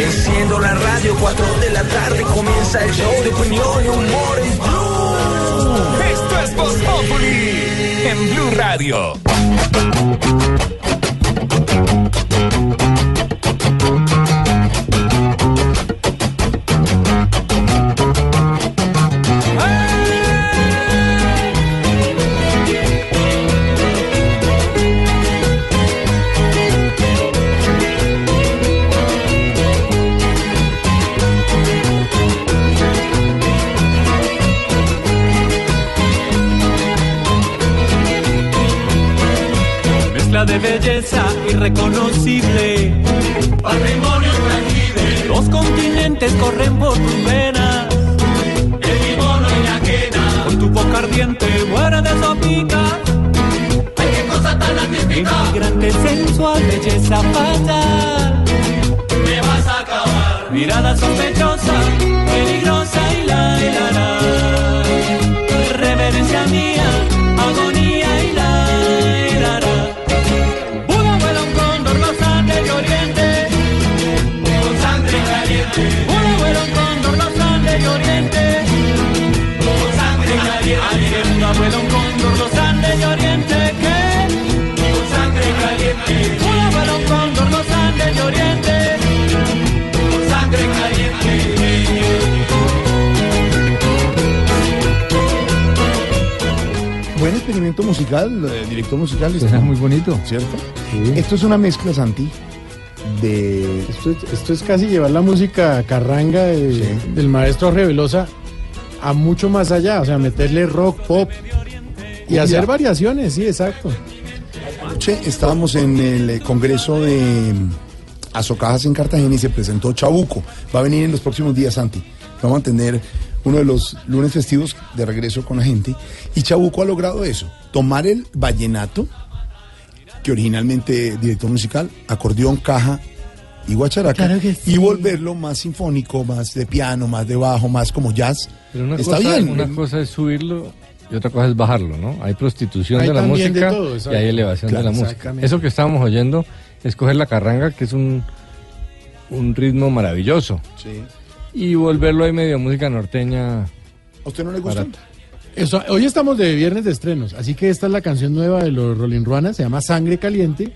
Enciendo la radio, 4 de la tarde comienza el show de opinión y humor en Blue. Esto es Voz Populi en Blue Radio. Come Musical, eh, director musical. Suena esto, muy bonito. ¿Cierto? Sí. Esto es una mezcla, Santi, de... Esto, es- esto es casi llevar la música carranga de- Sí. del maestro Jorge Velosa a mucho más allá, o sea, meterle rock, pop y hacer variaciones, sí, exacto. Anoche estábamos en el eh, congreso de mm, Azocajas en Cartagena y se presentó Chabuco. Va a venir en los próximos días, Santi. Vamos a tener uno de los lunes festivos de regreso con la gente. Y Chabuco ha logrado eso, tomar el vallenato, que originalmente director musical, acordeón, caja y guacharaca, Claro que sí. y volverlo más sinfónico, más de piano, más de bajo, más como jazz. Pero una, Está cosa, bien. una cosa es subirlo y otra cosa es bajarlo, ¿no? Hay prostitución Hay de la de música todo, y hay elevación Claro, de la música. Eso que estábamos oyendo es coger la carranga, que es un, un ritmo maravilloso, y volverlo ahí medio música norteña. ¿A usted no le gusta? Eso, hoy estamos de viernes de estrenos, así que esta es la canción nueva de los Rolling Ruanas, se llama Sangre Caliente.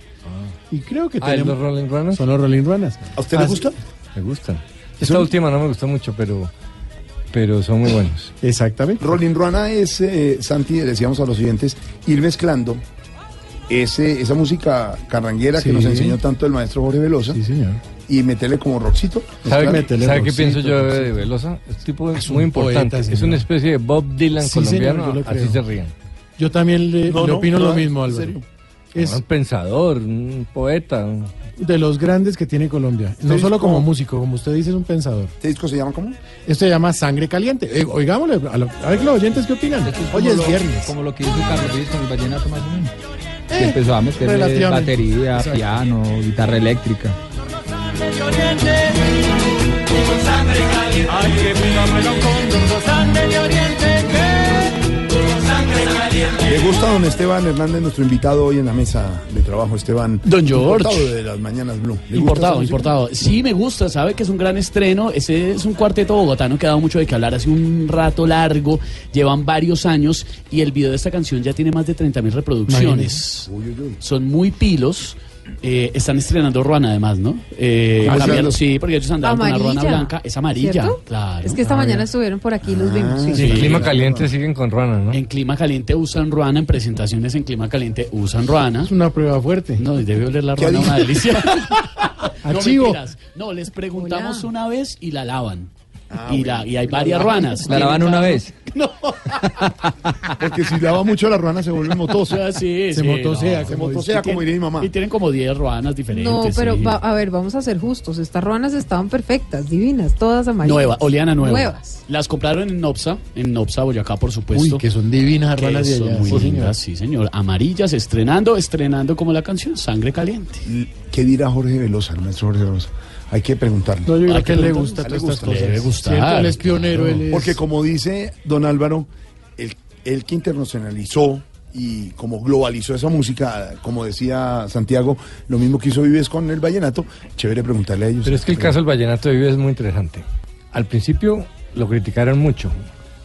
Y creo que Ah, ¿y tenemos... los Rolling Runners? Son los Rolling Ruanas. ¿A usted le Así- gusta? Me gustan. Es Esta un- última no me gustó mucho, pero, pero son muy buenos. Exactamente. Rolling Ruana es, eh, Santi, decíamos a los oyentes, ir mezclando ese, esa música carranguera que nos enseñó tanto el maestro Jorge Velosa Sí, señor. Y meterle como rockcito. ¿Sabe, métele ¿sabe qué pienso yo de, de Velosa? Es un tipo Es muy un poeta, importante. es señor. una especie de Bob Dylan Sí, señor, colombiano. yo lo así se ríen. Yo también le, No, le no, opino no, lo mismo, Álvaro. serio. Es Un pensador, un poeta. un- de los grandes que tiene Colombia. No Usted solo es como como- músico, como usted dice, es un pensador. ¿Este disco se llama cómo? Esto se llama Sangre Caliente. Eh, oigámosle, a, lo- a ver los oyentes qué opinan. Oye, es lo, viernes. Como lo que hizo Carlos Vives con el vallenato más o menos. Eh, que empezó a meterle batería, Exacto. piano, guitarra eléctrica. De Oriente, con sangre caliente. Ay, que viva Melón Cóndor, los Andes de Oriente, que con sangre caliente. Le gusta don Esteban Hernández, nuestro invitado hoy en la mesa de trabajo, Esteban. Don George. Importado de las mañanas Blue. ¿Le gusta esa Importado, importado. Sí, me gusta, sabe que es un gran estreno. Ese es un cuarteto bogotano que ha dado mucho de que hablar hace un rato largo. Llevan varios años y el video de esta canción ya tiene más de 30 mil reproducciones. Son muy pilos. Eh, están estrenando Ruana además, ¿no? Eh, ¿Cómo cambiaron- es? sí, porque ellos andaban con una Ruana blanca. Es amarilla, ¿Cierto? claro. Es que esta Ah, mañana ya. estuvieron por aquí, los vimos. sí. Sí. En clima caliente siguen con Ruana, ¿no? En clima caliente usan Ruana, en presentaciones en clima caliente usan Ruana. Es una prueba fuerte. No, debe oler la ¿Qué Ruana una delicia. no, Archivo. mentiras. No, les preguntamos Hola. una vez y la lavan. Y, la, y hay varias ruanas. La lavan una vez. Porque si lava mucho la ruana se vuelve motosa. cada- Sí, Se sí, motosea, no. Se como motosea, como diría mi mamá. Y tienen como 10 ruanas diferentes. No, pero sí. va- a ver, vamos a ser justos. Estas ruanas estaban perfectas, divinas, todas amarillas. Nueva, Oleana nueva. Nuevas. Las compraron en Nopsa, en Nopsa, Boyacá, por supuesto. Uy, que son divinas Que ruanas de son allá. muy Sí, señor. lindas, sí, señor. Amarillas, estrenando, estrenando como la canción Sangre Caliente. ¿Qué dirá Jorge Velosa, el maestro Jorge Velosa? Hay que preguntarle. No, yo creo Hay que que a él le gusta todas estas gusta, cosas. debe gustar, Él es pionero, él es... Porque como dice don Álvaro, el, el que internacionalizó y como globalizó esa música, como decía Santiago, lo mismo que hizo Vives con el vallenato, chévere preguntarle a ellos. Pero es que el caso del vallenato de Vives es muy interesante. Al principio lo criticaron mucho.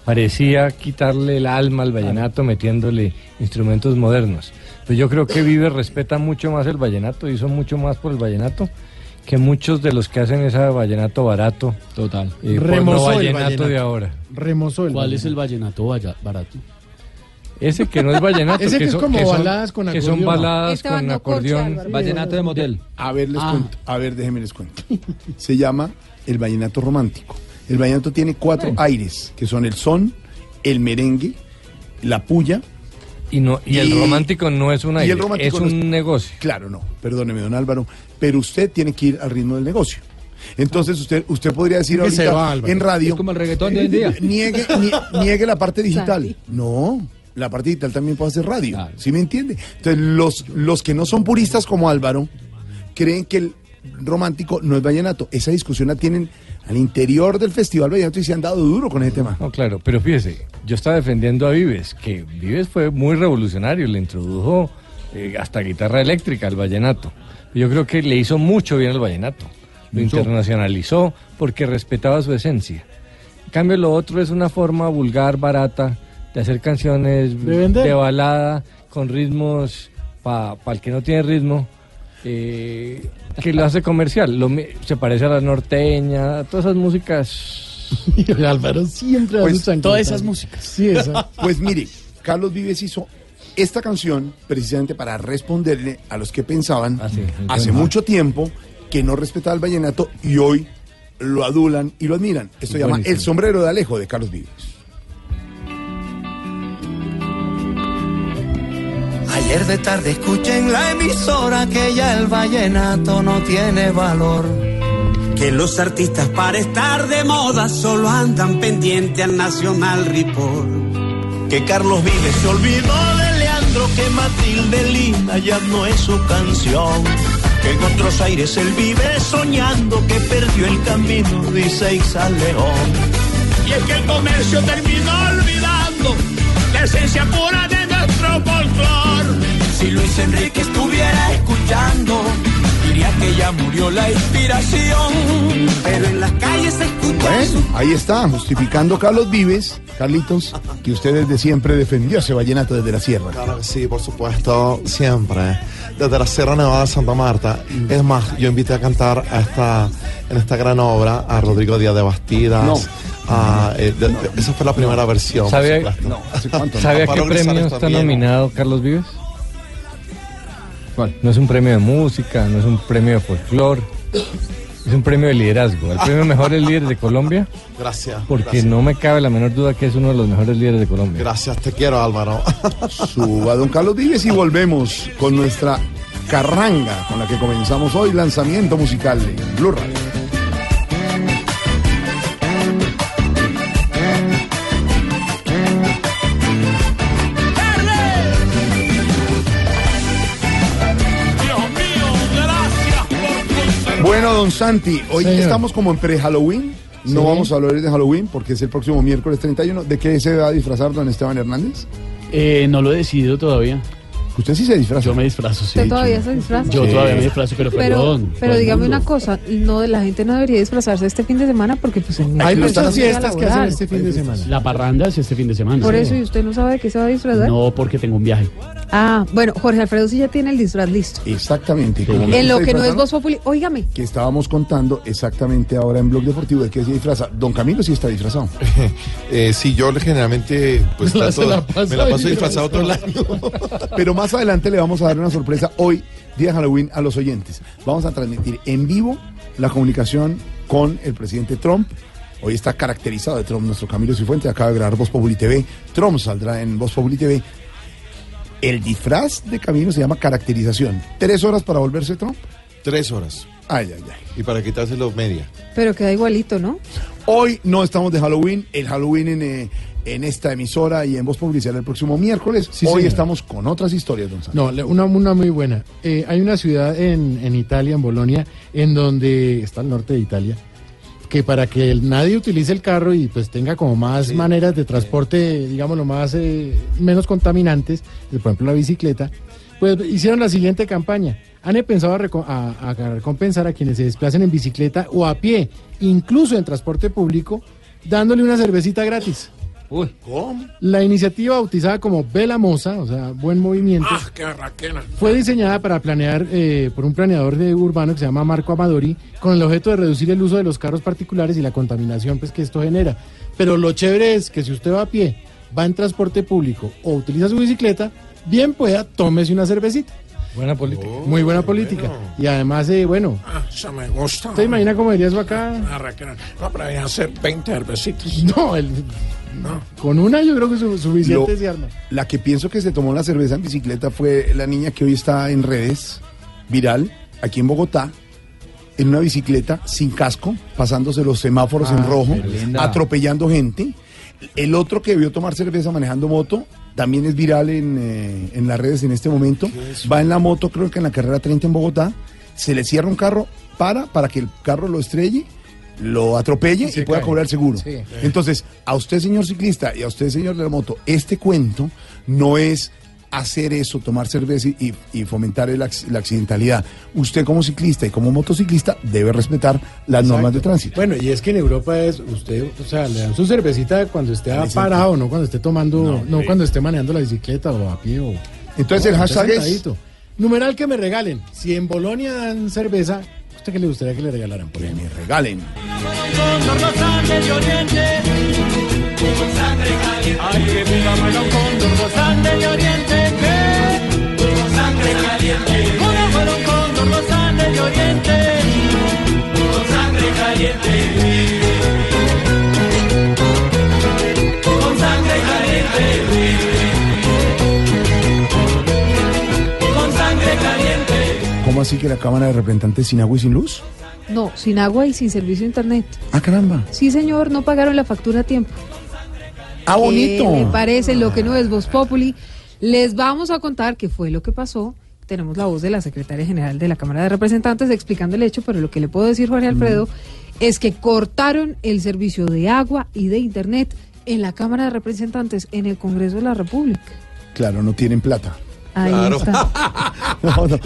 Parecía quitarle el alma al vallenato metiéndole instrumentos modernos. Pero yo creo que Vives respeta mucho más el vallenato, hizo mucho más por el vallenato que muchos de los que hacen ese vallenato barato. Total. eh, Remozó el vallenato, vallenato. de ahora. Remozó el ¿Cuál es el vallenato. vaya- barato? Ese que no es vallenato. Ese que es son- como son- baladas con Que son acordeón. baladas con acordeón. Vallenato de motel. A ver, les Ah. cuento. A ver, déjenme les cuento. Se llama el vallenato romántico. El vallenato tiene cuatro aires, que son el son, el merengue, la puya. Y, no, y, el Y- romántico no es un el romántico es no es- un negocio. Claro, no, perdóneme, don Álvaro, pero usted tiene que ir al ritmo del negocio. Entonces usted usted podría decir se ahorita va, en radio Es como el reggaetón de hoy en día. niegue, nie- niegue la parte digital. No, la parte digital también puede hacer radio. Claro. ¿Sí me entiende? Entonces, los, los que no son puristas como Álvaro creen que el romántico no es vallenato. Esa discusión la tienen al interior del Festival Vallenato y se han dado duro con ese tema. No, claro, pero fíjese, yo estaba defendiendo a Vives, que Vives fue muy revolucionario, le introdujo eh, hasta guitarra eléctrica al vallenato. Yo creo que le hizo mucho bien al vallenato, lo internacionalizó porque respetaba su esencia. En cambio, lo otro es una forma vulgar, barata, de hacer canciones De balada, con ritmos para el que no tiene ritmo. Eh, que lo hace comercial, Lo se parece a la norteña, a todas esas músicas Álvaro siempre Pues, todas esas músicas. Sí, esa. Pues mire, Carlos Vives hizo esta canción precisamente para responderle a los que pensaban Ah, sí, hace mucho tiempo que no respetaba el vallenato y hoy lo adulan y lo admiran. Esto se llama. El sombrero de Alejo de Carlos Vives. Ayer de tarde escuché en la emisora que ya el vallenato no tiene valor. Que los artistas para estar de moda solo andan pendiente al Nacional Report. Que Carlos Vives se olvidó de Leandro, que Matilde Lina ya no es su canción. Que en otros aires él vive soñando que perdió el camino, dice Isa León. Y es que el comercio terminó olvidando la esencia pura de nuestro folclor. Luis Enrique estuviera escuchando, diría que ya murió la inspiración. Pero en las calles se escucha Bueno, ahí está, justificando Carlos Vives, Carlitos, que usted desde siempre defendió ese vallenato desde la sierra. Claro que sí, por supuesto, siempre. Desde la Sierra Nevada de Santa Marta. Es más, yo invité a cantar a esta, en esta gran obra a Rodrigo Díaz de Bastidas. No. a, eh, de- esa fue la primera versión. ¿Sabe-. No, ¿hace cuánto? no? ¿Sabe a qué premio está nominado Carlos Vives? ¿Cuál? No es un premio de música, no es un premio de folclore, es un premio de liderazgo. El premio mejor líder de Colombia, Gracias. porque gracias. no me cabe la menor duda que es uno de los mejores líderes de Colombia. Gracias, te quiero, Álvaro. Suba don Carlos Vives y volvemos con nuestra carranga con la que comenzamos hoy, lanzamiento musical en Blue Radio. Don Santi, hoy Señor. estamos como en pre-Halloween. No Sí. vamos a hablar de Halloween porque es el próximo miércoles 31. ¿De qué se va a disfrazar don Esteban Hernández? Eh, no lo he decidido todavía. Usted sí se disfraza. Yo me disfrazo, sí. ¿Usted todavía se disfraza? Yo Sí. todavía me disfrazo, pero Pero, perdón. pero todo el dígame mundo. una cosa, no, la gente no debería disfrazarse este fin de semana porque pues en Hay muchas haciendo fiestas que hacen este fin de semana. La parranda es este fin de semana. Por Sí. eso, ¿y usted no sabe de qué se va a disfrazar? No, porque tengo un viaje. Ah, bueno, Jorge Alfredo sí ya tiene el disfraz listo. Exactamente. y como me En lo gusta que no es disfrazarme, Voz Populi, óigame, Que estábamos contando exactamente ahora en Blog Deportivo de qué se disfraza. Don Camilo sí está disfrazado. Eh, sí, yo generalmente pues, La- trato- se la pasa me la paso disfrazado. disfrazado todo el año. Pero más adelante le vamos a dar una sorpresa hoy, día de Halloween, a los oyentes. Vamos a transmitir en vivo la comunicación con el presidente Trump. Hoy está caracterizado de Trump nuestro Camilo Cifuentes, acaba de grabar Voz Populi TV. Trump saldrá en Voz Populi TV. El disfraz de Camilo se llama caracterización. ¿Tres horas para volverse Trump? Tres horas. Ay, ay, ay. Y para quitárselo media. pero queda igualito, ¿no? Hoy no estamos de Halloween. El Halloween en, eh, en esta emisora y en Voz será el próximo miércoles. Sí, Hoy estamos con otras historias, don Santos. No, una, una muy buena. Eh, hay una ciudad en, en Italia, en Bolonia, en donde está al norte de Italia, que para que el- nadie utilice el carro y pues tenga como más maneras de transporte, digamos, lo más eh, menos contaminantes, de, por ejemplo la bicicleta, pues hicieron la siguiente campaña. Han pensado a, a- a recompensar a quienes se desplacen en bicicleta o a pie, incluso en transporte público, dándole una cervecita gratis. Uy. La iniciativa bautizada como Vela Moza, o sea, buen movimiento, Ah, qué raquena. fue diseñada para planear eh, por un planeador de urbano que se llama Marco Amadori, con el objeto de reducir el uso de los carros particulares y la contaminación pues, que esto genera. Pero lo chévere es que si usted va a pie, va en transporte público o utiliza su bicicleta, bien pueda, tómese una cervecita. Buena política. Muy buena política. Y además, eh, bueno, Ah, eso me gusta. ¿usted imagina cómo diría eso acá? Ah. No, pero voy a hacer 20 cervecitos. No, el- con una yo creo que su- suficiente Lo- se arma. La que pienso que se tomó la cerveza en bicicleta fue la niña que hoy está en redes, viral, aquí en Bogotá, en una bicicleta sin casco, pasándose los semáforos en Ah, rojo, atropellando gente. El otro que vio tomar cerveza manejando moto también es viral en, eh, en las redes en este momento. Va en la moto, creo que en la carrera 30 en Bogotá, se le cierra un carro, para, para que el carro lo estrelle, lo atropelle y, se pueda cobrar seguro. Sí. Entonces, a usted, señor ciclista, y a usted, señor de la moto, este cuento no es hacer eso, tomar cerveza y, y fomentar el la accidentalidad. Usted como ciclista y como motociclista debe respetar las normas de tránsito. Bueno, y es que en Europa es usted, o sea, le dan su cervecita cuando esté parado, no cuando esté tomando, no, cuando esté manejando la bicicleta o a pie o. Entonces, el o hashtag es-. Numeral que me regalen. Si en Bolonia dan cerveza, ¿a ¿usted qué le gustaría que le regalaran? Por Que me regalen. Caliente. Con sangre caliente. ¿Cómo así que la Cámara de Representantes sin agua y sin luz? No, sin agua y sin servicio de internet. Ah, caramba. Sí, señor, no pagaron la factura a tiempo. Ah, bonito. ¿Qué le parece lo que no es Voz Populi? Les vamos a contar qué fue lo que pasó. Tenemos la voz de la secretaria general de la Cámara de Representantes explicando el hecho, pero lo que le puedo decir, Jorge Alfredo, es que cortaron el servicio de agua y de internet en la Cámara de Representantes en el Congreso de la República. Claro, no tienen plata. Ahí está. No, no.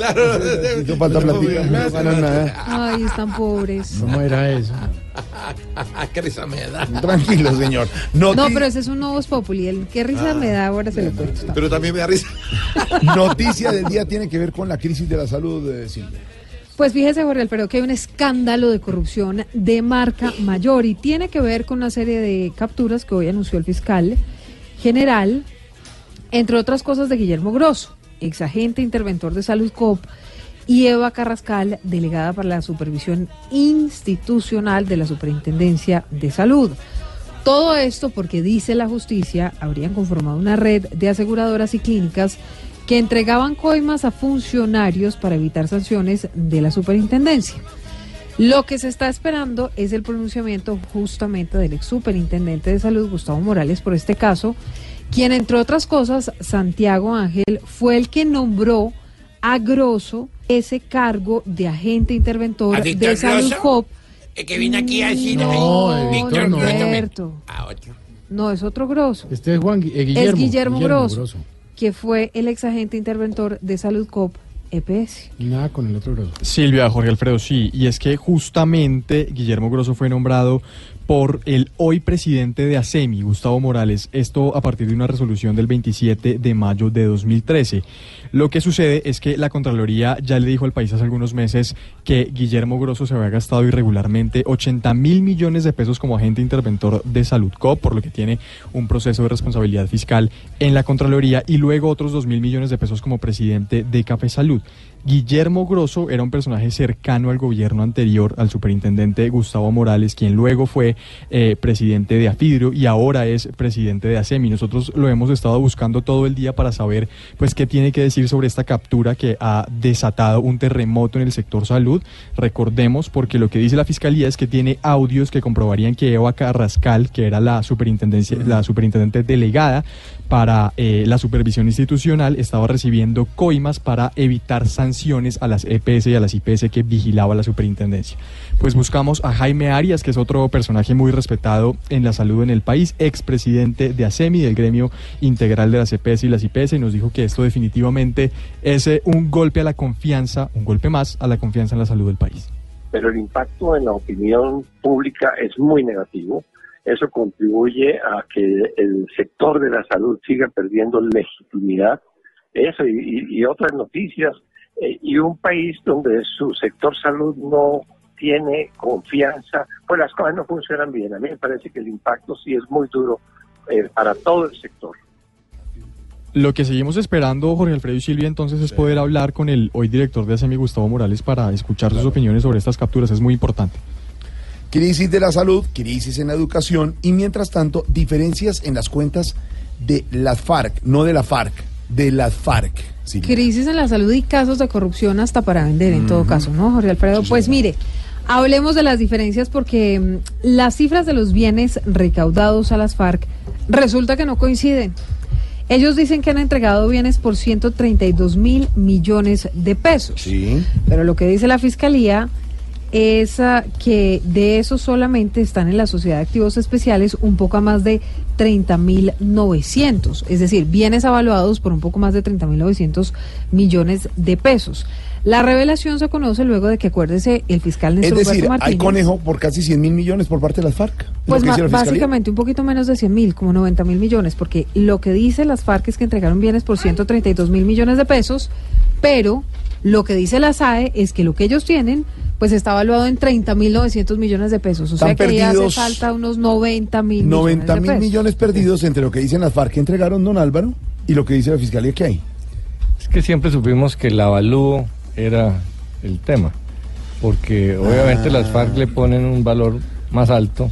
No falta platica. No ganan nada. Ay, están pobres. ¿Cómo era eso? Qué risa me da. Tranquilo, señor. No, pero ese es un nuevo Populi. El qué risa me da, ahora se lo cuento. Pero también me da risa. Noticia del día tiene que ver con la crisis de la salud de Silvia. Pues fíjese, Jorge Alfredo, que hay un escándalo de corrupción de marca mayor y tiene que ver con una serie de capturas que hoy anunció el fiscal general, entre otras cosas de Guillermo Grosso, exagente interventor de Salud COP, y Eva Carrascal, delegada para la supervisión institucional de la Superintendencia de Salud. Todo esto porque dice la justicia, habrían conformado una red de aseguradoras y clínicas que entregaban coimas a funcionarios para evitar sanciones de la superintendencia. Lo que se está esperando es el pronunciamiento justamente del ex superintendente de salud, Gustavo Morales, por este caso, quien, entre otras cosas, Santiago Ángel, fue el que nombró a Grosso ese cargo de agente interventor ¿A de Salud. El que vino aquí a decir. No, ay, Víctor no. Ah, otro. No, es otro Grosso. Este es Juan Gui- eh, Guillermo. es Guillermo, Grosso, que fue el ex agente interventor de Salud Cop E EPS. Nada con el otro Grosso. Silvia, Jorge Alfredo, sí, y es que justamente Guillermo Grosso fue nombrado por el hoy presidente de ASEMI, Gustavo Morales, esto a partir de una resolución del 27 de mayo de 2013. Lo que sucede es que la Contraloría ya le dijo al país hace algunos meses que Guillermo Grosso se había gastado irregularmente 80 mil millones de pesos como agente interventor de Salud COP, por lo que tiene un proceso de responsabilidad fiscal en la Contraloría, y luego otros 2 mil millones de pesos como presidente de Café Salud. Guillermo Grosso era un personaje cercano al gobierno anterior, al superintendente Gustavo Morales, quien luego fue eh, presidente de Afidrio y ahora es presidente de ASEMI. Nosotros lo hemos estado buscando todo el día para saber pues qué tiene que decir sobre esta captura que ha desatado un terremoto en el sector salud. Recordemos, porque lo que dice la fiscalía es que tiene audios que comprobarían que Eva Carrascal, que era la superintendencia, la superintendente delegada para eh, la supervisión institucional, estaba recibiendo coimas para evitar sanciones sanciones a las EPS y a las IPS que vigilaba la superintendencia. Pues buscamos a Jaime Arias, que es otro personaje muy respetado en la salud en el país, expresidente de ASEMI, del gremio integral de las EPS y las IPS, y nos dijo que esto definitivamente es eh, un golpe a la confianza, un golpe más a la confianza en la salud del país. pero el impacto en la opinión pública es muy negativo. Eso contribuye a que el sector de la salud siga perdiendo legitimidad. Eso y, y- y otras noticias. Eh, y un país donde su sector salud no tiene confianza, pues las cosas no funcionan bien. A mí me parece que el impacto sí es muy duro eh, para todo el sector. Lo que seguimos esperando, Jorge Alfredo y Silvia, entonces es poder hablar con el hoy director de ASEMI, Gustavo Morales, para escuchar sus opiniones sobre estas capturas. Es muy importante. Crisis de la salud, crisis en la educación y mientras tanto diferencias en las cuentas de las FARC, no de la FARC, de las FARC. Crisis en la salud y casos de corrupción hasta para vender, en todo caso, ¿no, Jorge Alfredo? Pues mire, hablemos de las diferencias porque mm, las cifras de los bienes recaudados a las FARC resulta que no coinciden. Ellos dicen que han entregado bienes por 132 mil millones de pesos. Sí. Pero lo que dice la fiscalía es que de eso solamente están en la sociedad de activos especiales un poco más de 30.900, es decir, bienes avaluados por un poco más de 30.900 millones de pesos. La revelación se conoce luego de que, acuérdese, el fiscal Es Néstor decir, Humberto Martínez... hay conejo por casi 100 mil millones por parte de las FARC. es Pues la básicamente un poquito menos de 100 mil, como 90 mil millones, porque lo que dice las FARC es que entregaron bienes por 132 mil millones de pesos, pero lo que dice la SAE es que lo que ellos tienen, pues está evaluado en 30 mil 900 millones de pesos. O sea que ahí hace perdidos falta unos 90 mil 90 mil millones perdidos entre lo que dicen las FARC que entregaron don Álvaro y lo que dice la Fiscalía que hay. Es que siempre supimos que el avalúo era el tema, porque obviamente Ah. las FARC le ponen un valor más alto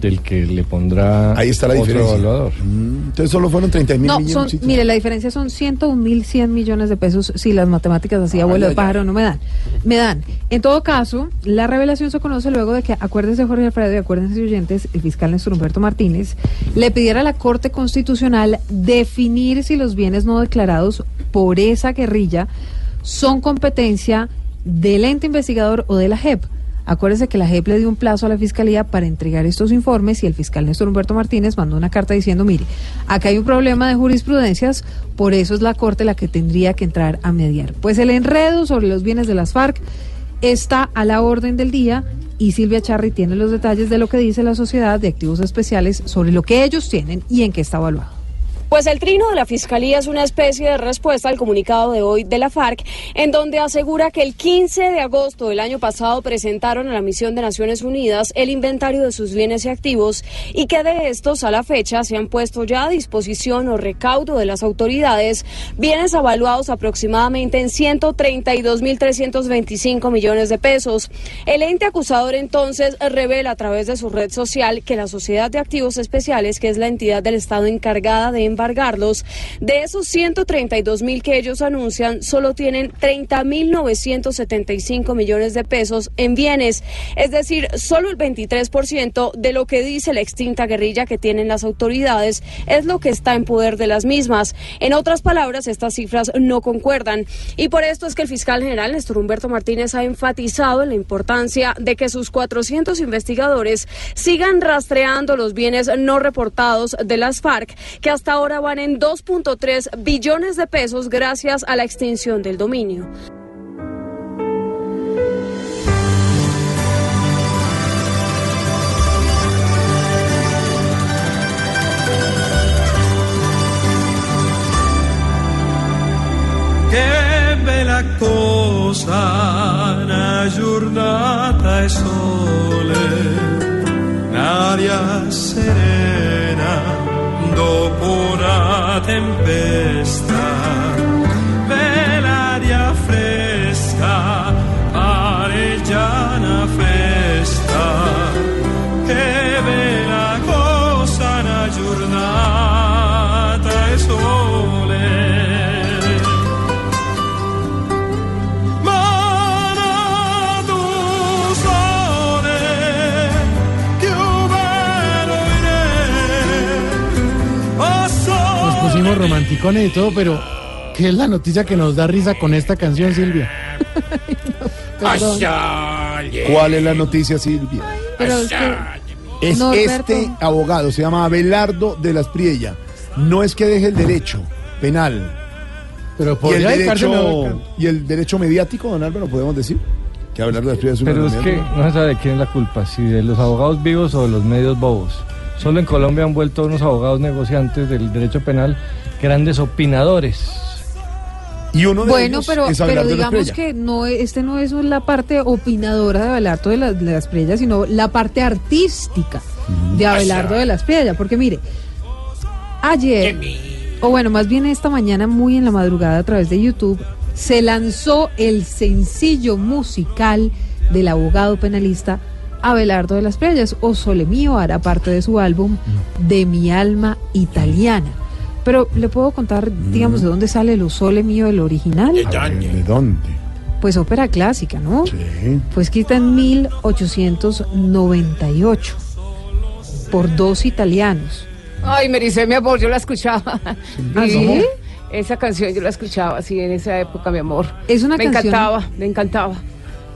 del que le pondrá Ahí está la otro diferencia. evaluador. Mm, Entonces solo fueron 30 mil No, son, millones. mire, la diferencia son 101 mil 100 millones de pesos si las matemáticas así abuelo Ay, de pájaro no me dan. Me dan. En todo caso, la revelación se conoce luego de que, acuérdense Jorge Alfredo y acuérdense oyentes, el fiscal Néstor Humberto Martínez le pidiera a la Corte Constitucional definir si los bienes no declarados por esa guerrilla son competencia del ente investigador o de la JEP. Acuérdese que la JEP le dio un plazo a la Fiscalía para entregar estos informes y el fiscal Néstor Humberto Martínez mandó una carta diciendo, mire, acá hay un problema de jurisprudencias, por eso es la Corte la que tendría que entrar a mediar. Pues el enredo sobre los bienes de las FARC está a la orden del día y Silvia Charri tiene los detalles de lo que dice la Sociedad de Activos Especiales sobre lo que ellos tienen y en qué está evaluado. Pues el trino de la Fiscalía es una especie de respuesta al comunicado de hoy de la FARC, en donde asegura que el 15 de agosto del año pasado presentaron a la misión de Naciones Unidas el inventario de sus bienes y activos y que de estos a la fecha se han puesto ya a disposición o recaudo de las autoridades bienes avaluados aproximadamente en 132.325 millones de pesos. El ente acusador entonces revela a través de su red social que la Sociedad de Activos Especiales, que es la entidad del Estado encargada de de esos 132 mil que ellos anuncian, solo tienen 30.975 millones de pesos en bienes, es decir, solo el 23% de lo que dice la extinta guerrilla que tienen las autoridades es lo que está en poder de las mismas. En otras palabras, estas cifras no concuerdan y por esto es que el fiscal general Néstor Humberto Martínez ha enfatizado en la importancia de que sus 400 investigadores sigan rastreando los bienes no reportados de las FARC, que hasta ahora van en 2.3 billones de pesos gracias a la extinción del dominio. Che cosa una giornata e sole, un'aria serena dopo una romanticones y todo, pero ¿Qué es la noticia que nos da risa con esta canción, Silvia? Perdón. ¿Cuál es la noticia, Silvia? Pero es que Es Norberto. este abogado, se llama Abelardo de las Priella. No es que deje el derecho penal. Pero y el, derecho, y el derecho mediático, don Álvaro, podemos decir. Que Abelardo de las Priella es un Pero es que no se sabe de quién es la culpa, si de los abogados vivos o de los medios bobos. Solo en Colombia han vuelto unos abogados negociantes del derecho penal grandes opinadores. Y uno Bueno, pero, pero digamos que no, este no es la parte opinadora de Abelardo de, las- de las Priellas, sino la parte artística de Abelardo de las Priellas. Porque mire, ayer, o bueno, más bien esta mañana, muy en la madrugada a través de YouTube, se lanzó el sencillo musical del abogado penalista Abelardo de las Priellas, o Sole Mío, hará parte de su álbum De mi alma italiana. Pero le puedo contar, digamos, de dónde sale el Sole Mío, el original. ¿De dónde? Pues ópera clásica, ¿no? Sí. Fue escrita en 1898 por dos italianos. Ay, Mericé, mi amor, yo la escuchaba. ¿Ah, sí? Esa canción yo la escuchaba así en esa época, mi amor. Es una me canción- encantaba, me encantaba.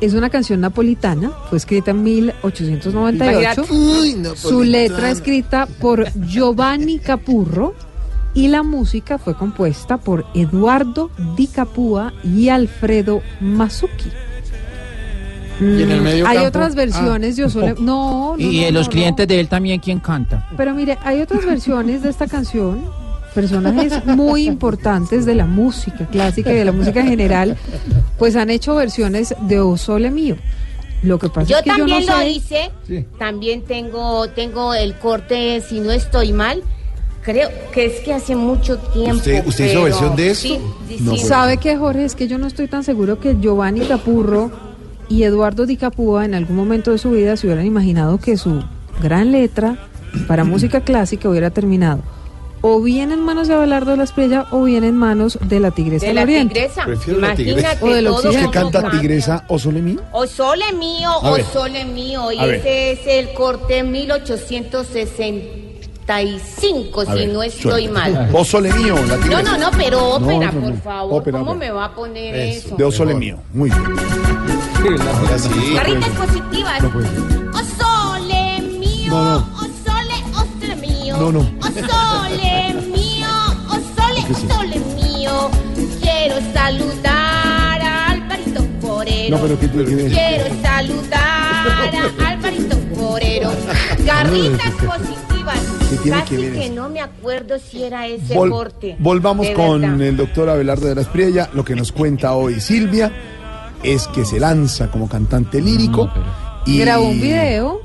Es una canción napolitana, fue escrita en 1898. Imagínate. Uy, Su letra escrita por Giovanni Capurro y la música fue compuesta por Eduardo Di Capua y Alfredo Masucchi. Y en el Mm, medio hay campo- otras versiones de Osole- No, no, Y no, los no, no. clientes de él también, ¿quién canta? Pero mire, hay otras versiones de esta canción, personajes muy importantes de la música clásica y de la música en general, pues han hecho versiones de O Sole Mío. Lo que pasa Yo es que también yo no lo sé. hice. Sí. También tengo, tengo el corte, si no estoy mal. Creo que es que hace mucho tiempo. ¿Usted- usted hizo versión de esto? Sí, sí, No, sí. pues. ¿Sabe qué, Jorge? Es que yo no estoy tan seguro que Giovanni Capurro y Eduardo Di Capua en algún momento de su vida se hubieran imaginado que su gran letra para música clásica hubiera terminado o bien en manos de Abelardo de las Priella o bien en manos de la Tigresa De del la Oriente. tigresa. Prefiero la tigresa. Imagínate O occidente. ¿Qué cómo canta. Tigresa o Sole Mío? O sole mío, o sole mío. Y ese es el corte 1865, A si ver, no estoy suerte. mal. O Sole Mío, la No, Tigresa. no, no, pero No, ópera, no, por favor. Ópera, ¿Cómo ópera. me va a poner Eso, eso? De O Sole Mío. Muy bien. Sí. Carritas positivas. No puede ser. O sole mío, No, no. O sole mío, o sole, ¿Qué es o sole mío. Quiero saludar a Alvarito Forero. No, pero ¿qué tiene? Quiero saludar a Alvarito Forero. Garritas positivas. ¿Qué tiene Casi que no me acuerdo si era ese Vol- corte. volvamos con verdad. el doctor Abelardo de las Priella. Lo que nos cuenta hoy Silvia es que se lanza como cantante lírico y Grabó un video,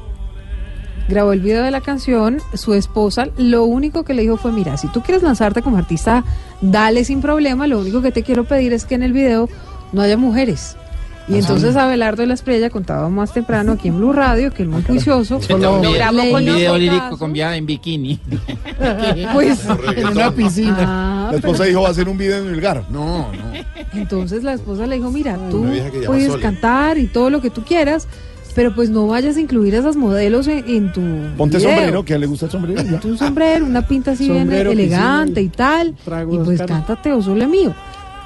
grabó el video de la canción, su esposa lo único que le dijo fue, mira, si tú quieres lanzarte como artista, dale sin problema, lo único que te quiero pedir es que en el video no haya mujeres. Y Ah, entonces sí. Abelardo de la Estrella contaba más temprano aquí en Blue Radio, que es muy juicioso. Yo también. le un hizo video lírico con en bikini. Pues En una piscina. La esposa dijo va a hacer un video en el gar. No, no. Entonces la esposa le dijo, mira, tú puedes Sole. cantar y todo lo que tú quieras, pero pues no vayas a incluir a esas modelos en, en tu Ponte video. sombrero, que a él le gusta el sombrero. Ponte un sombrero, una pinta así bien elegante y tal, y pues cántate o sole mío.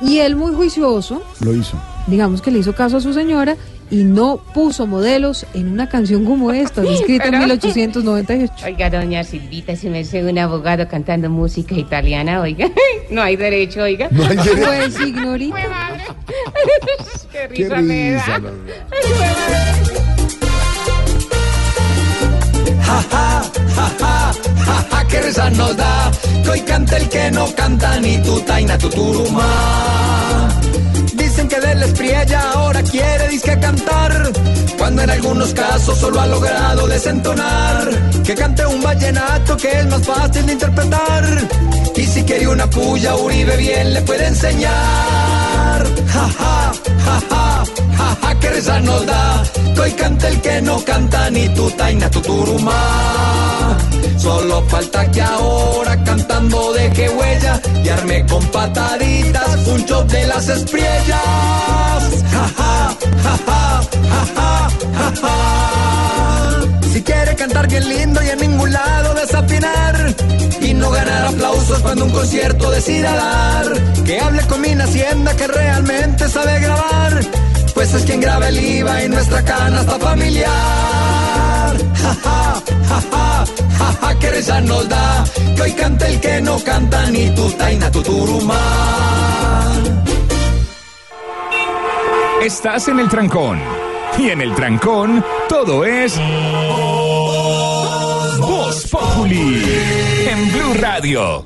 Y él muy juicioso, Lo hizo. digamos que le hizo caso a su señora y no puso modelos en una canción como esta, escrita en Pero- 1898. Oiga, doña Silvita, si me hace un abogado cantando música italiana, oiga, no hay derecho, oiga. No hay derecho. Pues ignorita. Qué Qué risa me da. risa. Ja, ja, ja, ja, ja, qué risa nos da. Que hoy canta el que no canta ni tu taina, tu turuma. Dicen que del Espriella ahora quiere disque cantar, cuando en algunos casos solo ha logrado desentonar. Que cante un vallenato que es más fácil de interpretar. Y si quiere una puya, Uribe bien le puede enseñar. Ja, ja, ja, ja, qué risa nos da. Hoy canta el que no canta ni tu taina, tu turuma. Solo falta que ahora cantando deje huella y arme con pataditas un show de las espriellas. Ja, ja, ja, ja. Si quiere cantar bien lindo y en ningún lado desafinar y no ganar aplausos cuando un concierto decida dar. Que hable con mi hacienda que realmente sabe grabar. Pues es quien graba el IVA y nuestra canasta familiar. Ja, ja, ja, ja, ja, ja, que nos da. Que hoy canta el que no canta ni tu taina tu turumá. Estás en el trancón. Y en el trancón, todo es. Voz Populi. En Blue Radio.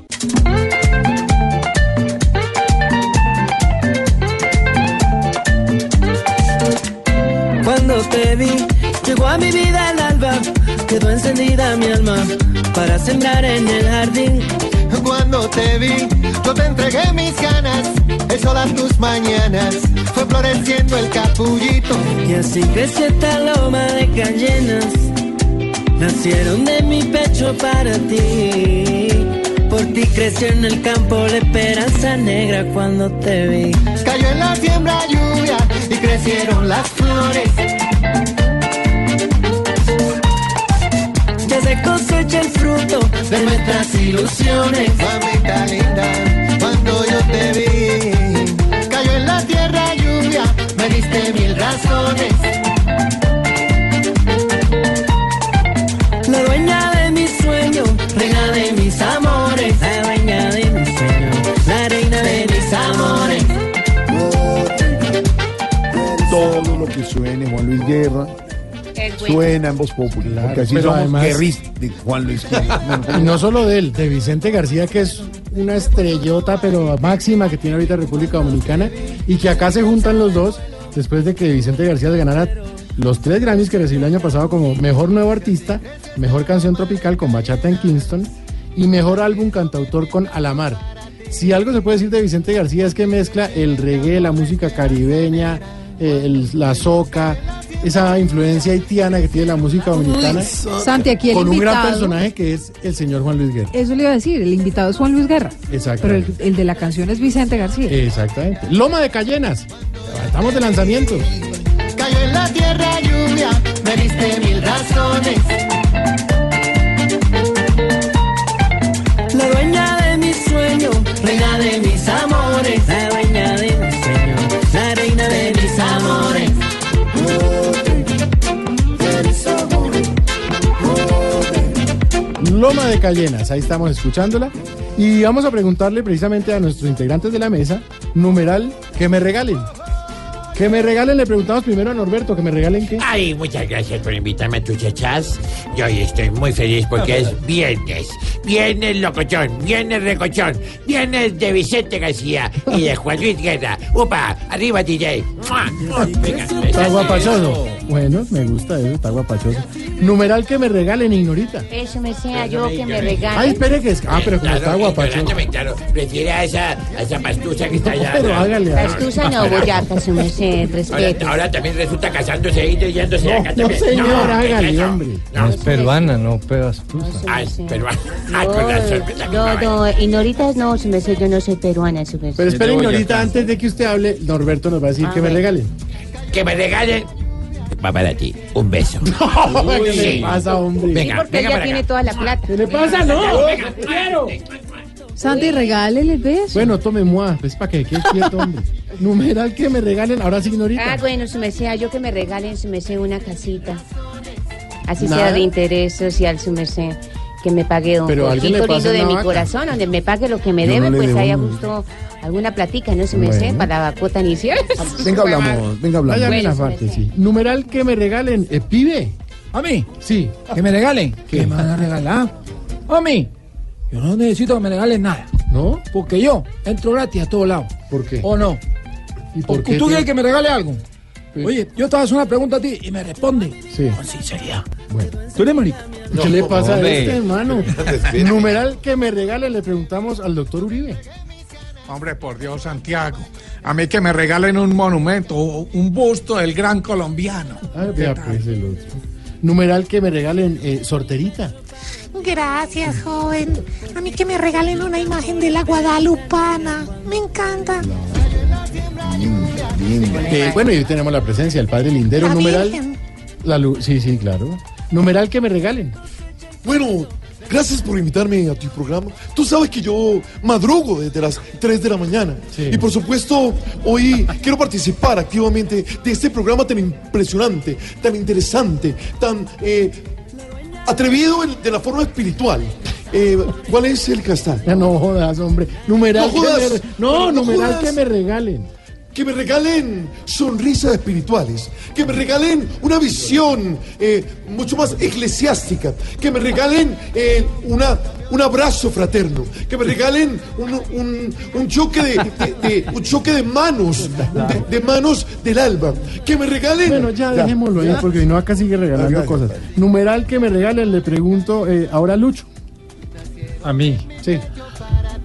Cuando te vi, llegó a mi vida el alba, quedó encendida mi alma para sembrar en el jardín. Cuando te vi, yo te entregué mis ganas, el sol a tus mañanas, fue floreciendo el capullito. Y así creció esta loma de cayenas, nacieron de mi pecho para ti. Por ti creció en el campo la esperanza negra cuando te vi. Cayó en la siembra lluvia y crecieron las flores. Ya se cosecha el fruto de nuestras ilusiones. Mamita linda, cuando yo te vi, cayó en la tierra lluvia, me diste mil razones. Juan Luis Guerra suena en Voz Popular. porque así pero somos además- de Juan Luis Guerra. Y no solo de él, de Vicente García, que es una estrellota, pero máxima que tiene ahorita República Dominicana, y que acá se juntan los dos, después de que Vicente García ganara los tres Grammys que recibió el año pasado como Mejor Nuevo Artista, Mejor Canción Tropical con Bachata en Kingston, y Mejor Álbum Cantautor con Alamar. Si algo se puede decir de Vicente García es que mezcla el reggae, la música caribeña, eh, el- la soca, esa influencia haitiana que tiene la música dominicana. Santi, aquí el con un gran personaje que es el señor Juan Luis Guerra. Eso le iba a decir, el invitado es Juan Luis Guerra. Exacto. Pero el, el de la canción es Vicente García. Exactamente. Loma de Cayenas. Estamos de lanzamientos. Cayó en la tierra lluvia, me diste mil razones. La dueña de mis sueños, reina de mis amores. Loma de Cayenas. Ahí estamos escuchándola. Y vamos a preguntarle precisamente a nuestros integrantes de la mesa, numeral, que me regalen. Que me regalen, le preguntamos primero a Norberto, que me regalen qué. Ay, muchas gracias por invitarme a tus chachas. Yo hoy estoy muy feliz porque es viernes. Viernes locochón, viernes recochón, viernes de Vicente García y de Juan Luis Guerra. ¡Upa! ¡Arriba, DJ! Venga, Está guapachoso. Bueno, me gusta eso, está guapachoso. Numeral que me regalen, ignorita. Eso me sea yo que me regalen. Ay, espere que es. Ah, pero como está guapachoso. claro. Prefiere a esa, a esa pastusa que está allá. pero hágale, hágale. Pastusa no, boyaca, su merced, Ahora, respeto. ahora también resulta casándose y yéndose No, acá no, también. señor, ¿qué es hágale, eso? hombre. No, es peruana, no pedastusa. Ay, pero ay, con razón, me No, no, Ignoritas no, su merced, yo no soy peruana, su merced. Pero espere, ignorita, antes de que usted hable, Norberto nos va a decir Ah, que me bueno. regalen. Que me regalen. Va para ti. Un beso. ¿Qué le Sí. pasa, hombre? Venga, Porque venga ella tiene acá. toda la plata. ¿Qué le pasa? No. Venga, quiero. Santi, regálele el beso. Bueno, tome moi, pues para que quede quieto, hombre. Numeral que me regalen, ahora sí, ignorita. Ah, bueno, su merced, yo que me regalen, su merced, una casita. Así Nada. sea de interés social, su merced. Que me pague un Pero poquito lindo de mi vaca. corazón, donde me pague lo que me Yo no debe, le pues debo haya un- justo alguna platica, ¿no? Su merced, Bueno. para la cuota inicial. Venga, hablamos, venga, hablamos. Vaya Bueno, la sí, parte, sí. sí. Numeral que me regalen, eh, pibe. ¿A mí? Sí. ¿Que me regalen? ¿Qué me van a regalar? A mí. Yo no necesito que me regalen nada. ¿No? Porque yo entro gratis a todos lados. ¿Por qué? ¿O no? ¿Y por ¿Tú te- quieres que me regale algo? Sí. Oye, yo te hacer una pregunta a ti y me responde Sí. con sinceridad. Bueno. ¿Tú eres marica? ¿Qué le pasa a este, hermano? Numeral que me regalen, le preguntamos al doctor Uribe. Hombre, por Dios, Santiago. A mí que me regalen un monumento, o un busto del gran colombiano. Ah, vea, pues el otro. Numeral que me regalen, eh, sorterita. Gracias, joven. A mí que me regalen una imagen de la Guadalupana. Me encanta. Eh, bueno, y hoy tenemos la presencia del padre Lindero. La numeral. Virgen. La lu- sí, sí, claro. Numeral que me regalen. Bueno, gracias por invitarme a tu programa. Tú sabes que yo madrugo desde las 3 de la mañana. Y por supuesto, hoy quiero participar activamente de este programa tan impresionante, tan interesante, tan eh, atrevido en- de la forma espiritual. Eh, ¿Cuál es el castal? Ya no jodas, hombre. Numeral No que jodas. me re- No, No numeral jodas. que me regalen. Que me regalen sonrisas espirituales, que me regalen una visión eh, mucho más eclesiástica, que me regalen eh, una, un abrazo fraterno, que me regalen un, un- un choque de, de- de- un choque de manos, de, de manos del alba, que me regalen. Bueno, ya, dejémoslo ahí, ¿Ya? porque no acá sigue regalando cosas. Numeral que me regalen, le pregunto eh, ahora a Lucho. A mí. Sí.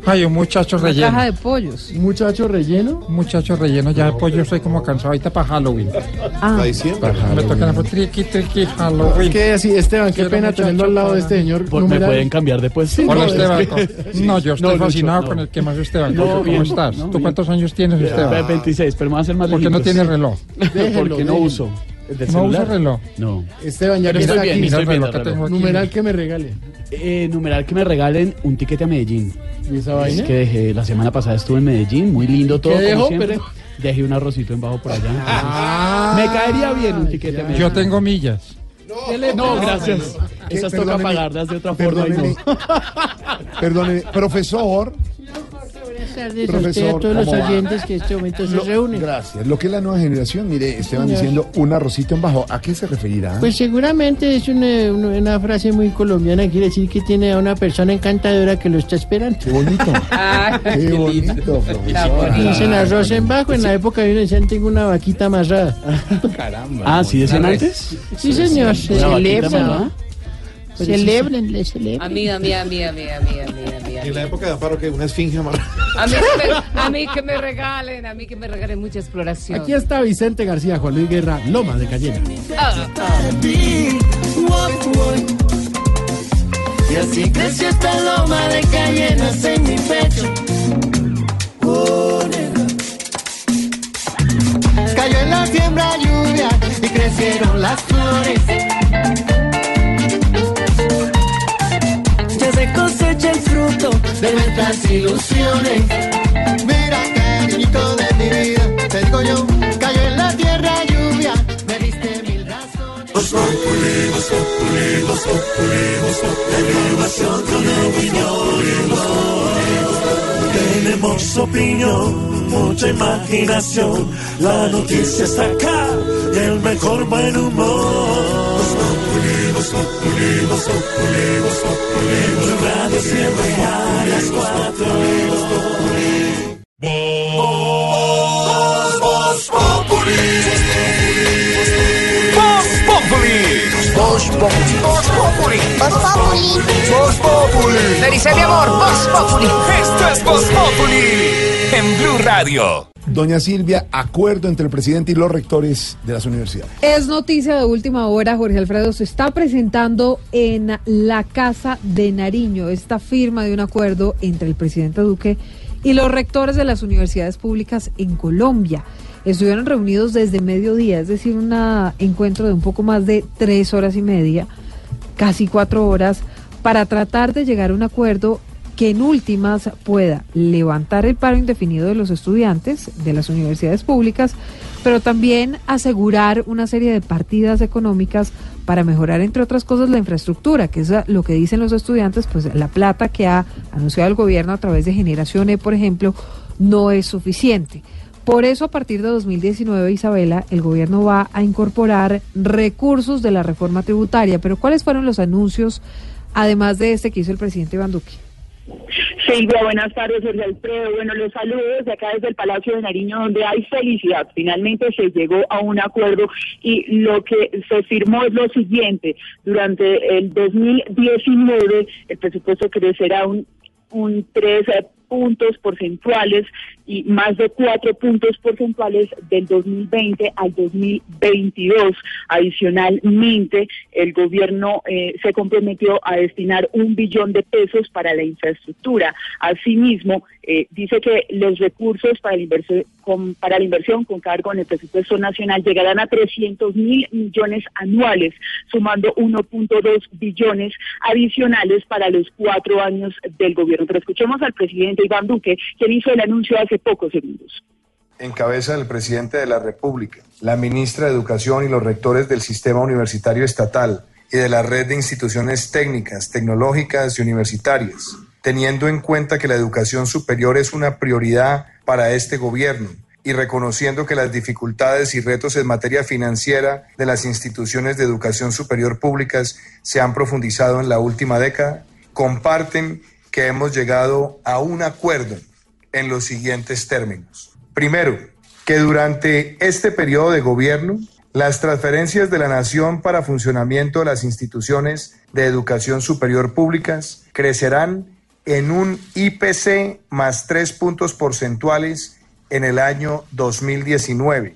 Ay, un muchacho Una relleno. caja de pollos. ¿Muchacho relleno? Muchacho relleno, ya de pollo estoy como cansado ahorita para Halloween. Ah. Para Me toca la triqui, triqui, Halloween. ¿Qué así, Esteban? Qué Quiero pena muchacho tenerlo al lado de para- este señor. Pues, ¿Me Numeral. pueden cambiar de puesto? Hola no, Esteban. es que- No, yo estoy No, Lucho, fascinado no. con el que más Esteban. No, ¿Cómo bien, estás? no, ¿Tú bien. cuántos años tienes, Esteban? 26, pero me va a hacer más ¿Por qué no lejitos. tiene reloj? Déjelo, Porque no déjelo. uso. ¿El del ¿No usa celular? reloj? No. Esteban, ya Pero que está bien, aquí. estoy el bien, reloj reloj. tengo aquí. Numeral que me regale. Eh, numeral que me regalen un tiquete a Medellín. ¿Y esa Es vaina? que dejé, la semana pasada estuve en Medellín, muy lindo todo. ¿Qué como dejó? siempre. Pero- Dejé un arrocito en bajo por allá. Ah, me caería bien un tiquete a Medellín. Yo tengo millas. No, gracias. ¿Qué? Esas toca Perdóneme. pagarlas de otra forma. y no. Perdóneme. Profesor. Buenas tardes a Profesor, usted y a todos los oyentes que en este momento se reúnen. Gracias. Lo que es la nueva generación, mire, Esteban Señor. diciendo un arrocito en bajo. ¿A qué se referirá? Pues seguramente es una, una- una frase muy colombiana, quiere decir que tiene a una persona encantadora que lo está esperando. Qué bonito. Qué bonito, profesor. Dicen arroz en bajo, en la época de decían tengo una vaquita amarrada. Caramba. Ah, ¿sí decían antes? Sí, señor, se ¿Una vaquita amarrada? Celebren. Amiga, mía, mía, mía, mía, mía, mía. En la época de Amparo, que una esfinge amarrada. A mí, que me, a mí que me regalen, a mí que me regalen mucha exploración. Aquí está Vicente García, Juan Luis Guerra, Loma de Cayena. Ah, Y así creció esta loma de cayenas en mi pecho. Cayó en la siembra lluvia y crecieron las flores. De nuestras ilusiones. Mira, cariñito de mi vida, te digo yo, cayó en la tierra lluvia, me diste mil razones. Tenemos opinión, mucha imaginación. La noticia está acá y el mejor buen humor. Восток, коли Восток, коли Восток, коли Восток, радост не моя, разклад, коли Восток, коли Бос, Бос, Попули! Бос, Попули! Бос, Попули! Бос, Попули! Бос, Попули! Le dice mi amor, Bos Populi. Esto es Bos Populi. En Blue Radio. Doña Silvia, acuerdo entre el presidente y los rectores de las universidades. Es noticia de última hora, Jorge Alfredo, se está presentando en la Casa de Nariño esta firma de un acuerdo entre el presidente Duque y los rectores de las universidades públicas en Colombia. Estuvieron reunidos desde mediodía, es decir, un encuentro de un poco más de tres horas y media, casi cuatro horas, para tratar de llegar a un acuerdo que en últimas pueda levantar el paro indefinido de los estudiantes de las universidades públicas, pero también asegurar una serie de partidas económicas para mejorar, entre otras cosas, la infraestructura, que es lo que dicen los estudiantes, pues la plata que ha anunciado el gobierno a través de Generación E, por ejemplo, no es suficiente. Por eso, a partir de 2019, Isabela, el gobierno va a incorporar recursos de la reforma tributaria. Pero, ¿cuáles fueron los anuncios, además de este que hizo el presidente Iván? Silvia, buenas tardes, Jorge Alfredo. Bueno, los saludos desde acá desde el Palacio de Nariño, donde hay felicidad. Finalmente se llegó a un acuerdo y lo que se firmó es lo siguiente. Durante el 2019 el presupuesto crecerá un, un 3 puntos porcentuales y más de cuatro puntos porcentuales del 2020 al 2022. Adicionalmente, el gobierno eh, se comprometió a destinar un billón de pesos para la infraestructura. Asimismo, eh, dice que los recursos para la inversión para la inversión con cargo en el presupuesto nacional llegarán a 300 mil millones anuales, sumando 1.2 billones adicionales para los cuatro años del gobierno. Pero escuchemos al presidente Iván Duque, quien hizo el anuncio hace pocos segundos. en cabeza del presidente de la República, la ministra de Educación y los rectores del sistema universitario estatal y de la red de instituciones técnicas, tecnológicas y universitarias, teniendo en cuenta que la educación superior es una prioridad para este gobierno y reconociendo que las dificultades y retos en materia financiera de las instituciones de educación superior públicas se han profundizado en la última década, comparten que hemos llegado a un acuerdo en los siguientes términos. Primero, que durante este periodo de gobierno, las transferencias de la nación para funcionamiento de las instituciones de educación superior públicas crecerán en un IPC más tres puntos porcentuales en el año 2019.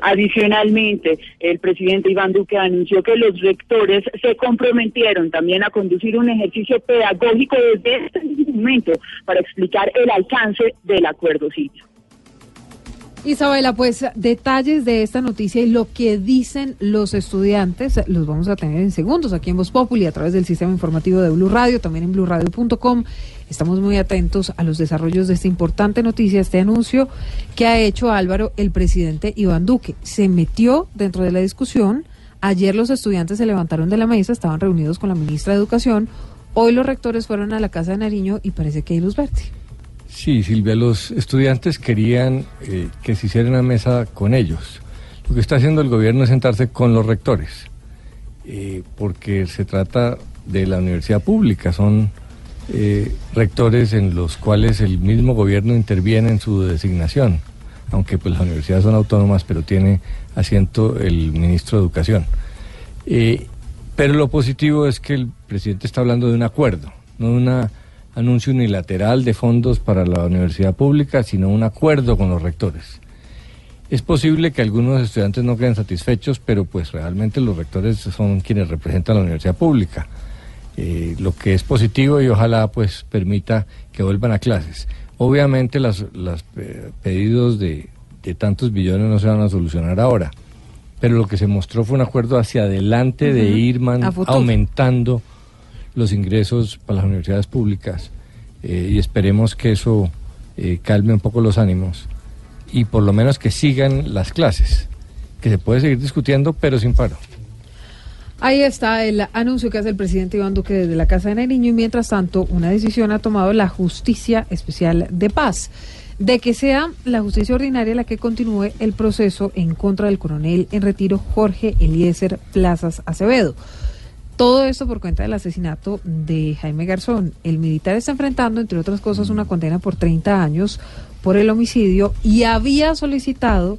Adicionalmente, el presidente Iván Duque anunció que los rectores se comprometieron también a conducir un ejercicio pedagógico desde este momento para explicar el alcance del acuerdo sitio. Isabela, pues detalles de esta noticia y lo que dicen los estudiantes los vamos a tener en segundos aquí en Voz Populi a través del sistema informativo de Blue Radio, también en blueradio.com. Estamos muy atentos a los desarrollos de esta importante noticia, este anuncio que ha hecho Álvaro, el presidente Iván Duque. Se metió dentro de la discusión. Ayer los estudiantes se levantaron de la mesa, estaban reunidos con la ministra de Educación. Hoy los rectores fueron a la Casa de Nariño y parece que hay luz verde. Sí, Silvia, los estudiantes querían eh, que se hiciera una mesa con ellos. Lo que está haciendo el gobierno es sentarse con los rectores, eh, porque se trata de la universidad pública, son eh, rectores en los cuales el mismo gobierno interviene en su designación, aunque pues las universidades son autónomas, pero tiene asiento el ministro de Educación. Pero lo positivo es que el presidente está hablando de un acuerdo, no de un anuncio unilateral de fondos para la universidad pública, sino un acuerdo con los rectores. Es posible que algunos estudiantes no queden satisfechos, pero pues realmente los rectores son quienes representan la universidad pública. Eh, lo que es positivo y ojalá pues permita que vuelvan a clases. Obviamente los pedidos de, de tantos billones no se van a solucionar ahora, pero lo que se mostró fue un acuerdo hacia adelante de Ujú. ir man- A futuro. aumentando los ingresos para las universidades públicas eh, y esperemos que eso eh, calme un poco los ánimos y por lo menos que sigan las clases, que se puede seguir discutiendo pero sin paro. Ahí está el anuncio que hace el presidente Iván Duque desde la Casa de Nariño y mientras tanto una decisión ha tomado la Justicia Especial de Paz de que sea la justicia ordinaria la que continúe el proceso en contra del coronel en retiro Jorge Eliezer Plazas Acevedo. Todo esto por cuenta del asesinato de Jaime Garzón. El militar está enfrentando, entre otras cosas, una condena por 30 años por el homicidio y había solicitado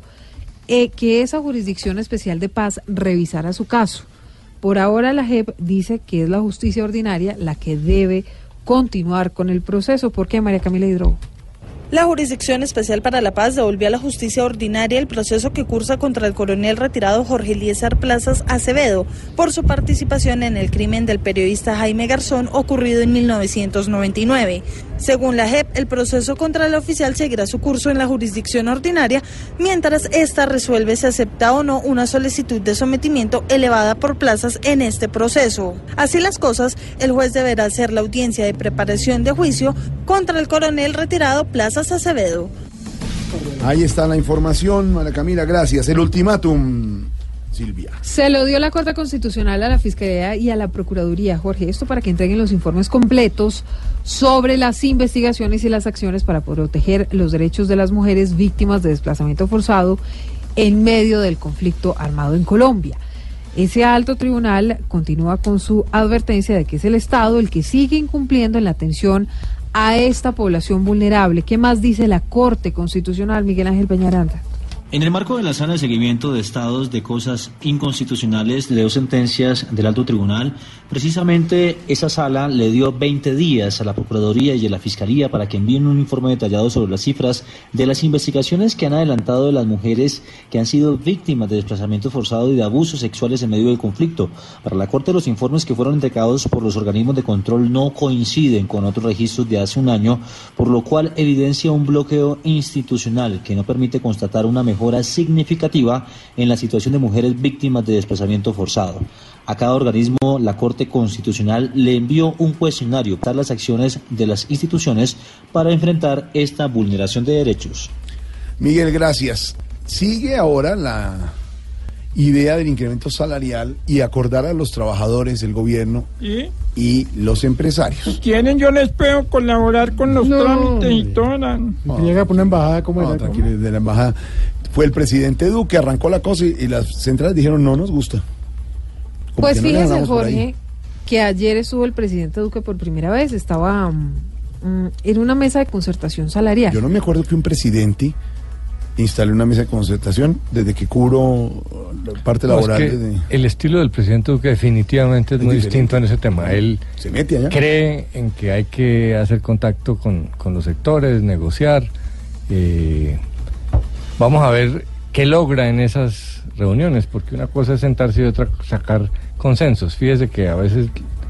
eh, que esa jurisdicción especial de paz revisara su caso. Por ahora la JEP dice que es la justicia ordinaria la que debe continuar con el proceso. ¿Por qué, María Camila Hidrobo? La Jurisdicción Especial para la Paz devolvió a la justicia ordinaria el proceso que cursa contra el coronel retirado Jorge Eliezer Plazas Acevedo por su participación en el crimen del periodista Jaime Garzón ocurrido en 1999. Según la JEP, el proceso contra el oficial seguirá su curso en la jurisdicción ordinaria mientras ésta resuelve si acepta o no una solicitud de sometimiento elevada por plazas en este proceso. Así las cosas, el juez deberá hacer la audiencia de preparación de juicio contra el coronel retirado Plazas Acevedo. Ahí está la información, María Camila, gracias. El ultimátum, Silvia. Se lo dio la Corte Constitucional a la Fiscalía y a la Procuraduría, Jorge, esto para que entreguen los informes completos sobre las investigaciones y las acciones para proteger los derechos de las mujeres víctimas de desplazamiento forzado en medio del conflicto armado en Colombia. Ese alto tribunal continúa con su advertencia de que es el Estado el que sigue incumpliendo en la atención a esta población vulnerable. ¿Qué más dice la Corte Constitucional, Miguel Ángel Peñaranda? En el marco de la sala de seguimiento de estados de cosas inconstitucionales de dos sentencias del alto tribunal, precisamente esa sala le dio 20 días a la Procuraduría y a la Fiscalía para que envíen un informe detallado sobre las cifras de las investigaciones que han adelantado de las mujeres que han sido víctimas de desplazamiento forzado y de abusos sexuales en medio del conflicto. Para la Corte, los informes que fueron entregados por los organismos de control no coinciden con otros registros de hace un año, por lo cual evidencia un bloqueo institucional que no permite constatar una mejora significativa en la situación de mujeres víctimas de desplazamiento forzado. A cada organismo, la Corte Constitucional le envió un cuestionario para las acciones de las instituciones para enfrentar esta vulneración de derechos. Miguel, gracias. Sigue ahora la idea del incremento salarial y acordar a los trabajadores, el gobierno ¿Y? y los empresarios. Si quieren, yo les puedo colaborar con los No. trámites y. Que llega por una embajada como No, era. tranquilo, de la embajada. Fue el presidente Duque, arrancó la cosa y, y las centrales dijeron no nos gusta. Como Pues no fíjese. Jorge, que ayer estuvo el presidente Duque por primera vez, estaba mm, mm, en una mesa de concertación salarial. Yo no me acuerdo que un presidente instale una mesa de concertación desde que cubro la parte No, es laboral. que desde- el estilo del presidente Duque definitivamente es, Es muy diferente. distinto en ese tema. Él Se mete allá. cree en que hay que hacer contacto con, con los sectores, negociar. eh, vamos a ver qué logra en esas reuniones, porque una cosa es sentarse y otra sacar consensos. Fíjese que a veces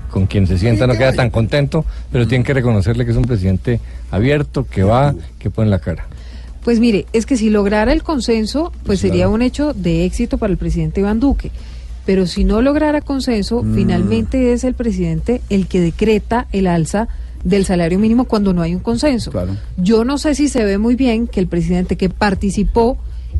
con quien se sienta no queda tan contento, pero tienen que reconocerle que es un presidente abierto, que va, que pone la cara. Pues mire, es que si lograra el consenso, pues sería un hecho de éxito para el presidente Iván Duque. Pero si no lograra consenso, Mm. finalmente es el presidente el que decreta el alza del salario mínimo cuando no hay un consenso. Yo no sé si se ve muy bien que el presidente que participó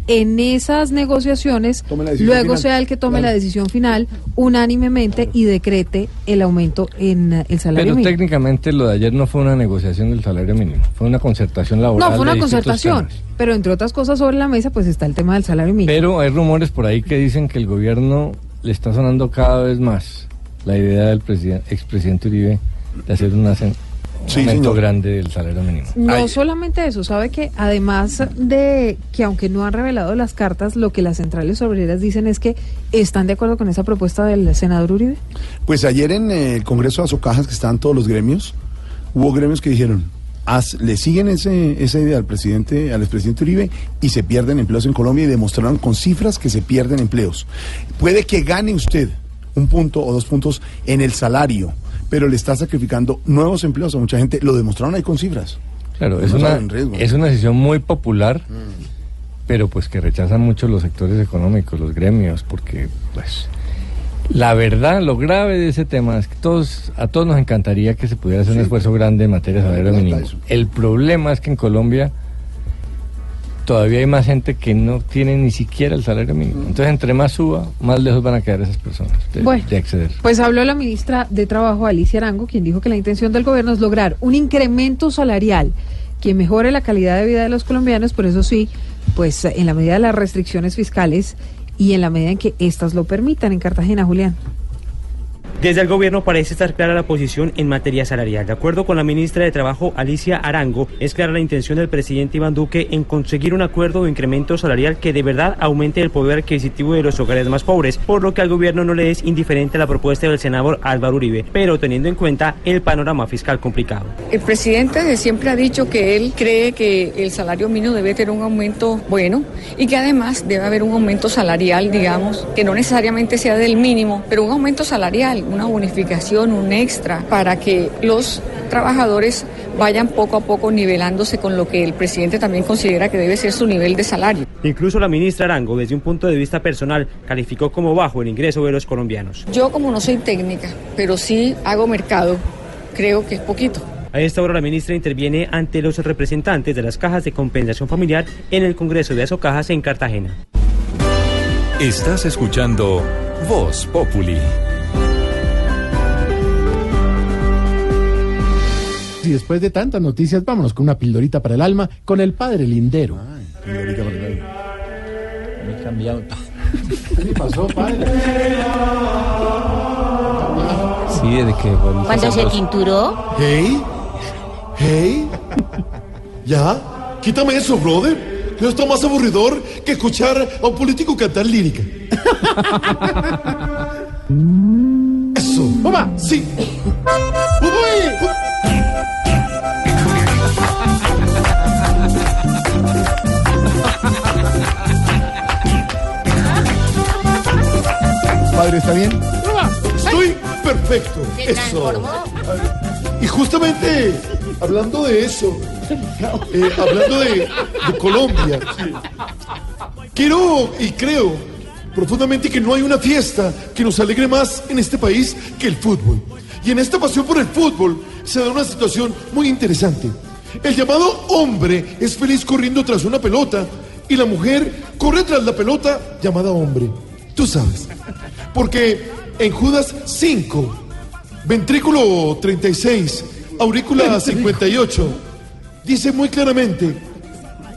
en esas negociaciones luego final. sea el que tome Claro. la decisión final unánimemente y decrete el aumento en el salario Pero mínimo. técnicamente lo de ayer no fue una negociación del salario mínimo, fue una concertación laboral. No, fue una concertación, temas. pero entre otras cosas sobre la mesa pues está el tema del salario mínimo. Pero hay rumores por ahí que dicen que el gobierno le está sonando cada vez más la idea del presiden- expresidente Uribe de hacer un asen- un Sí, aumento señor. grande del salario mínimo. No solamente eso, sabe que además de que aunque no han revelado las cartas, lo que las centrales obreras dicen es que están de acuerdo con esa propuesta del senador Uribe. Pues ayer en el Congreso de Azocajas, que estaban todos los gremios, hubo gremios que dijeron, haz- le siguen ese, esa idea al presidente, al expresidente Uribe y se pierden empleos en Colombia y demostraron con cifras que se pierden empleos. Puede que gane usted un punto o dos puntos en el salario, pero le está sacrificando nuevos empleos a mucha gente. Lo demostraron ahí con cifras. Claro, es una, es una decisión muy popular, pero pues que rechazan mucho los sectores económicos, los gremios, porque pues la verdad, lo grave de ese tema es que todos, a todos nos encantaría que se pudiera hacer un esfuerzo grande en materia de salario mínimo. El problema es que en Colombia todavía hay más gente que no tiene ni siquiera el salario mínimo. Entonces, entre más suba, más lejos van a quedar esas personas de, Bueno. de acceder. Pues habló la ministra de Trabajo, Alicia Arango, quien dijo que la intención del gobierno es lograr un incremento salarial que mejore la calidad de vida de los colombianos, por eso sí, pues en la medida de las restricciones fiscales y en la medida en que éstas lo permitan en Cartagena, Julián. Desde el gobierno parece estar clara la posición en materia salarial. De acuerdo con la ministra de Trabajo, Alicia Arango, es clara la intención del presidente Iván Duque en conseguir un acuerdo de incremento salarial que de verdad aumente el poder adquisitivo de los hogares más pobres, por lo que al gobierno no le es indiferente la propuesta del senador Álvaro Uribe, pero teniendo en cuenta el panorama fiscal complicado. El presidente siempre ha dicho que él cree que el salario mínimo debe tener un aumento bueno y que además debe haber un aumento salarial, digamos, que no necesariamente sea del mínimo, pero un aumento salarial, una bonificación, un extra, para que los trabajadores vayan poco a poco nivelándose con lo que el presidente también considera que debe ser su nivel de salario. Incluso la ministra Arango, desde un punto de vista personal, calificó como bajo el ingreso de los colombianos. Yo como no soy técnica, pero sí hago mercado, creo que es poquito. A esta hora la ministra interviene ante los representantes de las cajas de compensación familiar en el Congreso de Azocajas en Cartagena. Estás escuchando Voz Populi. Y después de tantas noticias, vámonos con una pildorita para el alma con el padre Lindero. Me he cambiado. ¿Qué pasó, padre? Sí, desde que Cuando se tinturó, Hey, hey, ya, quítame eso, brother. no está más aburridor que escuchar a un político cantar lírica. Eso. ¡Mamá! Sí. ¡Uy! Padre, ¿está bien? Estoy perfecto. Se Eso. transformó. Y justamente hablando de eso, eh, hablando de, de Colombia, quiero y creo profundamente que no hay una fiesta que nos alegre más en este país que el fútbol. Y en esta pasión por el fútbol se da una situación muy interesante. El llamado hombre es feliz corriendo tras una pelota y la mujer corre tras la pelota llamada hombre. Tú sabes. Porque en Judas 5, ventrículo 36, aurícula 58, dice muy claramente,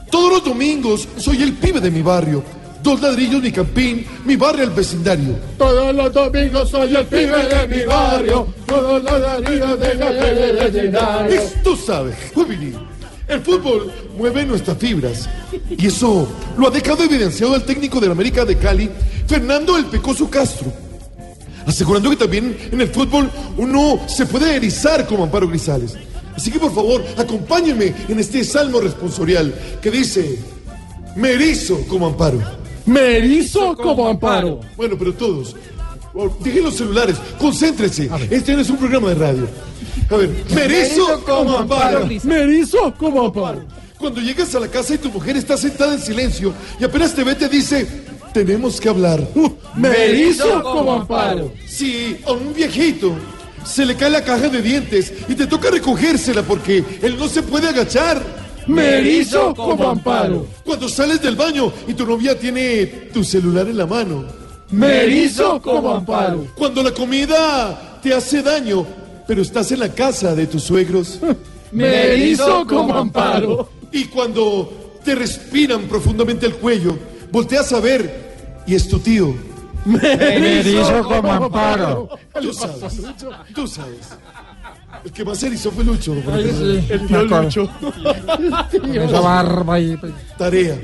todos los domingos soy el pibe de mi barrio, dos ladrillos mi campín, mi barrio el vecindario. Todos los domingos soy el pibe de mi barrio. Todos los domingos de mi vecindario. Tú sabes, Jubilí, el fútbol mueve nuestras fibras. Y eso lo ha dejado evidenciado el técnico de la América de Cali, Fernando El Pecoso Castro. Asegurando que también en el fútbol uno se puede erizar como Amparo Grisales. Así que por favor, acompáñenme en este salmo responsorial que dice, me erizo como Amparo. Me erizo como amparo. Bueno, pero todos, dejen los celulares, concéntrense. Este no es un programa de radio. A ver, me erizo como Amparo. Me erizo como amparo. Cuando llegas a la casa y tu mujer está sentada en silencio y apenas te ve te dice, tenemos que hablar. Uh, Me erizo como amparo. Si a un viejito se le cae la caja de dientes y te toca recogérsela porque él no se puede agachar. Me erizo como amparo. Cuando sales del baño y tu novia tiene tu celular en la mano. Me erizo como amparo. Cuando la comida te hace daño, pero estás en la casa de tus suegros. Me erizo como amparo. Y cuando te respiran profundamente el cuello, volteas a ver y es tu tío. Me erizo como amparo. Tú sabes, tú sabes. El que más erizó fue Lucho. Ay, sí. El tío. Lucho. Esa barba ahí. pues. Tarea.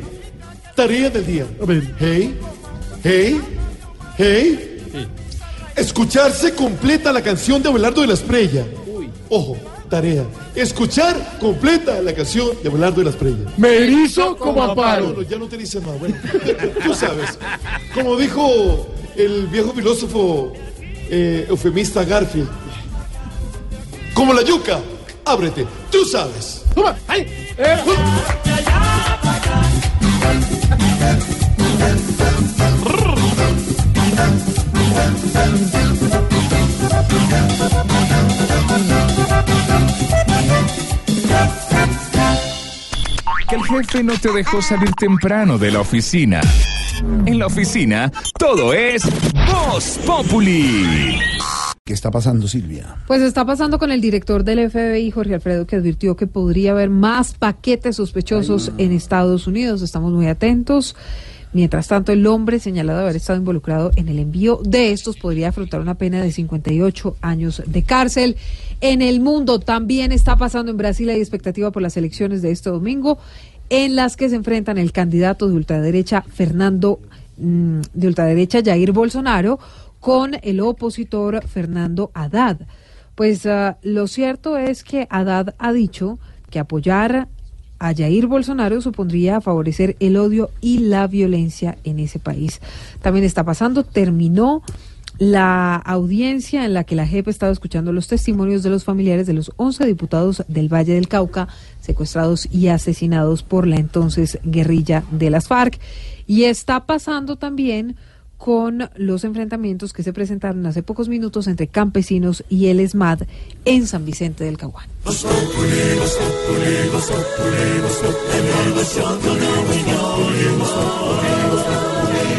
Tarea del día. A ver. Hey, hey, hey. Escucharse completa la canción de Abelardo de la Esprella. Ojo, tarea. Escuchar completa la canción de Abelardo de la Esprella. Me erizo como No, amparo. no, ya no te dice más. Bueno, tú sabes. Como dijo el viejo filósofo eh, eufemista Garfield. Como la yuca, ábrete. Tú sabes. Eh. Que el jefe no te dejó salir temprano de la oficina. En la oficina, todo es Voz Populi. ¿Qué está pasando, Silvia? Pues está pasando con el director del FBI, Jorge Alfredo, que advirtió que podría haber más paquetes sospechosos en Estados Unidos. Estamos muy atentos. Mientras tanto, el hombre señalado de haber estado involucrado en el envío de estos podría afrontar una pena de 58 años de cárcel. En el mundo también está pasando en Brasil, hay expectativa por las elecciones de este domingo, en las que se enfrentan el candidato de ultraderecha Fernando, mm, de ultraderecha Jair Bolsonaro, con el opositor Fernando Haddad. Pues ah, lo cierto es que Haddad ha dicho que apoyar a Jair Bolsonaro supondría favorecer el odio y la violencia en ese país. También está pasando, terminó la audiencia en la que la JEP estaba escuchando los testimonios de los familiares de los 11 diputados del Valle del Cauca secuestrados y asesinados por la entonces guerrilla de las FARC. Y está pasando también con los enfrentamientos que se presentaron hace pocos minutos entre campesinos y el ESMAD en San Vicente del Caguán.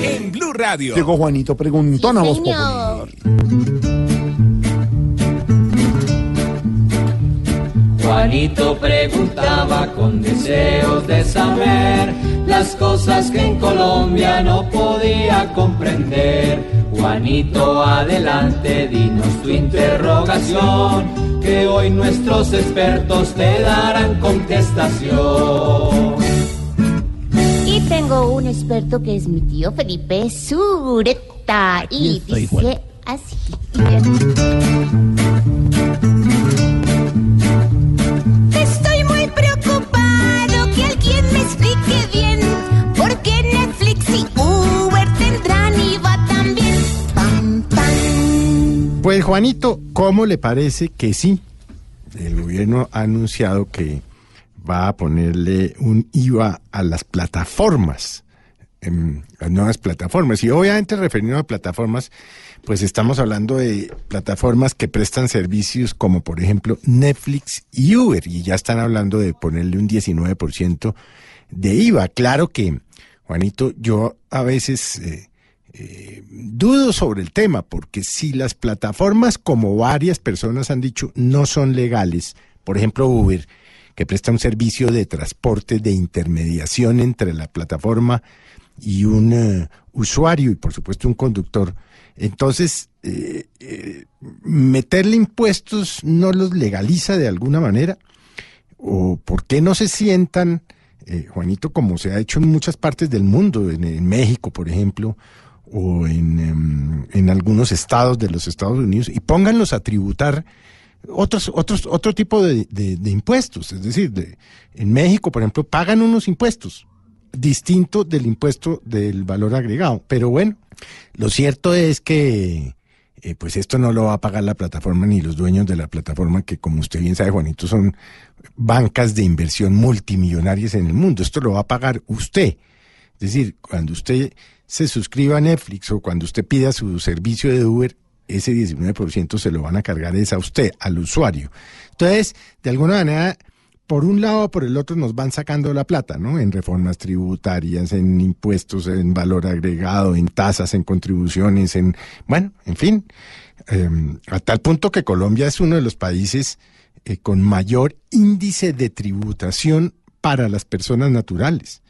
En Blue Radio. Llegó Juanito Preguntón a vos, Juanito preguntaba con deseos de saber las cosas que en Colombia no podía comprender. Juanito, adelante, dinos tu interrogación, que hoy nuestros expertos te darán contestación. tengo un experto que es mi tío Felipe Sureta y dice Juan. así. Juanito, ¿cómo le parece que sí? El gobierno ha anunciado que va a ponerle un IVA a las plataformas, em, las nuevas plataformas. Y obviamente referido a plataformas, pues estamos hablando de plataformas que prestan servicios como por ejemplo Netflix y Uber. Y ya están hablando de ponerle un 19% de IVA. Claro que, Juanito, yo a veces... eh, eh, dudo sobre el tema, porque si las plataformas, como varias personas han dicho, no son legales, por ejemplo Uber, que presta un servicio de transporte, de intermediación entre la plataforma y un eh, usuario y por supuesto un conductor, entonces eh, meterle impuestos no los legaliza de alguna manera, o por qué no se sientan, Juanito, como se ha hecho en muchas partes del mundo, en México, por ejemplo, o en, em, en algunos estados de los Estados Unidos, y pónganlos a tributar otros, otros, otro tipo de, impuestos. Es decir, de- en México, por ejemplo, pagan unos impuestos distinto del impuesto del valor agregado. Pero bueno, lo cierto es que eh, pues esto no lo va a pagar la plataforma ni los dueños de la plataforma, que como usted bien sabe, Juanito, son bancas de inversión multimillonarias en el mundo. Esto lo va a pagar usted. Es decir, cuando usted se suscriba a Netflix o cuando usted pida su servicio de Uber, ese 19% se lo van a cargar es a usted, al usuario. Entonces, de alguna manera, por un lado o por el otro nos van sacando la plata, ¿no? En reformas tributarias, en impuestos, en valor agregado, en tasas, en contribuciones, en, bueno, en fin, eh, a tal punto que Colombia es uno de los países eh, con mayor índice de tributación para las personas naturales.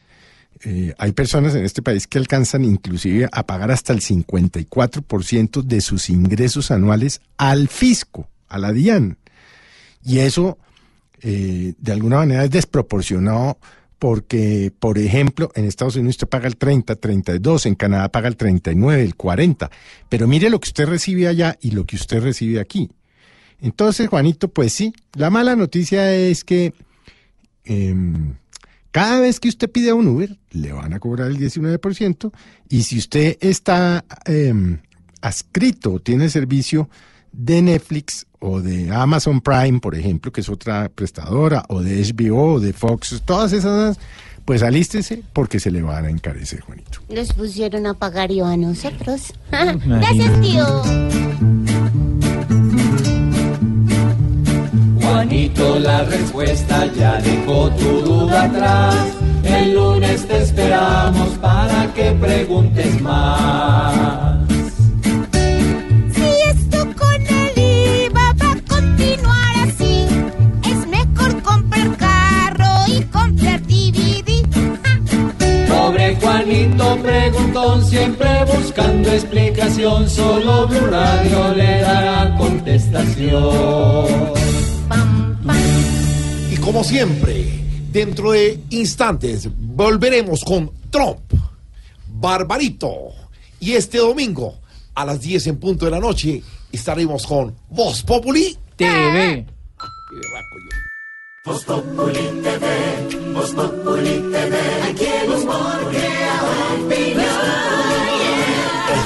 Eh, hay personas en este país que alcanzan inclusive a pagar hasta el 54% de sus ingresos anuales al fisco, a la DIAN. Y eso, eh, de alguna manera, es desproporcionado porque, por ejemplo, en Estados Unidos usted paga el 30, 32, en Canadá paga el 39, el 40. Pero mire lo que usted recibe allá y lo que usted recibe aquí. Entonces, Juanito, pues sí, la mala noticia es que em, cada vez que usted pide un Uber, le van a cobrar el 19%. Y si usted está em, adscrito o tiene servicio de Netflix o de Amazon Prime, por ejemplo, que es otra prestadora, o de HBO, o de Fox, todas esas, pues alístese porque se le van a encarecer, Juanito. Nos pusieron a pagar yo a nosotros. Gracias, tío. Juanito, la respuesta ya dejó tu duda atrás. El lunes te esperamos para que preguntes más. Si esto con el IVA va a continuar así, es mejor comprar carro y comprar DVD. Pobre Juanito preguntón, siempre buscando explicación. Solo Blue Radio le dará contestación. Como siempre, dentro de instantes volveremos con Trump, Barbarito. Y este domingo, a las 10 en punto de la noche, estaremos con Voz Populi TV. Voz Populi TV, Voz Populi TV, aquí el humor crea opinión.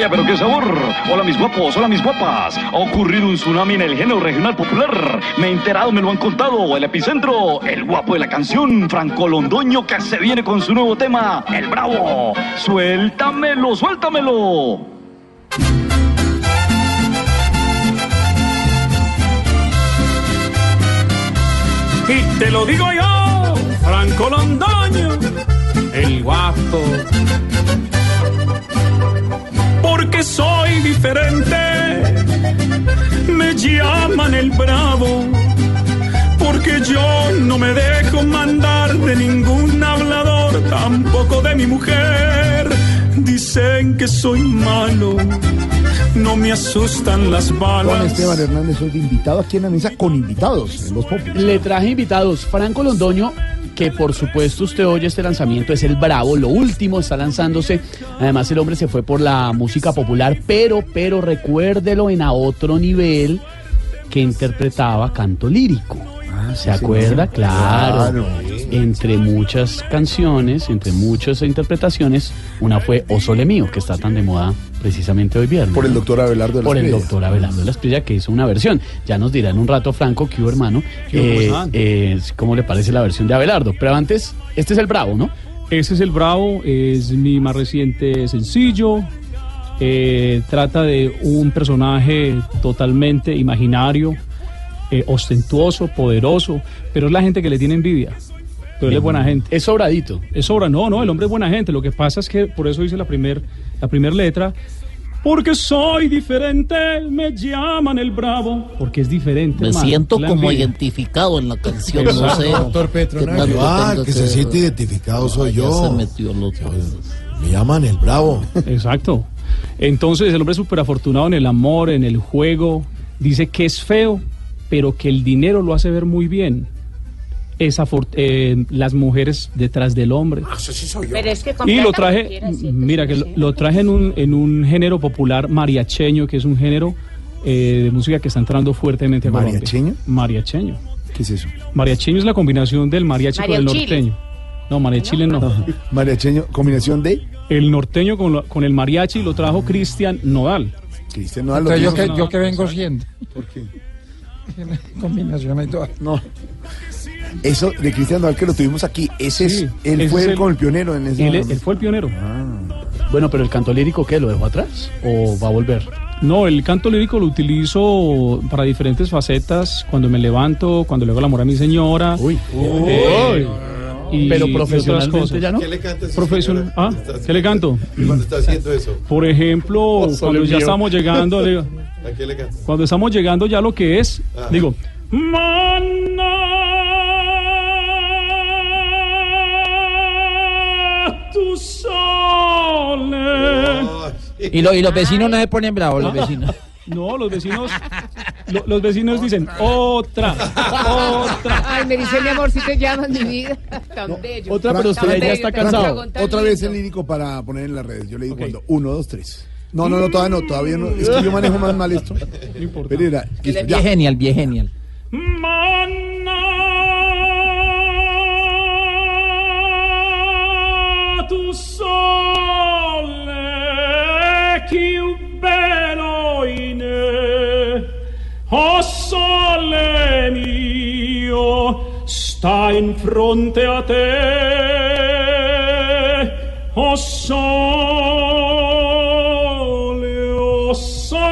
Vaya, pero qué sabor. Hola mis guapos, hola mis guapas. Ha ocurrido un tsunami en el género regional popular. Me he enterado, me lo han contado. El epicentro, el guapo de la canción, Franco Londoño, que se viene con su nuevo tema, El Bravo. Suéltamelo, suéltamelo. Y te lo digo yo, Franco Londoño, el guapo. Porque soy diferente, me llaman el bravo. Porque yo no me dejo mandar de ningún hablador, tampoco de mi mujer. Dicen que soy malo, no me asustan las Juan balas. Esteban Hernández hoy de invitado aquí en la mesa con invitados en los. Le traje invitados. Franco Londoño, que por supuesto usted oye este lanzamiento, es el Bravo, lo último está lanzándose. Además, el hombre se fue por la música popular, pero, pero recuérdelo en a otro nivel que interpretaba canto lírico. ¿Se sí, acuerda? sí. Claro. Claro. Entre muchas canciones, entre muchas interpretaciones, una fue O Sole Mío, que está tan de moda precisamente hoy viernes. Por el doctor Abelardo de la Por el doctor Abelardo de la Espriella, que hizo una versión. Ya nos dirá en un rato Franco, que hubo hermano, ¿Qué hubo, eh, eh, cómo le parece la versión de Abelardo. Pero antes, este es el Bravo, ¿no? Ese es el Bravo, es mi más reciente sencillo. Eh, trata de un personaje totalmente imaginario, eh, ostentuoso, poderoso, pero es la gente que le tiene envidia. Pero él es buena gente. Es sobradito. Es sobra, no, no, el hombre es buena gente. Lo que pasa es que por eso hice la primer, la primer letra. Porque soy diferente, me llaman el bravo. Porque es diferente. Me hermano, siento como identificado en la canción, no sé. Doctor Ah, que se siente identificado soy yo. Se metió el otro. Me llaman el bravo. Exacto. Entonces el hombre es súper afortunado en el amor, en el juego. Dice que es feo, pero que el dinero lo hace ver muy bien. Es afor- eh, las mujeres detrás del hombre. Pero es que con Y plata lo traje, sí. mira, que lo, lo traje en un, en un género popular mariacheño, que es un género eh, de música que está entrando fuertemente a Colombia. ¿Mariacheño? Mariacheño. ¿Qué es eso? Mariacheño es la combinación del mariachi con el norteño. No, mariachile no. Mariacheño, combinación de El norteño con, lo- con el mariachi lo trajo Cristian Nodal. Cristian Entonces, yo, que, yo que vengo siendo. ¿Por qué? Combinación hay todas. No. Eso de Cristian Nodal que lo tuvimos aquí, ese Sí, es, él ese fue es el, como el pionero en eso. Él, él fue el pionero. Bueno, pero el canto lírico, ¿qué? ¿Lo dejó atrás? ¿O va a volver? No, el canto lírico lo utilizo para diferentes facetas. Cuando me levanto, cuando le hago el amor a mi señora. Uy. Eh, y- Pero y profesionalmente cosas. ya no. ¿Qué le canta a esa Profesional- señora? ¿Ah? ¿Qué le canto? Cuando está haciendo eso. Por ejemplo, Oh, cuando ya mío. estamos llegando, le- ¿A qué le canta? cuando estamos llegando ya lo que es, Ajá. digo, tu Y, lo- y los vecinos no se ponen bravos, los vecinos. No, los vecinos, lo- los vecinos dicen otra, otra. Ay, me dice mi amor, si te llamas mi vida. Tan bello. Otra, Tan bello, tan Franco, tan otra vez el lindo. lírico para poner en las redes. Yo le digo cuando uno, dos, tres. No, no, no, todavía no, todavía no. Es que yo manejo más mal esto. Pero era, listo, ya. Bien genial, bien genial. Oh sole mio sta in fronte a te oh sole oh sole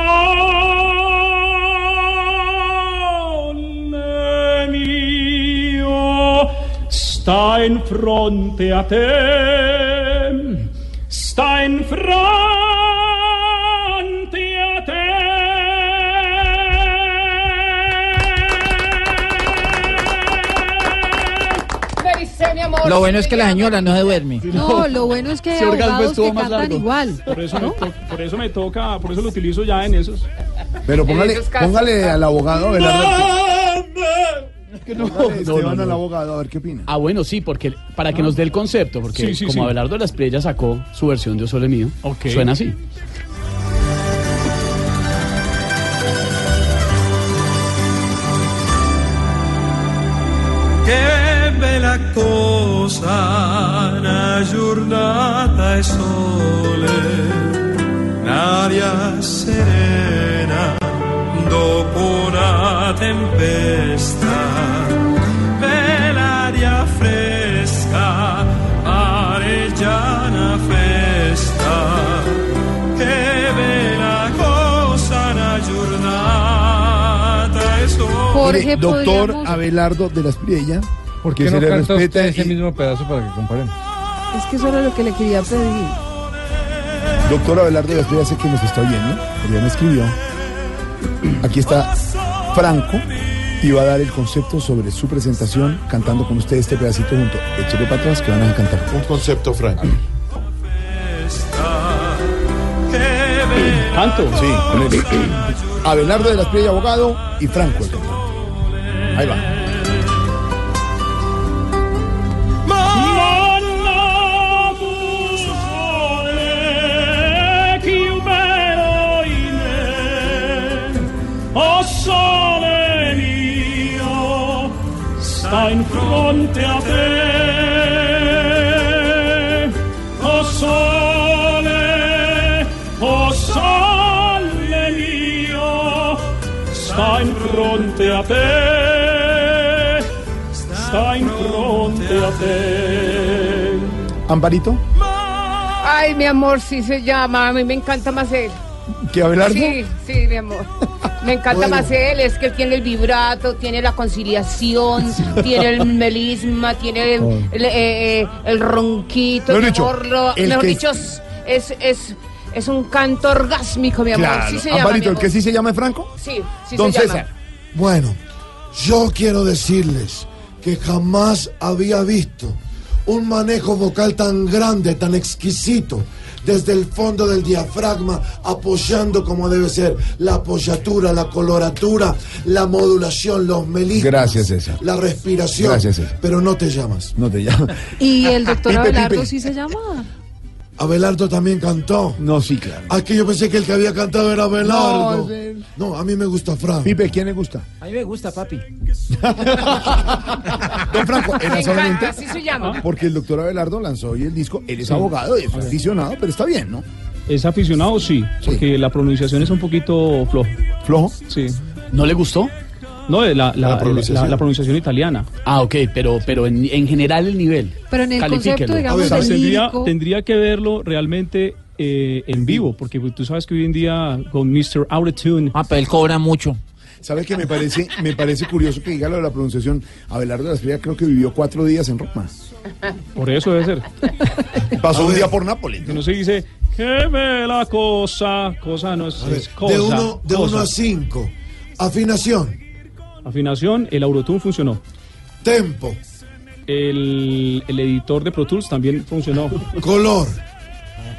mio sta in fronte a te sta in fronte Lo bueno es que la señora no se duerme. No, lo bueno es que hay abogados que cantan largo. igual. Por eso, me to- por eso me toca, por eso lo utilizo ya en esos. Pero póngale, esos casos. póngale al abogado Abelardo. No, no, Esteban no, al no. abogado, a ver qué opina. Ah, bueno, sí, porque para que nos dé el concepto, porque Sí, sí, como sí. Abelardo de la Espriella sacó su versión de O Sole Mío, suena así. Che bella cosa una giornata e sole, un'aria serena dopo una tempesta, bell'aria fresca, pareggiana festa, che bella cosa una giornata e sole. Mire, doctor Abelardo de la Espriella, ¿Por que qué se no le canta respeta usted ese mismo pedazo para que comparen? Es que eso era lo que le quería pedir. Doctor Abelardo de Espriella, sé que nos está oyendo, ya me escribió. Aquí está Franco y va a dar el concepto sobre su presentación cantando con ustedes este pedacito junto. Échale para atrás que van a cantar. Un concepto franco. Canto. Sí, con él. Abelardo de las Piedras Abogado y Franco el cantante. Ahí va. Sta in fronte a te. O sole, o sole mio, sta in fronte a te. Sta in fronte a te. Amparito, Ay, mi amor, sí se llama. A mí me encanta más él. Que Abelardo. Sí, sí, mi amor. Me encanta Bueno. más él. Es que él tiene el vibrato, tiene la conciliación, tiene el melisma, tiene el, Oh. el, eh, eh, el ronquito. Mejor dicho, el mejor que- dicho, es, es, es, un canto orgásmico, mi amor. Claro. Sí se llama. Amparito, mi el que sí se llama es Franco. Sí, sí Don se llama. Bueno, yo quiero decirles que jamás había visto un manejo vocal tan grande, tan exquisito, desde el fondo del diafragma, apoyando como debe ser la apoyatura, la coloratura, la modulación, los melismas. Gracias, César. La respiración. Gracias, César. Pero no te llamas. No te llamas. Y el doctor Pipe, Abelardo Pipe. sí se llama. Abelardo también cantó. No, sí, claro. Aquí yo pensé que el que había cantado era Abelardo. No, a mí me gusta Fran. Pipe, ¿quién le gusta? A mí me gusta, papi. Don Franco, era Me solamente así se llama. porque el doctor Abelardo lanzó hoy el disco. Él es Sí. abogado, es aficionado, pero está bien, ¿no? ¿Es aficionado? Sí, porque la pronunciación es un poquito flojo. ¿Flojo? Sí. ¿No le gustó? No, la, la, la- pronunciación. la pronunciación italiana. Ah, ok, pero, pero en, en general el nivel. Pero en el concepto, digamos, tendría, tendría que verlo realmente eh, en vivo, porque tú sabes que hoy en día con Mr. Autotune... Ah, pero él cobra mucho. ¿Sabe que me parece, me parece curioso que diga lo de la pronunciación? Abelardo de las Piedras creo que vivió cuatro días en Roma. Por eso debe ser. Pasó un día por Nápoles. Que no se dice, qué bella cosa, cosa no es, A ver, es cosa. de uno, de cosa. uno a cinco. Afinación. Afinación, el Autotune funcionó. Tempo. El, el editor de Pro Tools también funcionó. Color.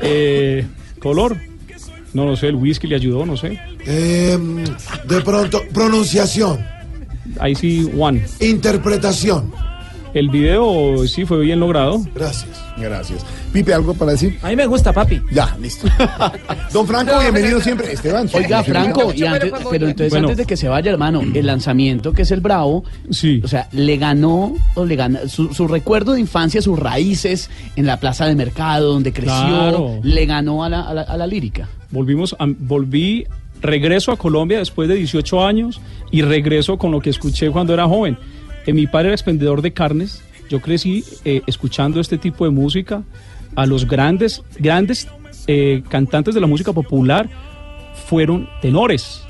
Eh, color. No lo sé, el whisky le ayudó, no sé. Em, de pronto, pronunciación. Ahí sí, one. Interpretación. El video sí fue bien logrado. Gracias. Gracias. Pipe, ¿algo para decir? A mí me gusta, papi. Ya, listo. Don Franco, bienvenido siempre. Esteban. Oiga, Franco, y antes, pero entonces Bueno. antes de que se vaya, hermano, el lanzamiento que es el Bravo, sí. o sea, le ganó, o le ganó su, su recuerdo de infancia, sus raíces en la plaza de mercado, donde creció, Claro. le ganó a la, a la- a la lírica. Volvimos, a- volví, regreso a Colombia después de 18 años y regreso con lo que escuché cuando era joven. Eh, mi padre era expendedor de carnes. Yo crecí eh, escuchando este tipo de música. A los grandes, grandes eh, cantantes de la música popular fueron tenores.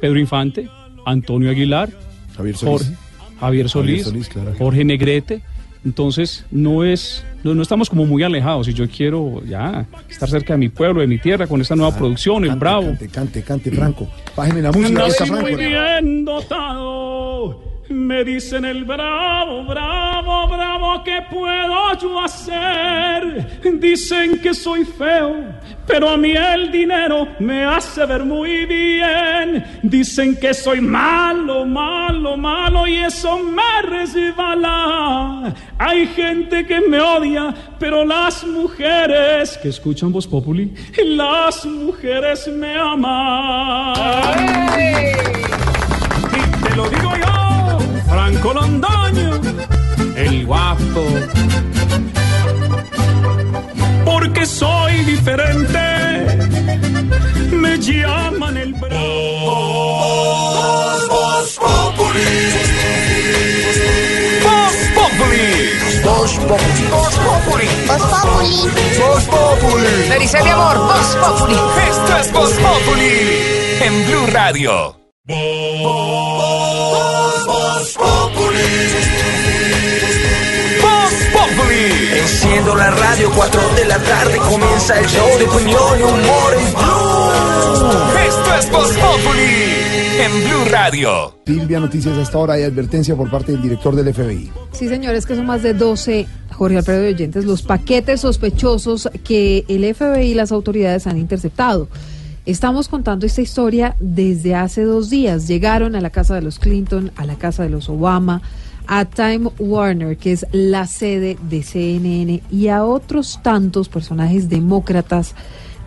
Pedro Infante, Antonio Aguilar, Javier Solís. Jorge- Javier Solís, Javier Solís, claro. Jorge Negrete. Entonces no es, no, no estamos como muy alejados y yo quiero ya estar cerca de mi pueblo, de mi tierra con esta nueva producción, el Bravo. Cante, cante, cante, Franco. Bájeme la música. Franco. muy bien dotado, me dicen el bravo, bravo, bravo, ¿qué puedo yo hacer? Dicen que soy feo, pero a mí el dinero me hace ver muy bien. Dicen que soy malo, malo, malo y eso me resbala. Hay gente que me odia, pero las mujeres que escuchan Voz Populi, las mujeres me aman. Y te lo digo yo, Franco Londoño, el guapo. Porque soy diferente, me llaman el bravo. Populi. Voz Populi. Voz Populi. Voz Populi. Voz Populi. Voz Populi. Me dice mi amor, Voz Populi. Esto es Voz Populi en Blue Radio. Populi. Enciendo la radio, 4 de la tarde comienza el show de opinión y humor en Blue. Esto es Voz Populi en Blue Radio. Silvia, noticias hasta ahora. Hay advertencia por parte del director del FBI. Sí, señores, que son más de 12, Jorge Alfredo de Oyentes, los paquetes sospechosos que el FBI y las autoridades han interceptado. Estamos contando esta historia desde hace dos días. Llegaron a la casa de los Clinton, a la casa de los Obama, a Time Warner, que es la sede de CNN, y a otros tantos personajes demócratas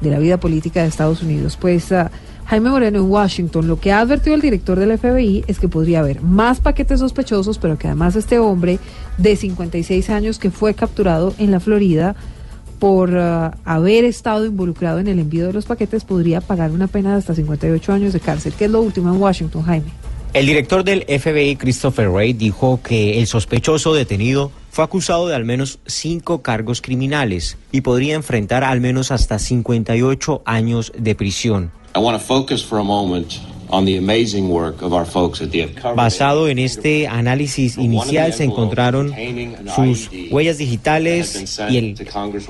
de la vida política de Estados Unidos. Pues ah, Jaime Moreno en Washington, lo que ha advertido el director del FBI es que podría haber más paquetes sospechosos, pero que además este hombre de 56 años que fue capturado en la Florida por ah, haber estado involucrado en el envío de los paquetes podría pagar una pena de hasta 58 años de cárcel, que es lo último en Washington, Jaime. El director del FBI, Christopher Wray, dijo que el sospechoso detenido fue acusado de al menos cinco cargos criminales y podría enfrentar al menos hasta 58 años de prisión. I want to focus for a moment on the amazing work of our folks at the Basado en este análisis inicial se encontraron sus huellas digitales y el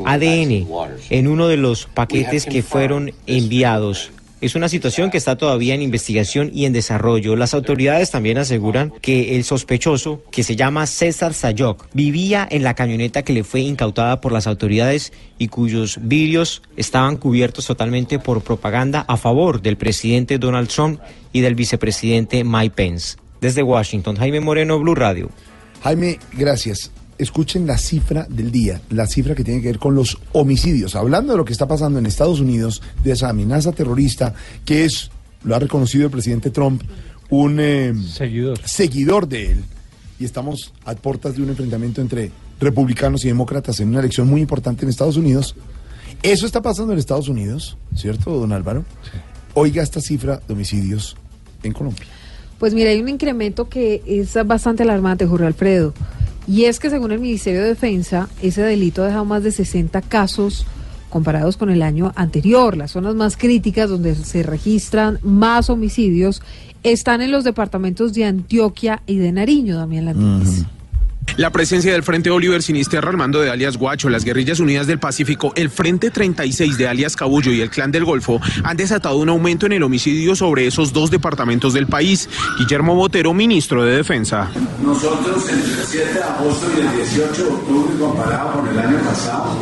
ADN en uno de los paquetes que fueron enviados. Es una situación que está todavía en investigación y en desarrollo. Las autoridades también aseguran que el sospechoso, que se llama César Sayok, vivía en la camioneta que le fue incautada por las autoridades y cuyos vidrios estaban cubiertos totalmente por propaganda a favor del presidente Donald Trump y del vicepresidente Mike Pence. Desde Washington, Jaime Moreno, Blue Radio. Jaime, gracias. Escuchen la cifra del día, la cifra que tiene que ver con los homicidios. Hablando de lo que está pasando en Estados Unidos, de esa amenaza terrorista, que es, lo ha reconocido el presidente Trump, un eh, seguidor. seguidor de él. Y estamos a puertas de un enfrentamiento entre republicanos y demócratas en una elección muy importante en Estados Unidos. Eso está pasando en Estados Unidos, ¿cierto, don Álvaro? Oiga esta cifra de homicidios en Colombia. Pues mira, hay un incremento que es bastante alarmante, Jorge Alfredo. Y es que según el Ministerio de Defensa, ese delito ha dejado más de 60 casos comparados con el año anterior. Las zonas más críticas donde se registran más homicidios están en los departamentos de Antioquia y de Nariño, Damián Landines. La presencia del Frente Oliver Sinisterra al mando de alias Guacho, las Guerrillas Unidas del Pacífico, el Frente 36 de alias Cabullo y el Clan del Golfo han desatado un aumento en el homicidio sobre esos dos departamentos del país. Guillermo Botero, ministro de Defensa. Nosotros entre el 7 de agosto y el 18 de octubre, comparado con el año pasado,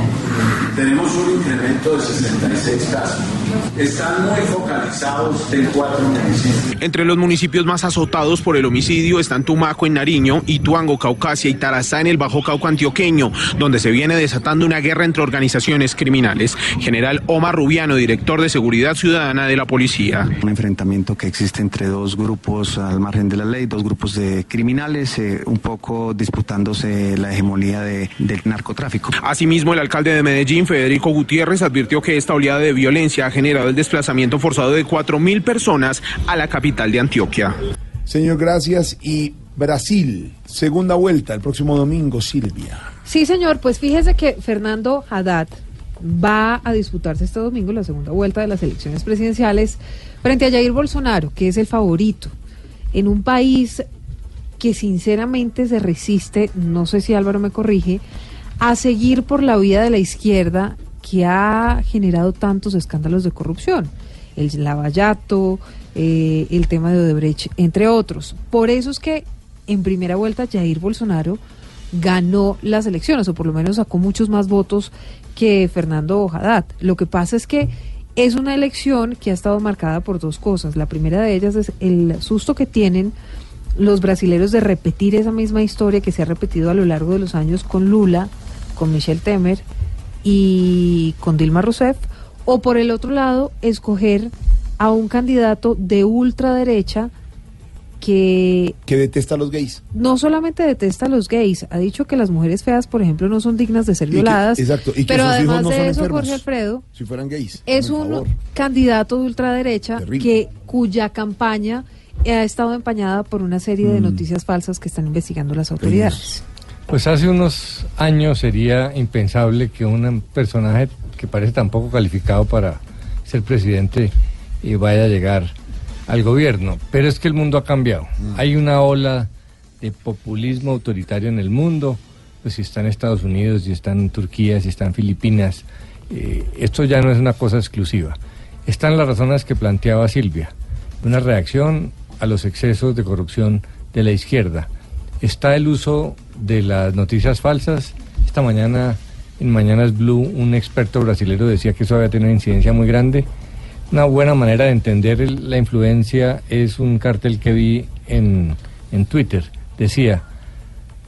tenemos un incremento de 66 casos. Están muy focalizados en cuatro municipios. Entre los municipios más azotados por el homicidio están Tumaco en Nariño, Ituango, Caucasia y Tarazá en el Bajo Cauca antioqueño, donde se viene desatando una guerra entre organizaciones criminales. General Omar Rubiano, director de Seguridad Ciudadana de la Policía. Un enfrentamiento que existe entre dos grupos al margen de la ley, dos grupos de criminales, eh, un poco disputándose la hegemonía de- del narcotráfico. Asimismo, el alcalde de Medellín, Federico Gutiérrez, advirtió que esta oleada de violencia ha generado el desplazamiento forzado de 4.000 personas a la capital de Antioquia. Señor, gracias. Y Brasil, segunda vuelta el próximo domingo, Silvia. Sí, señor, pues fíjese que Fernando Haddad va a disputarse este domingo la segunda vuelta de las elecciones presidenciales frente a Jair Bolsonaro, que es el favorito, en un país que sinceramente se resiste, no sé si Álvaro me corrige, a seguir por la vía de la izquierda que ha generado tantos escándalos de corrupción. El lavallato, eh, el tema de Odebrecht, entre otros. Por eso es que en primera vuelta Jair Bolsonaro ganó las elecciones, o por lo menos sacó muchos más votos que Fernando Haddad. Lo que pasa es que es una elección que ha estado marcada por dos cosas. La primera de ellas es el susto que tienen los brasileños de repetir esa misma historia que se ha repetido a lo largo de los años con Lula, con Michel Temer y con Dilma Rousseff, o por el otro lado, escoger a un candidato de ultraderecha que Que detesta a los gays. no solamente detesta a los gays, ha dicho que las mujeres feas, por ejemplo, no son dignas de ser Y que- violadas. exacto, y que pero sus hijos además no de son eso, enfermos. Jorge Alfredo, Si fueran gays. es un favor. candidato de ultraderecha Terrible. que cuya campaña ha estado empañada por una serie Mm. de noticias falsas que están investigando las autoridades. Pues hace unos años sería impensable que un personaje que parece tan poco calificado para ser presidente y vaya a llegar al gobierno. Pero es que el mundo ha cambiado. Hay una ola de populismo autoritario en el mundo. Pues si está en Estados Unidos, si está en Turquía, si está en Filipinas, eh, esto ya no es una cosa exclusiva. Están las razones que planteaba Silvia. Una reacción a los excesos de corrupción de la izquierda. Está el uso de las noticias falsas. Esta mañana, en Mañanas Blue, un experto brasilero decía que eso había tenido una incidencia muy grande. Una buena manera de entender la influencia es un cartel que vi en, en Twitter. Decía,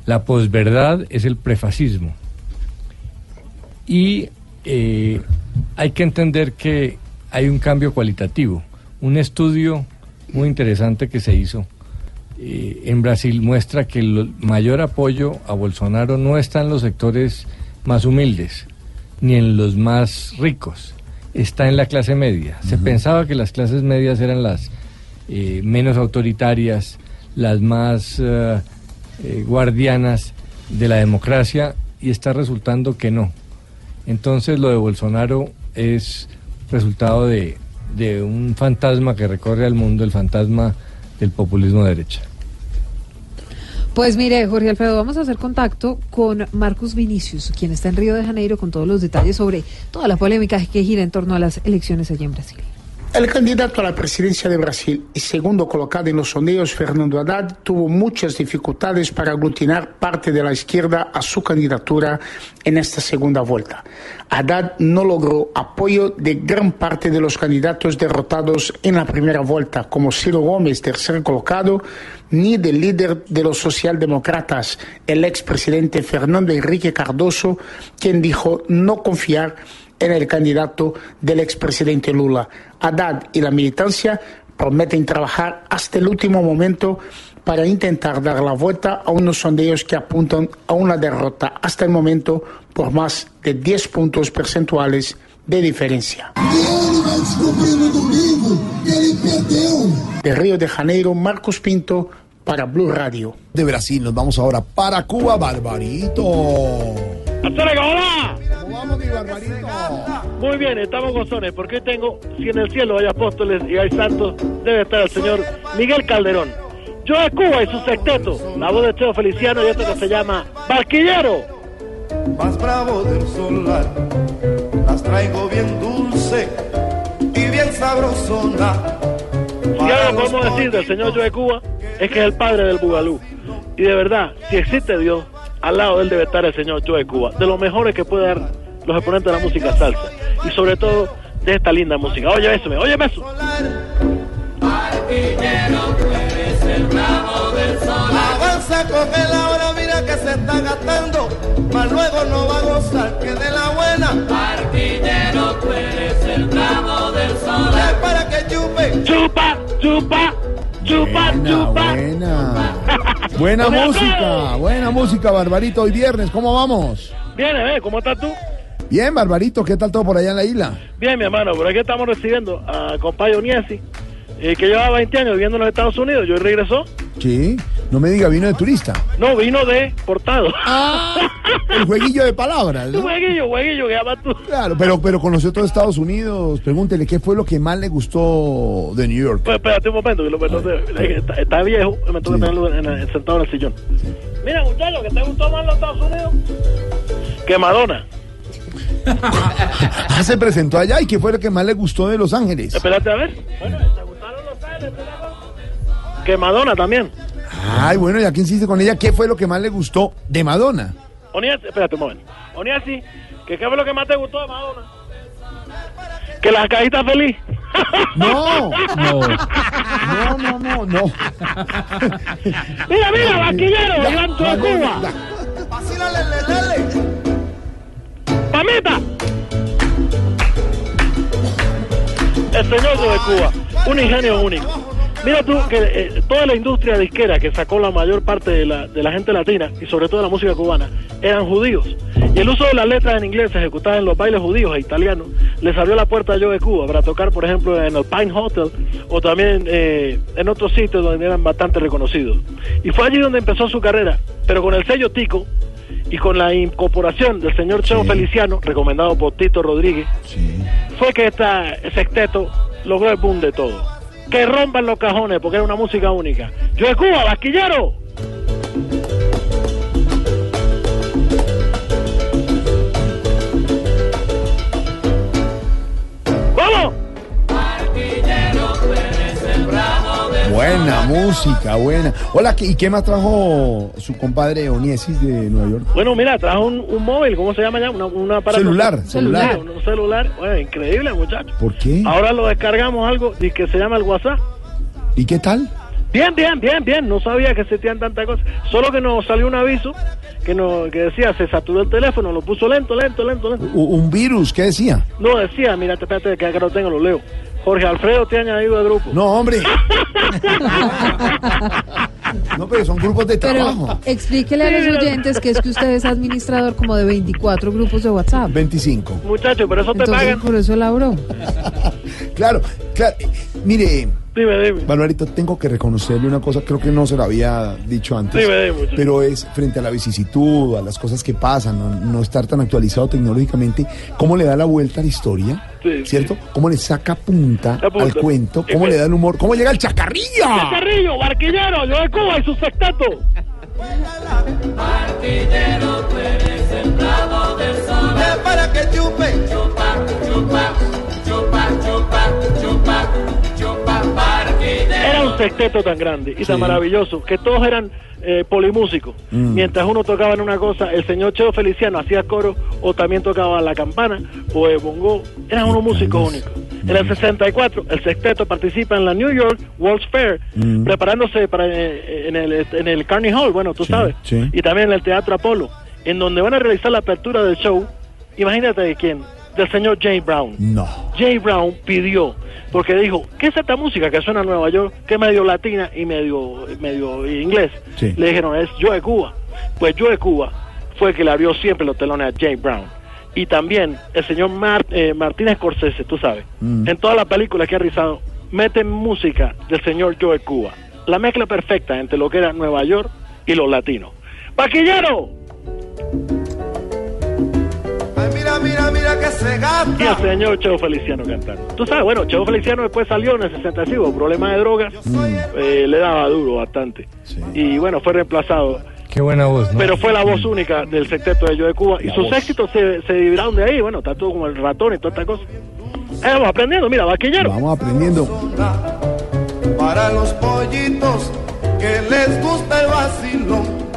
la posverdad es el prefascismo. Y eh, hay que entender que hay un cambio cualitativo. Un estudio muy interesante que se hizo eh, en Brasil muestra que el mayor apoyo a Bolsonaro no está en los sectores más humildes ni en los más ricos, está en la clase media. Se pensaba que las clases medias eran las eh, menos autoritarias, las más eh, eh, guardianas de la democracia y está resultando que no. Entonces lo de Bolsonaro es resultado de, de un fantasma que recorre al mundo, el fantasma del populismo de derecha. Pues mire, Jorge Alfredo, vamos a hacer contacto con Marcus Vinicius, quien está en Río de Janeiro con todos los detalles sobre toda la polémica que gira en torno a las elecciones allí en Brasil. El candidato a la presidencia de Brasil y segundo colocado en los sondeos, Fernando Haddad, tuvo muchas dificultades para aglutinar parte de la izquierda a su candidatura en esta segunda vuelta. Haddad no logró apoyo de gran parte de los candidatos derrotados en la primera vuelta, como Ciro Gómez, tercer colocado, ni del líder de los socialdemócratas, el expresidente Fernando Enrique Cardoso, quien dijo no confiar en el candidato del expresidente Lula. Haddad y la militancia prometen trabajar hasta el último momento para intentar dar la vuelta a unos sondeos que apuntan a una derrota hasta el momento por más de 10 puntos percentuales de diferencia. De Río de Janeiro, Marcos Pinto para Blue Radio. De Brasil nos vamos ahora para Cuba, Barbarito. ¿Cómo vamos, mi Barbarito? Muy bien, estamos gozones, porque hoy tengo, si en el cielo hay apóstoles y hay santos, debe estar el señor Miguel Calderón. Yo de Cuba y su sexteto, la voz de Cheo Feliciano y esto que se llama Barquillero. más bravo del solar. Las traigo bien dulce y bien sabrosona. Si algo podemos decir del señor Joe Cuba, es que es el padre del Bugalú. Y de verdad, si existe Dios, al lado de él debe estar el señor Joe Cuba, de los mejores que puede dar los exponentes de la música salsa. Y sobre todo, de esta linda música. Oye, eso, oye, eso. Avanza con él ahora, mira que se está gastando. Mas luego no va a gozar que de la buena. Artillero, tú eres el bravo del sol. Es para que chupe. Chupa, chupa, chupa, chupa. Buena. Buena ¡Un música, buena música, Barbarito. Hoy viernes, ¿cómo vamos? Bien, eh, ¿cómo estás tú? Bien, Barbarito, ¿qué tal todo por allá en la isla? Bien, mi hermano, por aquí estamos recibiendo a compañero Oniesi, eh, que llevaba 20 años viviendo en los Estados Unidos. Yo regresó. Sí, no me diga, vino de turista. No, vino de portado. El jueguillo de palabras. ¿no? jueguillo, jueguillo, que llamas tú. Claro, pero, pero conoció todo Estados Unidos. Pregúntele, ¿qué fue lo que más le gustó de New York? Pues espérate un momento, que lo, no sé, está, está viejo, me tengo que tenerlo en- en- sentado en el sillón. Mira, muchacho, que te gustó más los Estados Unidos que Madonna. Ah, se presentó allá y ¿qué fue lo que más le gustó de Los Ángeles? Espérate a ver. Bueno, ¿te gustaron los Ángeles? Que Madonna también. Ay, bueno, ya que insiste con ella, ¿qué fue lo que más le gustó de Madonna? Oniasi, espérate un momento. Oniasi, ¿que ¿qué fue lo que más te gustó de Madonna? Que las cajitas feliz. No, no, no, no, no, no. Mira, mira, vaquillero, ya, de Cuba. ¡Pamita! El señor de Cuba, un ingenio único. Mira tú que eh, toda la industria disquera que sacó la mayor parte de la, de la gente latina y sobre todo de la música cubana eran judíos. Y el uso de las letras en inglés ejecutadas en los bailes judíos e italianos les abrió la puerta a Joe de Cuba para tocar, por ejemplo, en el Pine Hotel o también eh, en otros sitios donde eran bastante reconocidos. Y fue allí donde empezó su carrera, pero con el sello Tico y con la incorporación del señor Cheo Feliciano, recomendado por Tito Rodríguez, fue que este sexteto logró el boom de todo. Que rompan los cajones, porque era una música única. Yo de Cuba, vasquillero. Buena música, buena. Hola, ¿qué- ¿y qué más trajo su compadre Oniesis de Nueva York? Bueno, mira, trajo un, un móvil, ¿cómo se llama ya? Una, un aparato. Celular, celular. Un, un celular. Bueno, increíble, muchacho. ¿Por qué? Ahora lo descargamos algo y que se llama el WhatsApp. ¿Y qué tal? Bien, bien, bien, bien. No sabía que existían tantas cosas. Solo que nos salió un aviso que, nos, que decía, se saturó el teléfono, lo puso lento, lento, lento, lento. Un virus, ¿qué decía? No, decía, mira, espérate, que acá lo tengo, lo leo. Jorge Alfredo te ha añadido al grupo. No, hombre. No, pero son grupos de trabajo. Pero explíquele a los oyentes que es que usted es administrador como de 24 grupos de WhatsApp. 25. Muchacho, pero eso te Entonces, pagan. por eso elaboró. Claro, claro. Mire, Dime, dime. Tengo que reconocerle una cosa, creo que no se lo había dicho antes, Dime, dime, muchacho. pero es frente a la vicisitud, a las cosas que pasan, no, no estar tan actualizado tecnológicamente, cómo le da la vuelta a la historia, Sí, ¿cierto? Cómo le saca punta, La punta. al cuento, cómo sí. le da el humor, cómo llega el chacarrillo. Carrillo, Barquillero, yo de Cuba y su sexteto. Barquillero, tú eres el bravo del sol. para que chupe. Chupa, chupa, chupa, chupa, chupa, chupa. Era un sexteto tan grande y tan maravilloso que todos eran eh, polimúsicos. Mm. Mientras uno tocaba en una cosa, el señor Cheo Feliciano hacía coro o también tocaba la campana o el bongo. Eran unos músicos únicos. En el 64, el sexteto participa en la New York World's Fair, Mm. preparándose para eh, en, el, en el Carnegie Hall, bueno, tú sabes, sí. y también en el Teatro Apolo, en donde van a realizar la apertura del show. Imagínate de quién, del señor Jay Brown. No. Jay Brown pidió, porque dijo, ¿qué es esta música que suena en Nueva York, que es medio latina y medio, medio inglés? Sí. Le dijeron, es Yo de Cuba. Pues Yo de Cuba fue el que le abrió siempre los telones a Jay Brown. Y también el señor Mar- eh, Martínez Scorsese, tú sabes, Mm. en todas las películas que ha realizado, mete música del señor Yo de Cuba. La mezcla perfecta entre lo que era Nueva York y los latinos. ¡Paquillero! Ay, mira, mira, mira que se Y el gasta. señor Cheo Feliciano cantando. Tú sabes, bueno, Cheo Feliciano después salió en el 65, problema de drogas, eh, le daba duro bastante. Y bueno, fue reemplazado. Qué buena voz, ¿no? Pero fue la voz única del secteto de Yo de Cuba. Y sus éxitos se, se dividieron de ahí, bueno, está todo como el ratón y toda esta cosa. Eh, vamos aprendiendo, mira, vaquillero. Vamos aprendiendo. Para los pollitos que les gusta el vacilón.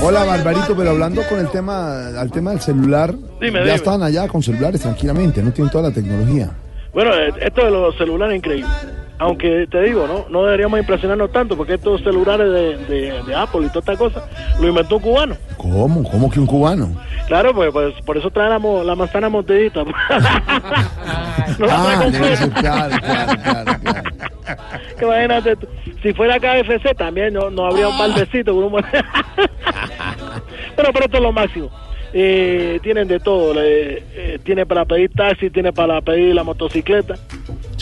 Hola, Barbarito, pero hablando con el tema, al tema del celular, Dime, ya dime. están allá con celulares tranquilamente, no tienen toda la tecnología. Bueno, eh, esto de los celulares es increíble. Aunque te digo, ¿no? No deberíamos impresionarnos tanto porque estos celulares de, de, de Apple y toda esta cosa lo inventó un cubano. ¿Cómo? ¿Cómo que un cubano? Claro, pues, pues por eso trae la, mo- la manzana mordidita. no la trae Ah, ser, claro, claro, claro, claro. Imagínate tú, si fuera KFC también no, no habría un baldecito un buen- Pero pero esto es lo máximo. Eh, tienen de todo, le- eh, tiene para pedir taxi, tiene para pedir la motocicleta,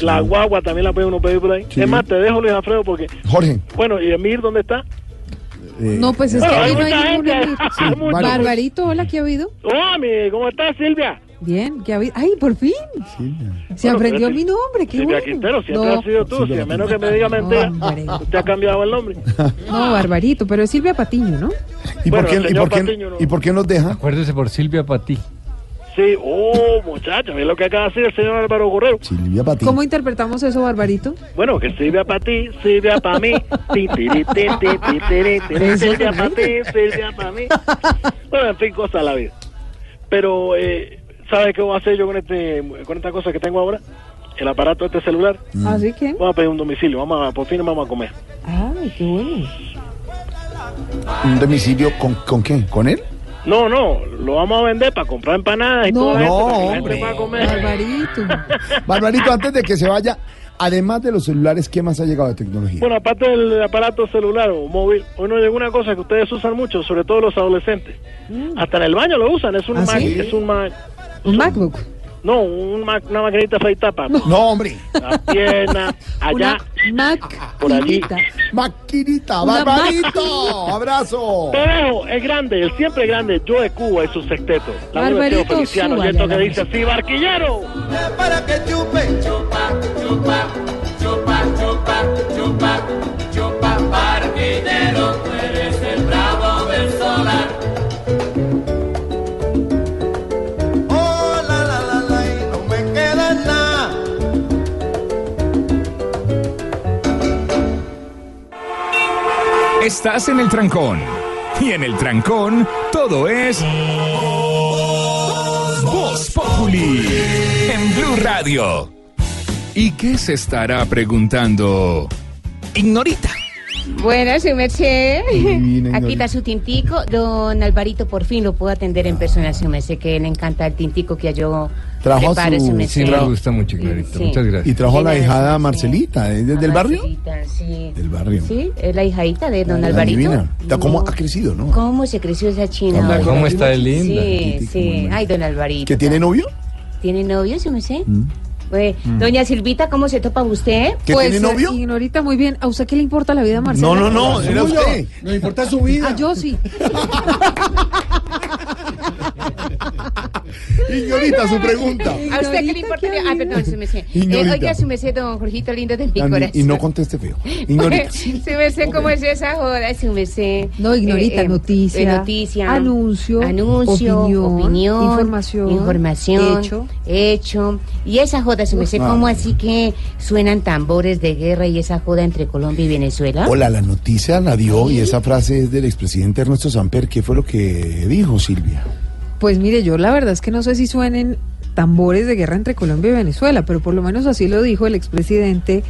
la guagua también la puede uno pedir por ahí. Sí. Es más, te dejo Luis Alfredo porque, Jorge. bueno, ¿y Emir dónde está? eh, No, pues es Bueno, que hay ahí no hay ningún. Sí, Barbarito, hola, ¿qué ha habido? Hola, mi, ¿cómo estás, Silvia? Bien, ¿qué ha habido? ¡Ay, por fin! Se Bueno, aprendió mi nombre, qué Silvia bueno. Quintero, siempre No, has sido tú, si a menos que me diga mentira, usted ha cambiado el nombre. no, Barbarito, pero es Silvia Patiño, ¿no? ¿Y, Bueno, por qué, y, por qué, Patiño no. ¿Y por qué nos deja? Acuérdese por Silvia Patí. Sí, oh, muchacho, es lo que acaba de decir el señor Álvaro Correro. Silvia Patiño. ¿Cómo interpretamos eso, Barbarito? Bueno, que Silvia para ti, Silvia para mí. Silvia para ti. Silvia para mí. Bueno, en fin, cosas de la vida. Pero, eh, ¿sabes qué voy a hacer yo con, este, con esta cosa que tengo ahora? El aparato de este celular. Así que, Vamos a pedir un domicilio, vamos a, por fin vamos a comer. ay, qué bueno. ¿Un domicilio con, con qué? ¿Con él? No, no, lo vamos a vender para comprar empanadas y No, la gente, no, para que la hombre. gente pueda comer. Barbarito. Barbarito, antes de que se vaya, además de los celulares, ¿qué más ha llegado de tecnología? Bueno, aparte del aparato celular o móvil, hoy nos llegó una cosa que ustedes usan mucho, sobre todo los adolescentes. Hasta en el baño lo usan, es un ¿Ah, Mac, sí? es un Mac. Un MacBook. No, un Mac- una maquinita para No, hombre. la pierna, allá, Una por allí. maquinita. Barbarito. Abrazo. Te dejo, es grande, el siempre grande, yo de Cuba y su sexteto. La Barbarito, Feliciano, y esto que dice así, barquillero. para que chupe. Chupa, chupa, chupa, chupa, chupa, chupa, estás en el trancón. Y en el trancón, todo es. Voz Populi. En Blue Radio. ¿Y qué se estará preguntando? Ignorita. Bueno, su merced. Aquí está su tintico. Don Alvarito, por fin lo puedo atender en persona, su merced, que le encanta el tintico que yo Trajo a su- sí, me gusta mucho. Sí. Muchas gracias. Y trajo a la hijada Marcelita, ¿es del barrio? Marcelita, sí. Del barrio. Sí, es la hijadita de don La Alvarito. divina. Está como ha crecido, ¿no? ¿Cómo se creció esa china? Oiga? ¿cómo está de linda? Sí, sí. Ay, don Alvarito. ¿Que tiene novio? ¿Tiene novio, su merced? Mm. Pues, Doña Silvita, ¿cómo se topa usted? ¿Que pues, tiene novio? eh, Ignorita, muy bien. ¿A usted qué le importa la vida Marcela? No, no, no, era usted. Nos importa su vida. Ah, yo sí. Ignorita, su pregunta. ¿A usted qué le importa? Ah, perdón, su merced. Eh, oiga, su merced, don Jorgito lindo de mi corazón. y no conteste feo. Ignorita. Su merced, ¿cómo es esa joda? Su merced. No, Ignorita, Eh, eh, noticia, eh, noticia. anuncio, Anuncio. opinión, opinión, información, Información. hecho. Hecho. Y esa joda, su merced. ¿cómo así que suenan tambores de guerra y esa joda entre Colombia y Venezuela? Hola, la noticia la dio y esa frase es del expresidente Ernesto Samper. ¿Qué fue lo que dijo Silvia? Pues mire, yo la verdad es que no sé si suenen tambores de guerra entre Colombia y Venezuela, pero por lo menos así lo dijo el expresidente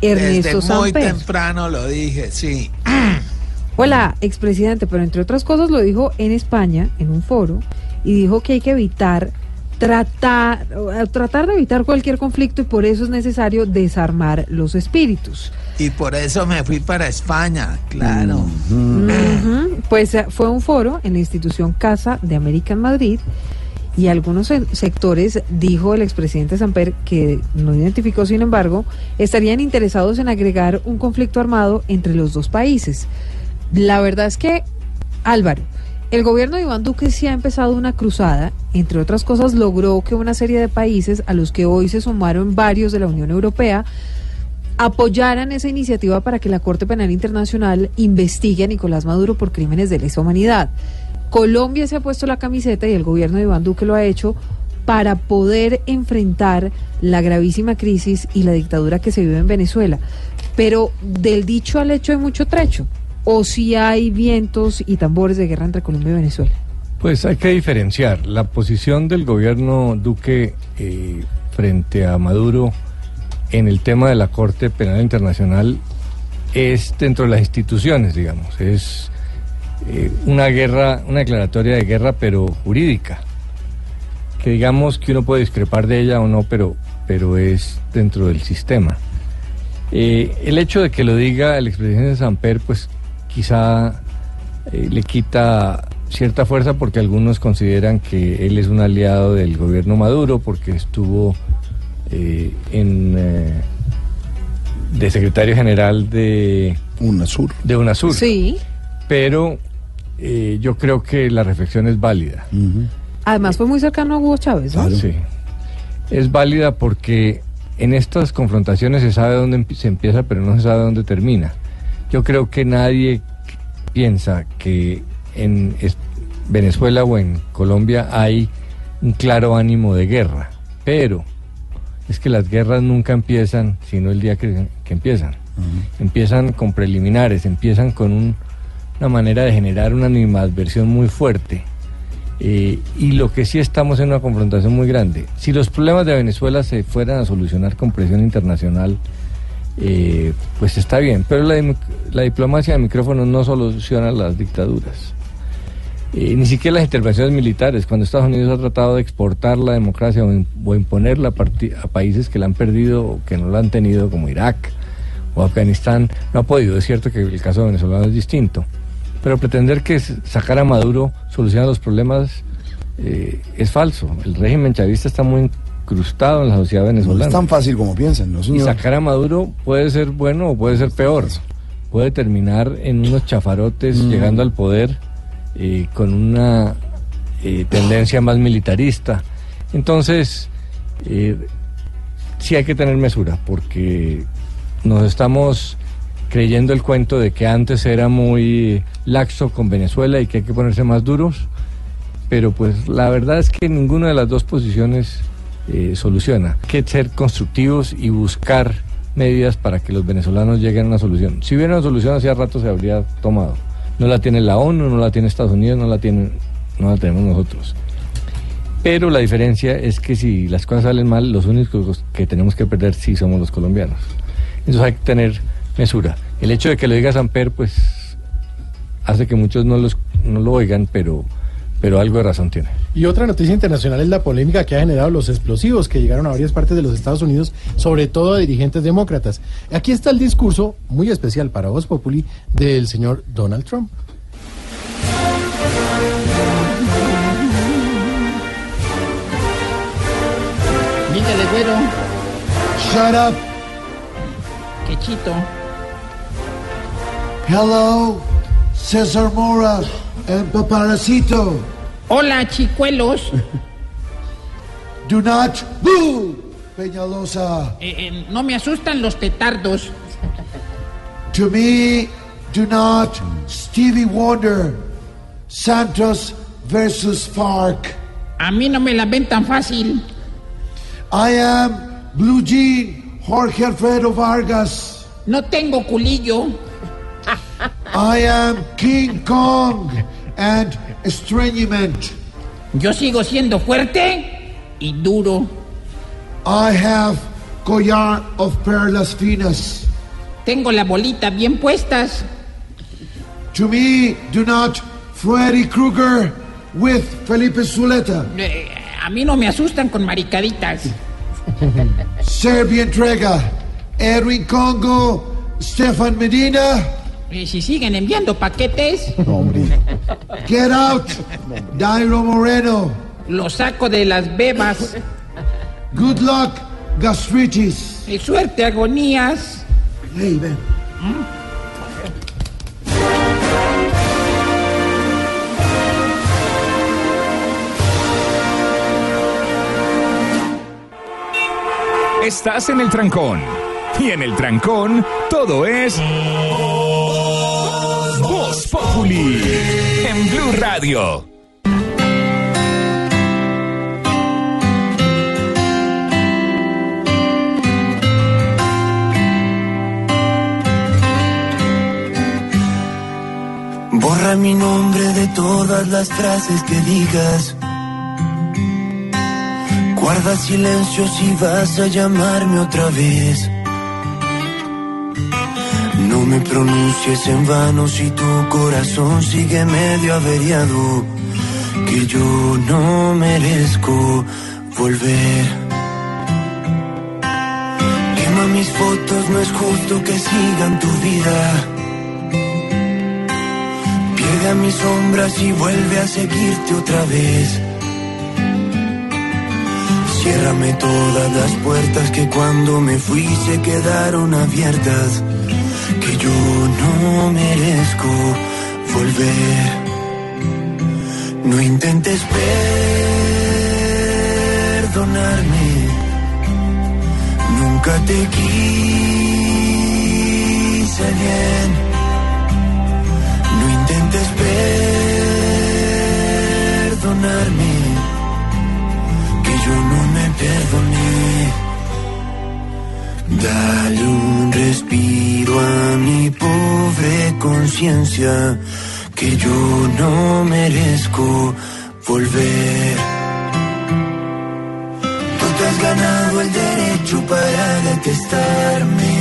Ernesto Desde muy Samper. temprano lo dije, sí. Hola, expresidente, pero entre otras cosas lo dijo en España, en un foro, y dijo que hay que evitar tratar, eh, tratar de evitar cualquier conflicto y por eso es necesario desarmar los espíritus. Y por eso me fui para España, claro. Pues eh, fue un foro en la institución Casa de América en Madrid y algunos se- sectores, dijo el expresidente Samper, que no identificó sin embargo, estarían interesados en agregar un conflicto armado entre los dos países. La verdad es que, Álvaro, el gobierno de Iván Duque sí ha empezado una cruzada, entre otras cosas logró que una serie de países a los que hoy se sumaron varios de la Unión Europea, apoyaran esa iniciativa para que la Corte Penal Internacional investigue a Nicolás Maduro por crímenes de lesa humanidad. Colombia se ha puesto la camiseta y el gobierno de Iván Duque lo ha hecho para poder enfrentar la gravísima crisis y la dictadura que se vive en Venezuela. Pero del dicho al hecho hay mucho trecho. O si hay vientos y tambores de guerra entre Colombia y Venezuela. Pues hay que diferenciar la posición del gobierno Duque eh, frente a Maduro en el tema de la Corte Penal Internacional es dentro de las instituciones, digamos, es eh, una guerra, una declaratoria de guerra, pero jurídica, que digamos que uno puede discrepar de ella o no, pero, pero es dentro del sistema. Eh, el hecho de que lo diga el expresidente Samper, pues quizá eh, le quita cierta fuerza porque algunos consideran que él es un aliado del gobierno Maduro porque estuvo eh, en eh, de secretario general de UNASUR. De UNASUR. Sí. Pero eh, yo creo que la reflexión es válida. Además fue muy cercano a Hugo Chávez, ¿no? Sí. Es válida porque en estas confrontaciones se sabe dónde se empieza, pero no se sabe dónde termina. Yo creo que nadie piensa que en Venezuela o en Colombia hay un claro ánimo de guerra, pero es que las guerras nunca empiezan sino el día que, que empiezan. Empiezan con preliminares, empiezan con un- una manera de generar una animadversión muy fuerte. Eh, y lo que sí estamos en una confrontación muy grande. Si los problemas de Venezuela se fueran a solucionar con presión internacional, eh, pues está bien, pero la, la diplomacia de micrófonos no soluciona las dictaduras. Eh, ni siquiera las intervenciones militares, cuando Estados Unidos ha tratado de exportar la democracia o, im- o imponerla a, a países que la han perdido o que no la han tenido, como Irak o Afganistán, no ha podido. Es cierto que el caso venezolano es distinto, pero pretender que sacar a Maduro soluciona los problemas eh, es falso. El régimen chavista está muy incrustado en la sociedad No venezolana. es tan fácil como piensan, ¿no, Y señor? sacar a Maduro puede ser bueno o puede ser peor. Puede terminar en unos chafarotes Mm. llegando al poder eh, con una eh, tendencia más militarista. Entonces, eh, sí hay que tener mesura porque nos estamos creyendo el cuento de que antes era muy laxo con Venezuela y que hay que ponerse más duros, pero pues la verdad es que ninguna de las dos posiciones eh, soluciona. Hay que ser constructivos y buscar medidas para que los venezolanos lleguen a una solución. Si hubiera una solución, hacía rato se habría tomado. No la tiene la ONU, no la tiene Estados Unidos, no la, tienen, no la tenemos nosotros. Pero la diferencia es que si las cosas salen mal, los únicos que tenemos que perder sí somos los colombianos. Entonces hay que tener mesura. El hecho de que lo diga Samper, pues hace que muchos no, los, no lo oigan, pero, pero algo de razón tiene. Y otra noticia internacional es la polémica que ha generado los explosivos que llegaron a varias partes de los Estados Unidos, sobre todo a dirigentes demócratas. Aquí está el discurso muy especial para Voz Populi del señor Donald Trump. Dígale, güero. Shut up. Qué chito. Hello, Cesar Mora and Paparacito. Hola, chicuelos. Do not boo, Peñalosa. Eh, eh, no me asustan los petardos. To me, do not Stevie Wonder. Santos versus Fark. A mí no me la ven tan fácil. I am Blue Jean Jorge Alfredo Vargas. No tengo culillo. I am King Kong and Estreñiment. Yo sigo siendo fuerte y duro. I have collar of perlas finas. Tengo la bolita bien puestas. To me, do not Freddy Krueger with Felipe Zuleta. Eh, a mí no me asustan con maricaditas. Serbia Entrega, Edwin Congo, Stefan Medina. Eh, si siguen enviando paquetes, Get out, Dairo Moreno. lo saco de las bebas. Good luck, gastritis. Eh, suerte, agonías. Hey, ven. Estás en el trancón. Y en el trancón, todo es. Populi. En Blue Radio. Borra mi nombre de todas las frases que digas. Guarda silencio si vas a llamarme otra vez. No me pronuncies en vano si tu corazón sigue medio averiado. Que yo no merezco volver. Quema mis fotos, no es justo que sigan tu vida. Pierde a mis sombras y vuelve a seguirte otra vez. Ciérrame todas las puertas que cuando me fui se quedaron abiertas. Yo no merezco volver. No intentes perdonarme. Nunca te quise bien. No intentes perdonarme que yo no me perdoné. Dale un respiro a mi pobre conciencia, que yo no merezco volver. Tú te has ganado el derecho para detestarme.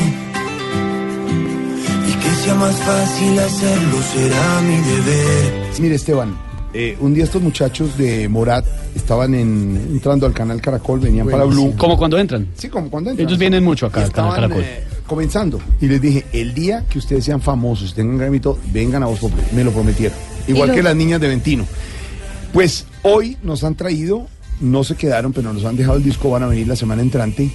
Y que sea más fácil hacerlo será mi deber. Mire, Esteban, eh, un día estos muchachos de Morat estaban en- entrando al canal Caracol, venían para Blue. ¿Cómo cuando entran? Sí, como cuando entran. Ellos vienen mucho acá Y al canal estaban, Caracol. eh, comenzando. Y les dije, el día que ustedes sean famosos, tengan un gramito, vengan a Voz Populi. Me lo prometieron. Igual lo- que las niñas de Ventino. Pues hoy nos han traído, no se quedaron, pero nos han dejado el disco, van a venir la semana entrante.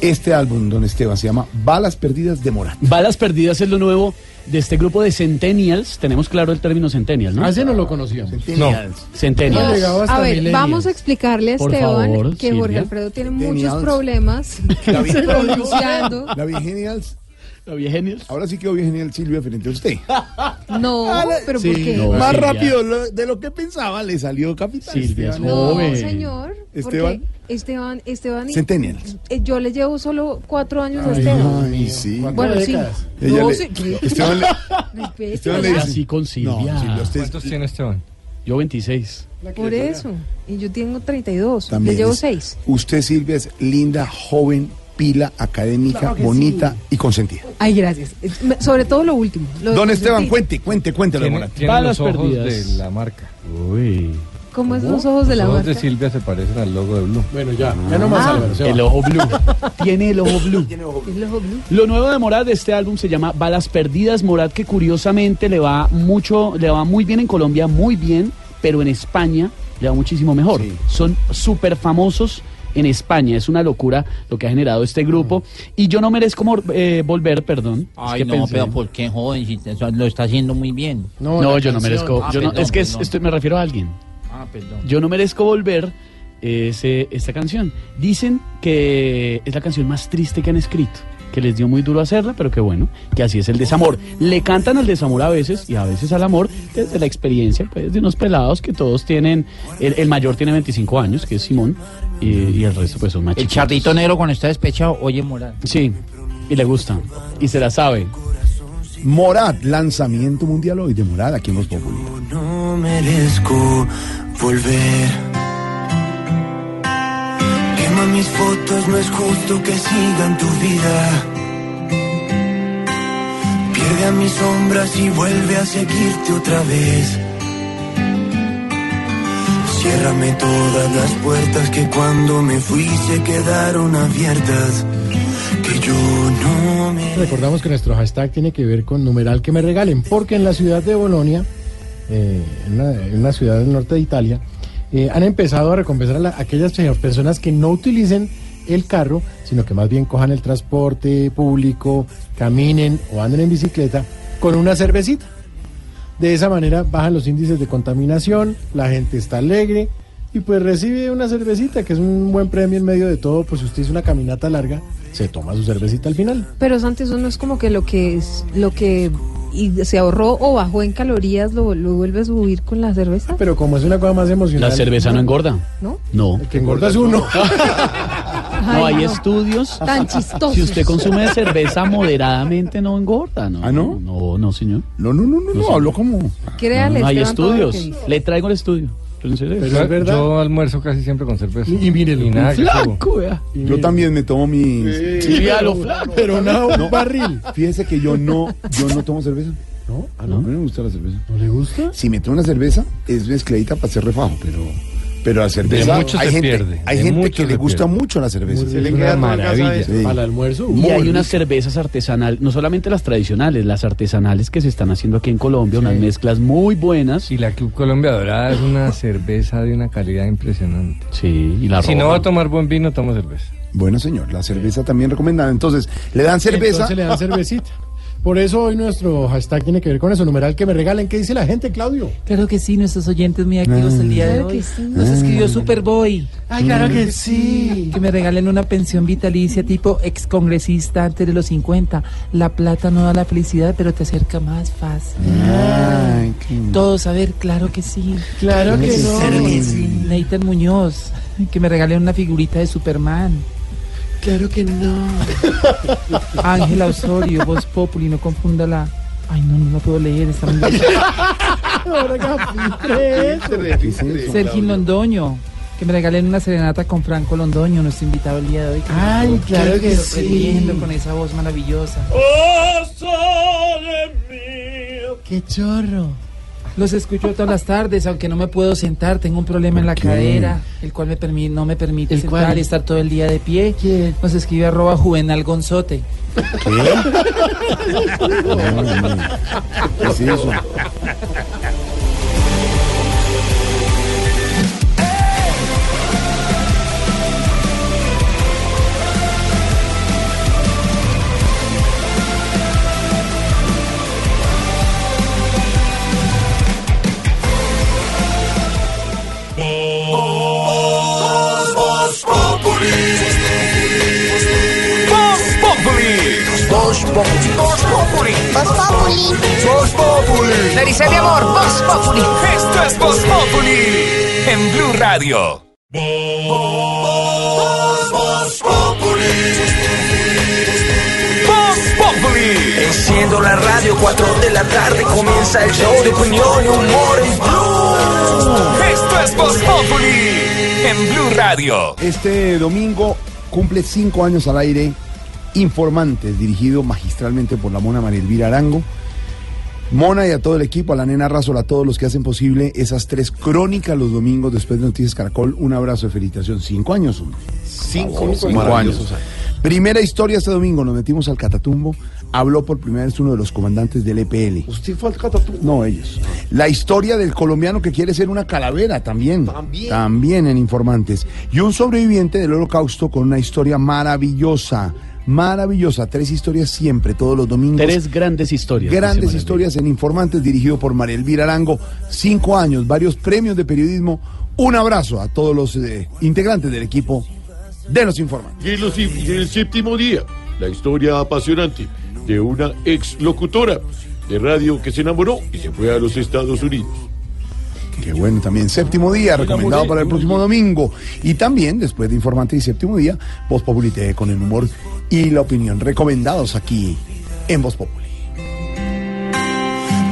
Este álbum, don Esteban, se llama Balas Perdidas de Morat. Balas Perdidas es lo nuevo de este grupo de Centennials. Tenemos claro el término Centennial, ¿no? A ese no lo conocíamos. Centennials. Centennials. No, A ver, vamos a explicarle a Esteban favor, que Jorge Silvia. Alfredo tiene muchos problemas La vi- pronunciando. La Vigenials. La Vigenials. Ahora sí quedó Vigenial Silvia frente a usted. No, pero ¿por qué? Más Silvia. rápido lo- de lo que pensaba le salió Capitán. Silvia es Esteban. No, joven. señor. Esteban. Esteban, Esteban. y- Centennials. eh, Yo le llevo solo cuatro años a Ay, Esteban. ay, sí. Bueno, sí. Ella No, le- sí. Esteban le- Esteban le dice- Así con Silvia. No, Silvia, usted- ¿Cuántos tiene Esteban? Yo 26. Por eso. Y yo tengo 32. También le llevo es- 6. Usted, Silvia, es linda, joven, pila, académica, Claro bonita sí. y consentida. Ay, gracias. Sobre todo lo último. lo de Don Esteban, cuente, cuente, cuente. Tiene, tiene los ojos de la marca. Uy. ¿Cómo es los ojos de la Los ojos de marca? Silvia se parecen al logo de Blue. Bueno, ya, ya no más, Ah. Álvaro. El ojo blue. Tiene el ojo blue. El ojo blue. Lo nuevo de Morat de este álbum se llama Balas Perdidas. Morat que curiosamente le va mucho, le va muy bien en Colombia, muy bien, pero en España le va muchísimo mejor. Son súper famosos en España. Es una locura lo que ha generado este grupo. Y yo no merezco mor- eh, volver, perdón. Es Ay, que no, pensé- pero ¿por qué, joven? Si te- lo está haciendo muy bien. No, yo no merezco. Ah, yo no- perdón, es que es- estoy- me refiero a alguien. Ah, perdón. Yo no merezco volver ese, esta canción. Dicen que es la canción más triste que han escrito, que les dio muy duro hacerla, pero que bueno, que así es el desamor. Le cantan al desamor a veces y a veces al amor desde la experiencia pues, de unos pelados que todos tienen, el, el mayor tiene 25 años, que es Simón, y, y el resto pues son más El charrito negro cuando está despechado, oye, moral. Sí, y le gusta, y se la sabe. Morat, lanzamiento mundial hoy de Morat aquí en Los Populi. No merezco volver. Mis fotos, no es justo que sigan tu vida. Pierde a mis sombras y vuelve a seguirte otra vez. Ciérrame todas las puertas que cuando me fui se quedaron abiertas. Que yo no me Recordamos que nuestro hashtag tiene que ver con numeral que me regalen, porque en la ciudad de Bolonia, eh, en, una, en una ciudad del norte de Italia, eh, han empezado a recompensar a la- aquellas personas que no utilicen el carro, sino que más bien cojan el transporte público, caminen o anden en bicicleta con una cervecita. De esa manera bajan los índices de contaminación, la gente está alegre y pues recibe una cervecita, que es un buen premio en medio de todo, pues si usted hizo una caminata larga, se toma su cervecita al final. Pero Santi, eso no es como que lo que es, lo que y se ahorró o bajó en calorías lo, lo vuelve a subir con la cerveza. Pero como es una cosa más emocional. La cerveza no engorda. ¿No? No. El que engorda es uno. No, hay Ay, no. estudios. Tan chistosos. Si usted consume cerveza moderadamente, no engorda, ¿no? ¿Ah, no? No, no, señor. No, no, no, no, no, hablo como. Créale, No, hay todo lo estudios. Le traigo el estudio. ¿En serio? Pero es verdad. Yo almuerzo casi siempre con cerveza. Y, y mírelo, Y nada que Flaco, vea. Yo también me tomo mi. Sí, vea lo flaco. Pero no, un No. barril. Fíjese que yo no, yo no tomo cerveza. ¿No? Ah, no, a mí no me gusta la cerveza. ¿No le gusta? Si me tomo una cerveza, es mezcladita para hacer refajo, pero. Pero la cerveza. De mucho hay se gente, pierde, Hay de gente mucho que le gusta pierde. mucho la cerveza. Se le queda maravilla. Sí. Para el almuerzo. Y Muy hay rico. unas cervezas artesanales, no solamente las tradicionales, las artesanales que se están haciendo aquí en Colombia, unas mezclas muy buenas. Y la Club Colombia Dorada es una cerveza de una calidad impresionante. Sí, y la Si no va a tomar buen vino, toma cerveza. Bueno, señor, la cerveza también recomendada. Entonces, le dan cerveza. Entonces le dan cervecita. Por eso hoy nuestro hashtag tiene que ver con eso. Numeral que me regalen. ¿Qué dice la gente, Claudio? Claro que sí, nuestros oyentes muy activos el día de Claro hoy. que sí. Nos escribió Superboy. Ay, claro que sí. Que me regalen una pensión vitalicia tipo excongresista antes de los 50. La plata no da la felicidad, pero te acerca más fácil. Ay, qué- Todos, a ver, claro que sí. Claro que no. Claro que sí. Nathan Muñoz. Que me regalen una figurita de Superman. Claro que no. Ángela Osorio, Voz Populi, no confunda la. Ay, no, no la puedo leer. Está muy que. Sergio Londoño. Que me regalen una serenata con Franco Londoño, nuestro invitado el día de hoy. que Ay, claro que sorprendiendo sí. con esa voz maravillosa. Qué chorro. Los escucho todas las tardes, aunque no me puedo sentar, tengo un problema en la qué? cadera, el cual me permi- no me permite ¿El sentar cuál? y estar todo el día de pie. ¿Quién? Nos escribe arroba juvenal gonzote. ¿Qué? No, no. ¿Qué es eso? Le dice mi amor, Voz Populi. Esto es Voz Populi en Blue Radio. Voz Populi. Enciendo la radio, 4 de la tarde comienza el show de opinión y humor en Blue. Esto es Voz Populi en Blue Radio. Este domingo cumple cinco años al aire Informantes, dirigido magistralmente por la mona María Elvira Arango. Mona y a todo el equipo, a la nena Razola, a todos los que hacen posible esas tres crónicas los domingos después de Noticias Caracol. Un abrazo de felicitación. Cinco años, hombre. Cinco, años. Primera historia este domingo, nos metimos al Catatumbo. Habló por primera vez uno de los comandantes del EPL. ¿Usted fue al Catatumbo? No, ellos. La historia del colombiano que quiere ser una calavera también. También. en Informantes. Y un sobreviviente del holocausto con una historia maravillosa. Maravillosa. Tres historias siempre, todos los domingos. Tres grandes historias. Grandes historias en Informantes, dirigido por María Elvira Arango. Cinco años, varios premios de periodismo. Un abrazo a todos los eh, integrantes del equipo de los Informantes. Y en, los- y en el séptimo día, la historia apasionante de una ex locutora de radio que se enamoró y se fue a los Estados Unidos. Qué bueno, también séptimo día, recomendado para el próximo domingo. Y también, después de Informante y séptimo día, Voz Populi TV con el humor y la opinión recomendados aquí en Voz Populi.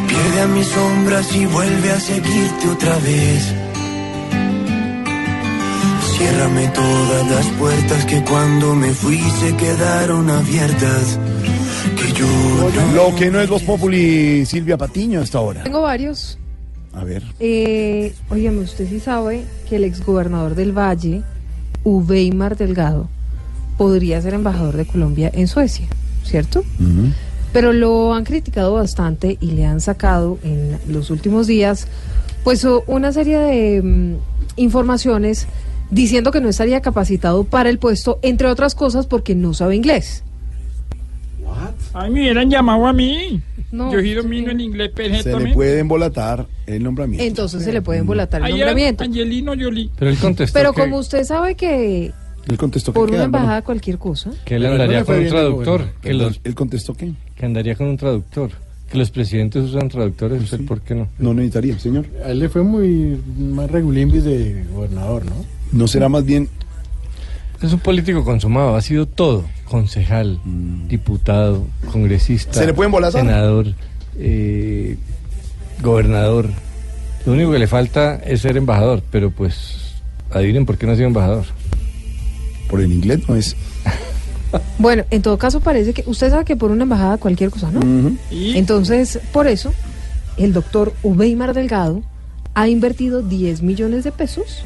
Pierde a mis sombras y vuelve a seguirte otra vez. Ciérrame todas las puertas que cuando me fui se quedaron abiertas. Que yo no Lo que no es Voz Populi, Silvia Patiño, hasta ahora. Tengo varios. A ver. Eh, óigame, usted sí sabe que el exgobernador del Valle, Uweimar Delgado, podría ser embajador de Colombia en Suecia, ¿cierto? Pero lo han criticado bastante y le han sacado en los últimos días, pues una serie de mm, informaciones diciendo que no estaría capacitado para el puesto, entre otras cosas porque no sabe inglés. Ay, me hubieran llamado a mí. No, Yo he domino en inglés Se le perfectamente. puede embolatar el nombramiento. Entonces se le puede embolatar el Ayer, nombramiento. Angelino Jolie. Pero él contestó Pero que, como usted sabe que Él contestó que por una embajada cualquier cosa. que él andaría no con un traductor. gobierno. Que, los, ¿Él contestó qué? que andaría con un traductor. Que los presidentes usan traductores, ¿usted por qué no? No necesitaría, señor. A él le fue muy más regulimbis de gobernador, ¿no? ¿No será más bien Es un político consumado, ha sido todo. Concejal, diputado, congresista, ¿Se le puede embolatar? senador, eh, gobernador. Lo único que le falta es ser embajador, pero pues adivinen por qué no ha sido embajador. Por el inglés? No es. Bueno, en todo caso parece que usted sabe que por una embajada cualquier cosa, ¿no? Entonces, por eso, el doctor Uweimar Delgado ha invertido 10 millones de pesos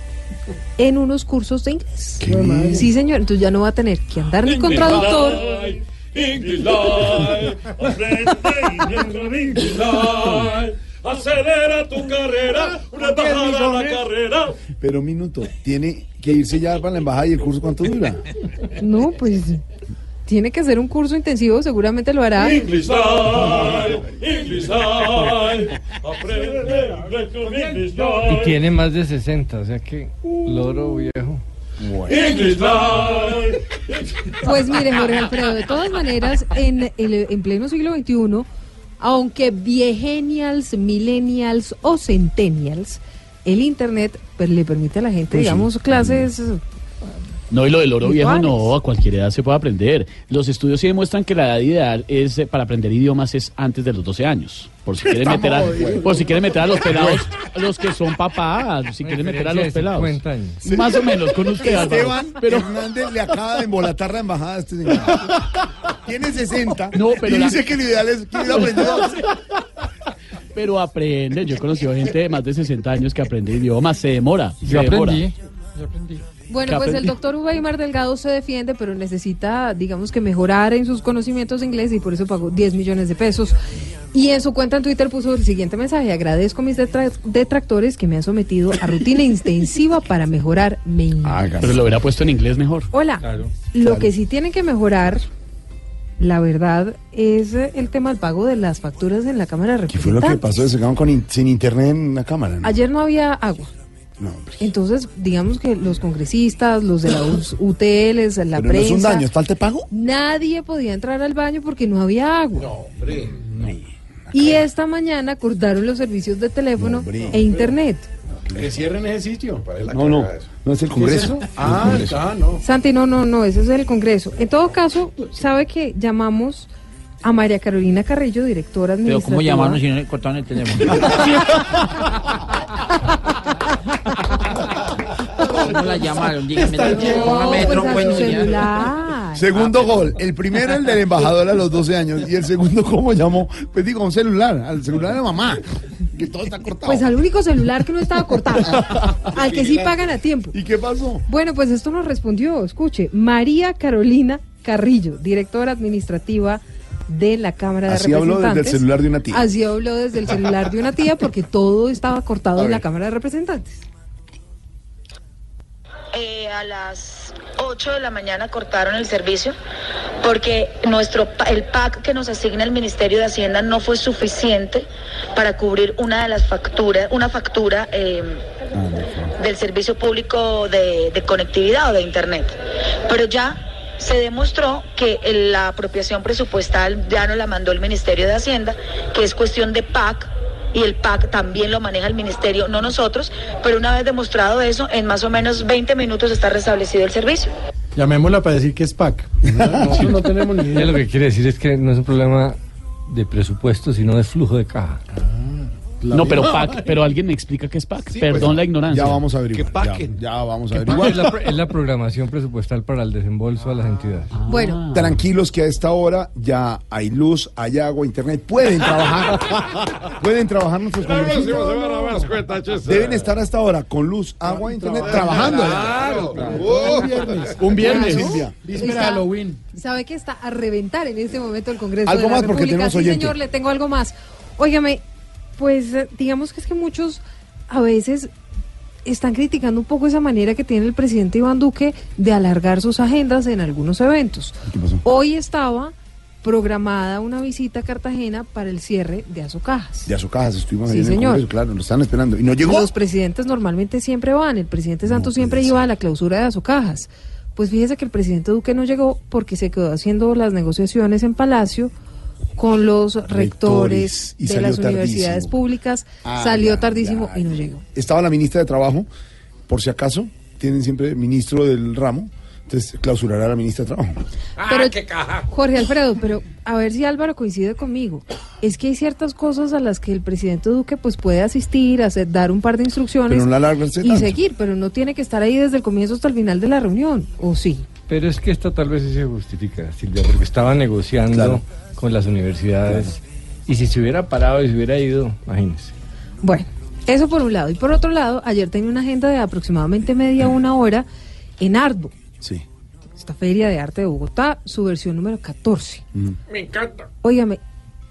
en unos cursos de inglés. Sí, señor. Entonces ya no va a tener que andar ni con traductor. English Live. Acelera tu carrera, una embajada a la carrera. Pero un minuto, tiene que irse ya para la embajada y el curso cuánto dura. No, pues tiene que hacer un curso intensivo, seguramente lo hará. English Live, English Live. Aprende inglés con English Y tiene más de 60, o sea que loro viejo. Live. Pues mire, Jorge Alfredo, de todas maneras, en, el, en pleno siglo XXI, aunque viegenials, millennials o centennials, el Internet pues, le permite a la gente, Pues sí. digamos, clases... No, y lo del oro viejo no, a cualquier edad se puede aprender. Los estudios sí demuestran que la edad ideal es eh, para aprender idiomas es antes de los 12 años. Por si quieren meter a, por si quieren meter a los pelados, a los que son papás, si quieren meter a los pelados. 50 años. Más o menos con usted, Álvaro. Esteban Pero Hernández le acaba de embolatar la embajada a este señor. Tiene 60 No, pero y la- dice que lo ideal es que aprender Pero aprende, yo he conocido gente de más de 60 años que aprende idiomas, se demora. se Yo demora. aprendí. Yo aprendí. Bueno, ¿Qué pues el doctor Uweimar Delgado se defiende, pero necesita, digamos que mejorar en sus conocimientos de inglés y por eso pagó 10 millones de pesos. Y en su cuenta en Twitter puso el siguiente mensaje, agradezco a mis detra- detractores que me han sometido a rutina intensiva para mejorar mi inglés. Pero lo hubiera puesto en inglés mejor. Hola, lo que sí tienen que mejorar, la verdad, es el tema del pago de las facturas en la Cámara de ¿Qué fue lo que pasó? Se quedaron con in- sin internet en la cámara. ¿no? Ayer no había agua. No, hombre. Entonces, digamos que los congresistas, los de la US- UTLs, la Pero no prensa, es un daño, ¿es falta de pago? nadie podía entrar al baño porque no había agua. Y esta mañana cortaron los servicios de teléfono hombre. e internet. Que cierren ese sitio. No, no, no es el Congreso. El Ah, Congreso. ah, no. Santi, no, no, no, ese es el Congreso. En todo caso, sabe que llamamos a María Carolina Carrillo, directora Pero administrativa. ¿cómo llamarnos si no le cortaron el teléfono? ¿Cómo la llamaron? Dígame, póngame pues en. Segundo gol. El primero, el del embajador a los 12 años. Y el segundo, ¿cómo llamó? Pues digo, un celular. Al celular de mamá. Que todo está cortado. Pues al único celular que no estaba cortado. al que sí pagan a tiempo. ¿Y qué pasó? Bueno, pues esto nos respondió, escuche, María Carolina Carrillo, directora administrativa de la Cámara de Así habló Representantes. desde el celular de una tía. Así habló desde el celular de una tía porque todo estaba cortado en la Cámara de Representantes. Eh, a las 8 de la mañana cortaron el servicio porque nuestro pa- el PAC que nos asigna el Ministerio de Hacienda no fue suficiente para cubrir una de las facturas, una factura eh, del servicio público de, de conectividad o de internet. Pero ya se demostró que la apropiación presupuestal ya no la mandó el Ministerio de Hacienda, que es cuestión de PAC y el PAC también lo maneja el ministerio, no nosotros, pero una vez demostrado eso, en más o menos 20 minutos está restablecido el servicio. Llamémosla para decir que es PAC. Nosotros no tenemos ni idea. lo que quiere decir es que no es un problema de presupuesto, sino de flujo de caja. No, pero PAC, pero alguien me explica qué es PAC. Perdón la ignorancia. Ya vamos a averiguar. Ya, ya vamos a averiguar. Es la, es la programación presupuestal para el desembolso a las entidades. Bueno. Tranquilos que a esta hora ya hay luz, hay agua, internet. Pueden trabajar. Pueden trabajar nuestros congresistas. Deben estar a esta hora con luz, agua, internet, trabajando. Claro, Oh, Un viernes. Un viernes. Víspera de Está- Halloween. Sabe que está a reventar en este momento el Congreso Algo de la más, porque República. tenemos Sí, oyente. señor, le tengo algo más. Óigame, pues eh, digamos que es que muchos a veces están criticando un poco esa manera que tiene el presidente Iván Duque de alargar sus agendas en algunos eventos. Hoy estaba programada una visita a Cartagena para el cierre de Azocajas. De Azocajas estuvimos Sí, en el señor. Congreso, claro, lo están esperando. Y no llegó. Los presidentes normalmente siempre van. El presidente Santos siempre iba a la clausura de Azocajas. Pues fíjese que el presidente Duque no llegó porque se quedó haciendo las negociaciones en Palacio con los rectores, y de las universidades públicas. Ah, salió ya, tardísimo ya, y no llegó. Estaba la ministra de Trabajo, por si acaso, tienen siempre ministro del ramo, entonces clausurará a la ministra de Trabajo. Pero, Jorge Alfredo, pero a ver si Álvaro coincide conmigo. Es que hay ciertas cosas a las que el presidente Duque pues puede asistir, hacer, dar un par de instrucciones Pero no alargarse y tanto. seguir, pero no tiene que estar ahí desde el comienzo hasta el final de la reunión, ¿o sí? Pero es que esto tal vez sí se justifica, Silvia, porque estaba negociando Claro. Con las universidades. Y si se hubiera parado y se hubiera ido, imagínese. Bueno, eso por un lado. Y por otro lado, ayer tenía una agenda de aproximadamente media una hora en Arbo, Sí. esta feria de arte de Bogotá, su versión número 14. Me encanta. Óigame,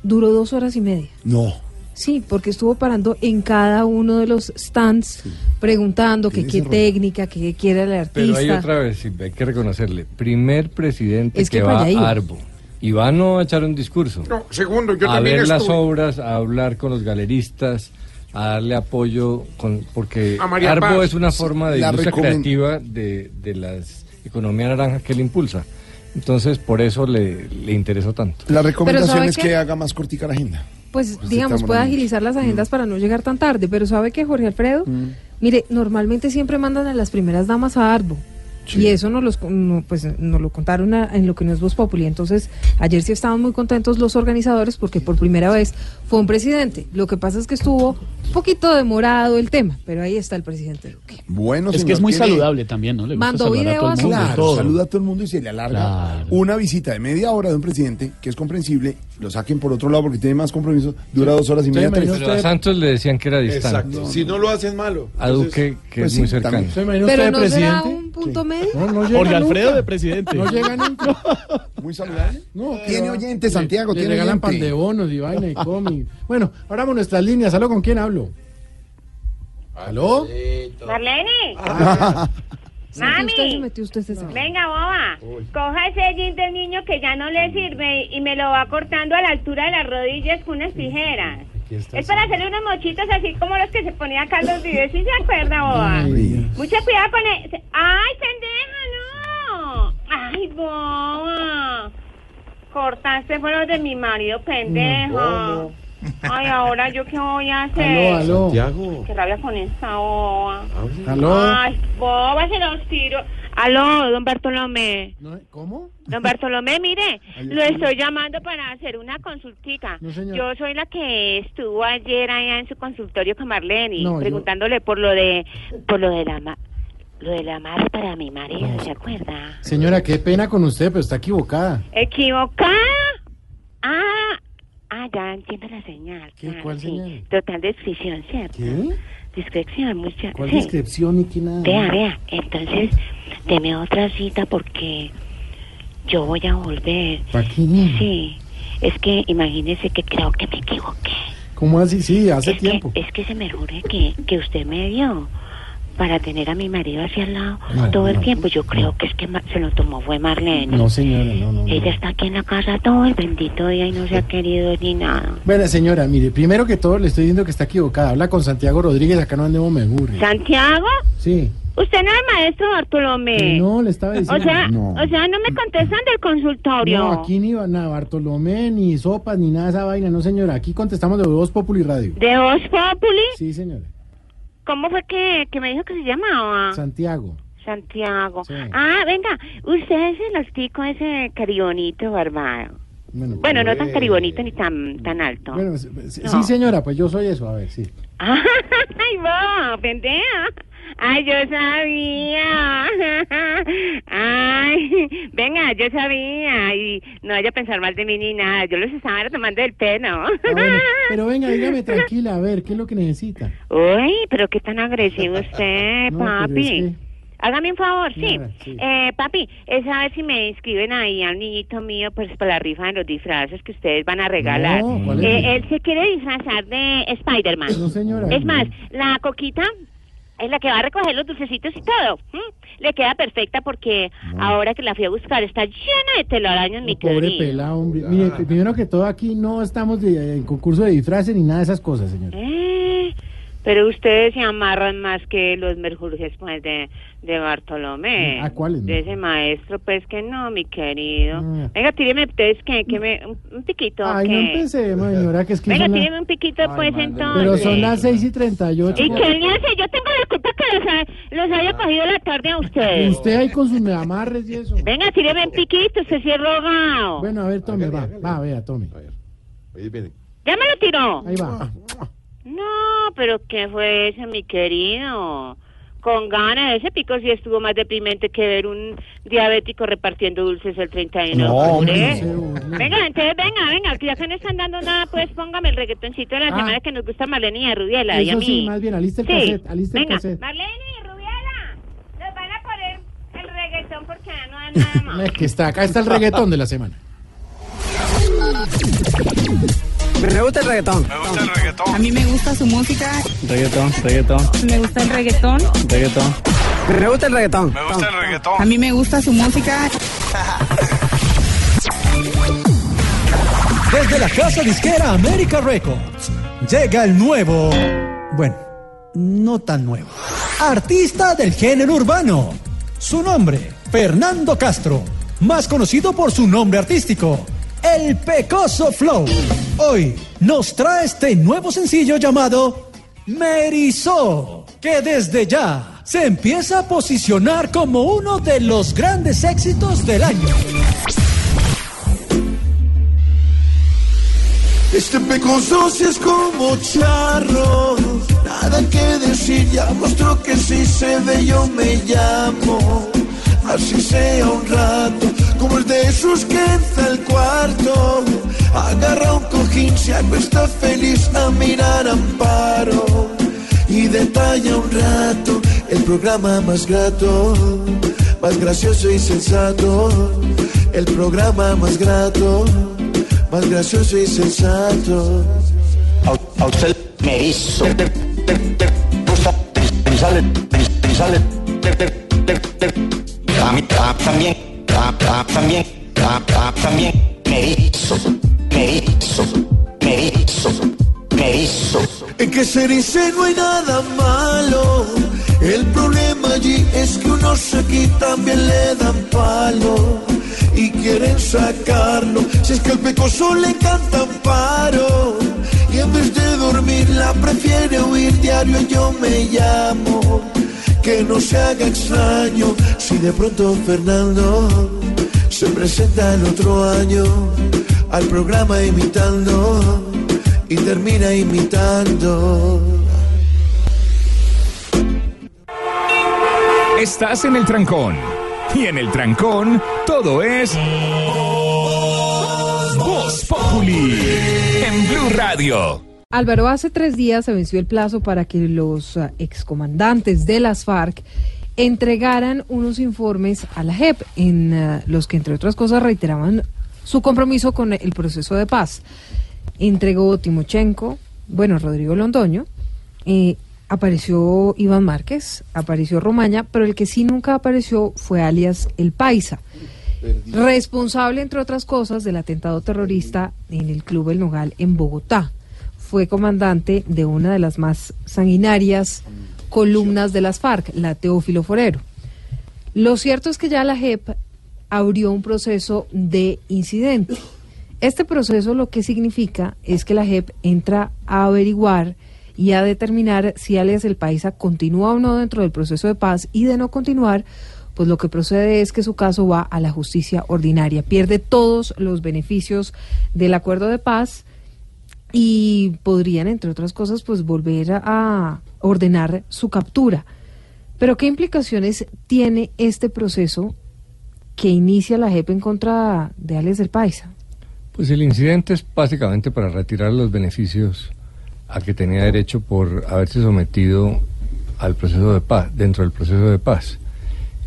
duró dos horas y media. No. Sí, porque estuvo parando en cada uno de los stands preguntando que qué técnica, que qué quiere el artista. Pero hay otra vez, hay que reconocerle. Primer presidente Es que que, va a Arbo. Y va no a echar un discurso. No, segundo, yo a también ver las obras, a hablar con los galeristas, a darle apoyo, con, porque Arbo Paz. es una forma de La industria recomen- creativa de, de la economía naranja que él impulsa. Entonces, por eso le, le interesó tanto. La recomendación ¿sabe es que haga más cortica la agenda. Pues Pues digamos, puede agilizar las agendas para no llegar tan tarde, pero ¿sabe que Jorge Alfredo? Mire, normalmente siempre mandan a las primeras damas a Arbo. Y eso nos, los, no, pues, nos lo contaron en lo que no es Voz Populi. Entonces, ayer sí estaban muy contentos los organizadores porque por primera vez fue un presidente. Lo que pasa es que estuvo un poquito demorado el tema, pero ahí está el presidente Duque. Bueno, Es que es muy tiene- saludable también, ¿no? Le Mandó saludar a video todo el a mundo Claro, todo. saluda a todo el mundo y se le alarga Claro. una visita de media hora de un presidente que es comprensible, lo saquen por otro lado porque tiene más compromisos, dura dos horas y media, a Santos le decían que era distante. Exacto. Si no lo hacen malo. A Duque, que pues es muy sí, cercano. ¿Se imagina Pero usted no será un punto medio. No, no llega Jorge Alfredo de presidente. No llega nunca. Muy saludable. No, Tiene va. oyente, Santiago, le, tiene le regalan pan de bonos y vaina y bueno, abramos nuestras líneas. ¿Aló con quién hablo? ¿Aló? Marlene, Santi, usted se mami, metió usted venga boba, coja ese jean del niño que ya no le sirve y me lo va cortando a la altura de las rodillas con unas tijeras. Es para hacerle unos mochitos así como los que se ponía Carlos Vives, ¿sí se acuerda, boba? Mucho cuidado con el... ¡Ay, pendeja, no! ¡Ay, boba! Cortaste fueron de mi marido, pendejo. Ay, ahora yo qué voy a hacer. Aló, aló. Santiago. Qué rabia con esta boba. Aló. Ay, boba, se los tiro. Aló, don Bartolomé. ¿Cómo? Don Bartolomé, mire, Ay, lo estoy llamando para hacer una consultica. No, señor. Yo soy la que estuvo ayer allá en su consultorio con Marlene, No, yo- preguntándole por lo de, por lo de la, ma- lo de la madre para mi marido, ¿se acuerda? Señora, qué pena con usted, pero está equivocada. ¿Equivocada? Ah, ah, ya entiendo la señal. ¿Qué? claro, ¿Cuál sí. señal? Total descripción, ¿cierto? ¿Qué? Descripción, mucha. ¿Cuál sí. descripción y qué nada? Vea, vea, entonces, deme otra cita porque yo voy a volver. ¿Para qué? Sí, es que imagínese que creo que me equivoqué. ¿Cómo así? Sí, hace es tiempo. Que, es que se me jure que, que usted me dio para tener a mi marido hacia al lado No, todo el no, tiempo. Yo creo que es que se lo tomó fue Marlene. No, señora, no, no. Ella está aquí en la casa todo el bendito día y no se ha querido ni nada. Bueno, señora, mire, primero que todo le estoy diciendo que está equivocada. Habla con Santiago Rodríguez, acá no andemos me burre. ¿Santiago? Sí. Usted no es maestro Bartolomé. No, le estaba diciendo. O sea, no. o sea, no me contestan del consultorio. No, aquí ni va nada, Bartolomé, ni sopas, ni nada de esa vaina, no señora. Aquí contestamos de Voz Populi Radio. ¿De Voz Populi? Sí, señora. ¿Cómo fue que, que me dijo que se llamaba? Santiago. Santiago. Sí. Ah, venga, usted es el hostico ese caribonito barbado. Bueno, Bueno, no tan eh, caribonito ni tan, tan alto. Bueno, sí, sí, No. sí, señora, pues yo soy eso, a ver, sí. Ay, vos, pendeja. Ay, yo sabía. Ay, venga, yo sabía. Y no vaya a pensar mal de mí ni nada. Yo los estaba tomando del pelo. Ah, bueno, pero venga, dígame tranquila, a ver, ¿qué es lo que necesita? Uy, pero qué tan agresivo usted, No, papi. es que- Hágame un favor, sí. Nada, sí. Eh, papi, es a ver si me inscriben ahí al niñito mío, pues para la rifa de los disfraces que ustedes van a regalar. No, ¿cuál es? Eh, él se quiere disfrazar de Spider-Man. No, señora. Es más, la coquita es la que va a recoger los dulcecitos y todo. Le queda perfecta porque ahora que la fui a buscar está llena de telarañas, mi Pobre querido. pelado, hombre. Mire, primero que todo aquí no estamos de- en concurso de disfraces ni nada de esas cosas, señor. Eh, pero ustedes se amarran más que los merjurjes pues de, de Bartolomé. ¿A cuáles, De ese maestro, pues que no, mi querido. Ah. Venga, tíreme ustedes que, que me, un, piquito. Ay, que... no empecemos, señora, que es que Venga, tíreme un piquito pues entonces. Pero son las 6 y 38. ¿Y qué le hace? Yo tengo la culpa que los, ha- los haya cogido la tarde a ustedes. Usted ahí con sus amarres y eso. Venga, tíreme un piquito, usted sí es rogado. Bueno, a ver, tome, va, va, vea, tome. ¿Ya me lo tiró? Ahí va. No, pero ¿qué fue eso, mi querido? Con ganas, ese pico sí estuvo más deprimente que ver un diabético repartiendo dulces el 31 de octubre. Venga, entonces venga, venga, que ya que no están dando nada, pues póngame el reggaetoncito de la Ah. semana que nos gusta Marlene y a Rubiela y a Eso mí. sí, más bien, alista el Sí. cassette, alista el venga, cassette. Marlene y Rubiela, nos van a poner el reggaetón porque ya no dan nada más. Es que está, acá está el reggaetón de la semana. Me gusta el reggaetón. Me gusta el reggaetón. A mí me gusta su música, Reggaetón, reggaetón, me gusta el reggaetón. reggaetón. Me gusta el reggaetón. Me gusta el reggaetón. A mí me gusta su música. Desde la casa disquera America Records llega el nuevo, bueno, no tan nuevo, artista del género urbano. Su nombre, Fernando Castro, más conocido por su nombre artístico, El Pecoso Flow. Hoy nos trae este nuevo sencillo llamado Merizó, que desde ya se empieza a posicionar como uno de los grandes éxitos del año. Este pecoso sí es como charro, nada que decir, ya mostró que si se ve yo me llamo, así sea un rato, como el de esos que entra al cuarto, agarra un cojín, se acuesta feliz a mirar amparo, y detalla un rato el programa más grato, más gracioso y sensato, el programa más grato más gracioso y sensato. A, usted me hizo. También, a- a- también me hizo, me hizo, me hizo, me hizo. En que se dice no hay nada malo. El problema allí es que unos aquí también le dan palo. y quieren sacarlo. Si es que al pecoso le canta amparo y en vez de dormir la prefiere huir diario. Yo me llamo, que no se haga extraño si de pronto Fernando se presenta el otro año al programa imitando y termina imitando. Estás en el trancón. Y en el trancón, todo es. Voz Populi. En Blue Radio. Álvaro, hace tres días se venció el plazo para que los ah, excomandantes de las FARC entregaran unos informes a la JEP, en ah, los que, entre otras cosas, reiteraban su compromiso con el proceso de paz. Entregó Timochenko, bueno, Rodrigo Londoño, eh, apareció Iván Márquez, apareció Romaña, pero el que sí nunca apareció fue alias El Paisa. Responsable, entre otras cosas, del atentado terrorista en el Club El Nogal en Bogotá. Fue comandante de una de las más sanguinarias columnas de las FARC, la Teófilo Forero. Lo cierto es que ya la JEP abrió un proceso de incidente. Este proceso lo que significa es que la JEP entra a averiguar y a determinar si alias el Paisa continúa o no dentro del proceso de paz y de no continuar, pues lo que procede es que su caso va a la justicia ordinaria. Pierde todos los beneficios del acuerdo de paz y podrían, entre otras cosas, pues volver a ordenar su captura. Pero ¿qué implicaciones tiene este proceso que inicia la JEP en contra de Alex del Paisa? Pues el incidente es básicamente para retirar los beneficios a que tenía derecho por haberse sometido al proceso de paz, dentro del proceso de paz.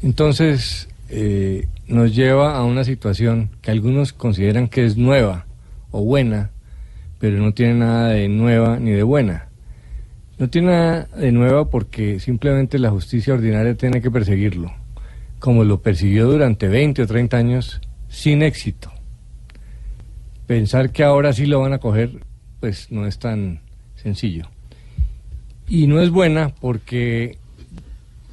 Entonces, eh, nos lleva a una situación que algunos consideran que es nueva o buena, pero no tiene nada de nueva ni de buena. No tiene nada de nueva porque simplemente la justicia ordinaria tiene que perseguirlo, como lo persiguió durante 20 o 30 años sin éxito. Pensar que ahora sí lo van a coger, pues no es tan sencillo. Y no es buena porque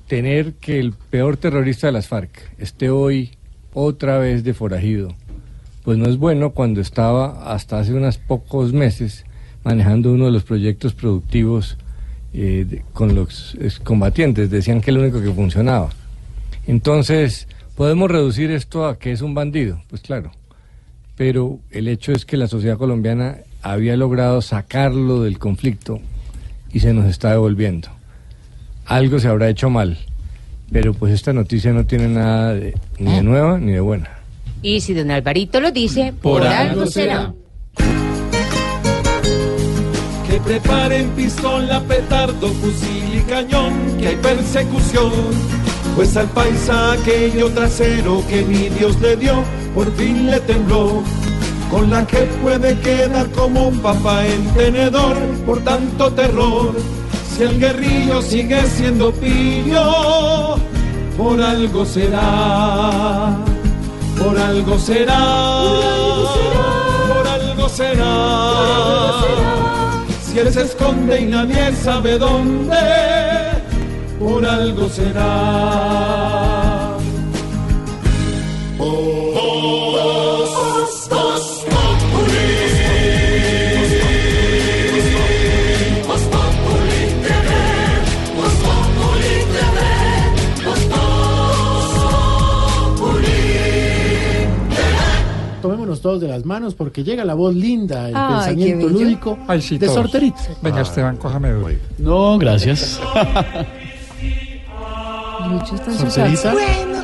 tener que el peor terrorista de las FARC esté hoy otra vez de forajido, pues no es bueno cuando estaba hasta hace unos pocos meses manejando uno de los proyectos productivos eh, de- con los combatientes. Decían que es lo único que funcionaba. Entonces, ¿podemos reducir esto a que es un bandido? Pues claro. Pero el hecho es que la sociedad colombiana había logrado sacarlo del conflicto y se nos está devolviendo. Algo se habrá hecho mal, pero pues esta noticia no tiene nada de- ni de nueva ni de buena. Y si don Alvarito lo dice, por, algo será. Que preparen pistola, petardo, fusil y cañón, que hay persecución. Pues al paisa aquello trasero que mi Dios le dio, por fin le tembló. Con la que puede quedar como un papá en tenedor por tanto terror. Si el guerrillo sigue siendo pillo, por algo será. Por algo será. Por algo será. Si él se esconde y nadie sabe dónde, por algo será. Todos de las manos porque llega la voz linda, el Ay, pensamiento lúdico Ay, sí, de todos. Sorterita. Venga, Esteban, cójame duro. No, gracias. Lucho está en su Sorterita. salsa. Bueno,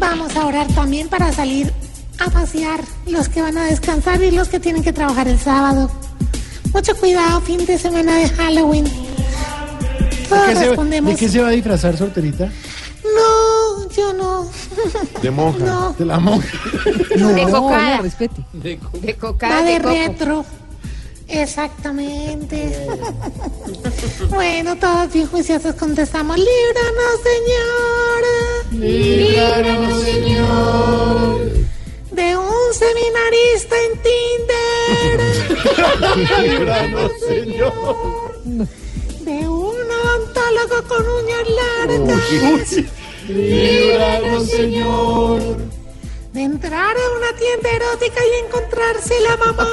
vamos a orar también para salir a pasear los que van a descansar y los que tienen que trabajar el sábado. Mucho cuidado, fin de semana de Halloween. ¿De Todos qué, se, respondemos. de qué se va a disfrazar Sorterita? Yo no. De monja. No, De la monja. No, De cocada. no, respete. De coca, va de retro. Exactamente. bueno, todos bien juiciosos contestamos. Líbranos, Señor. Líbranos, Señor. De un seminarista en Tinder. Líbranos, Señor. De un odontólogo con uñas largas. Líbranos, Señor. De entrar a una tienda erótica y encontrarse la mamá.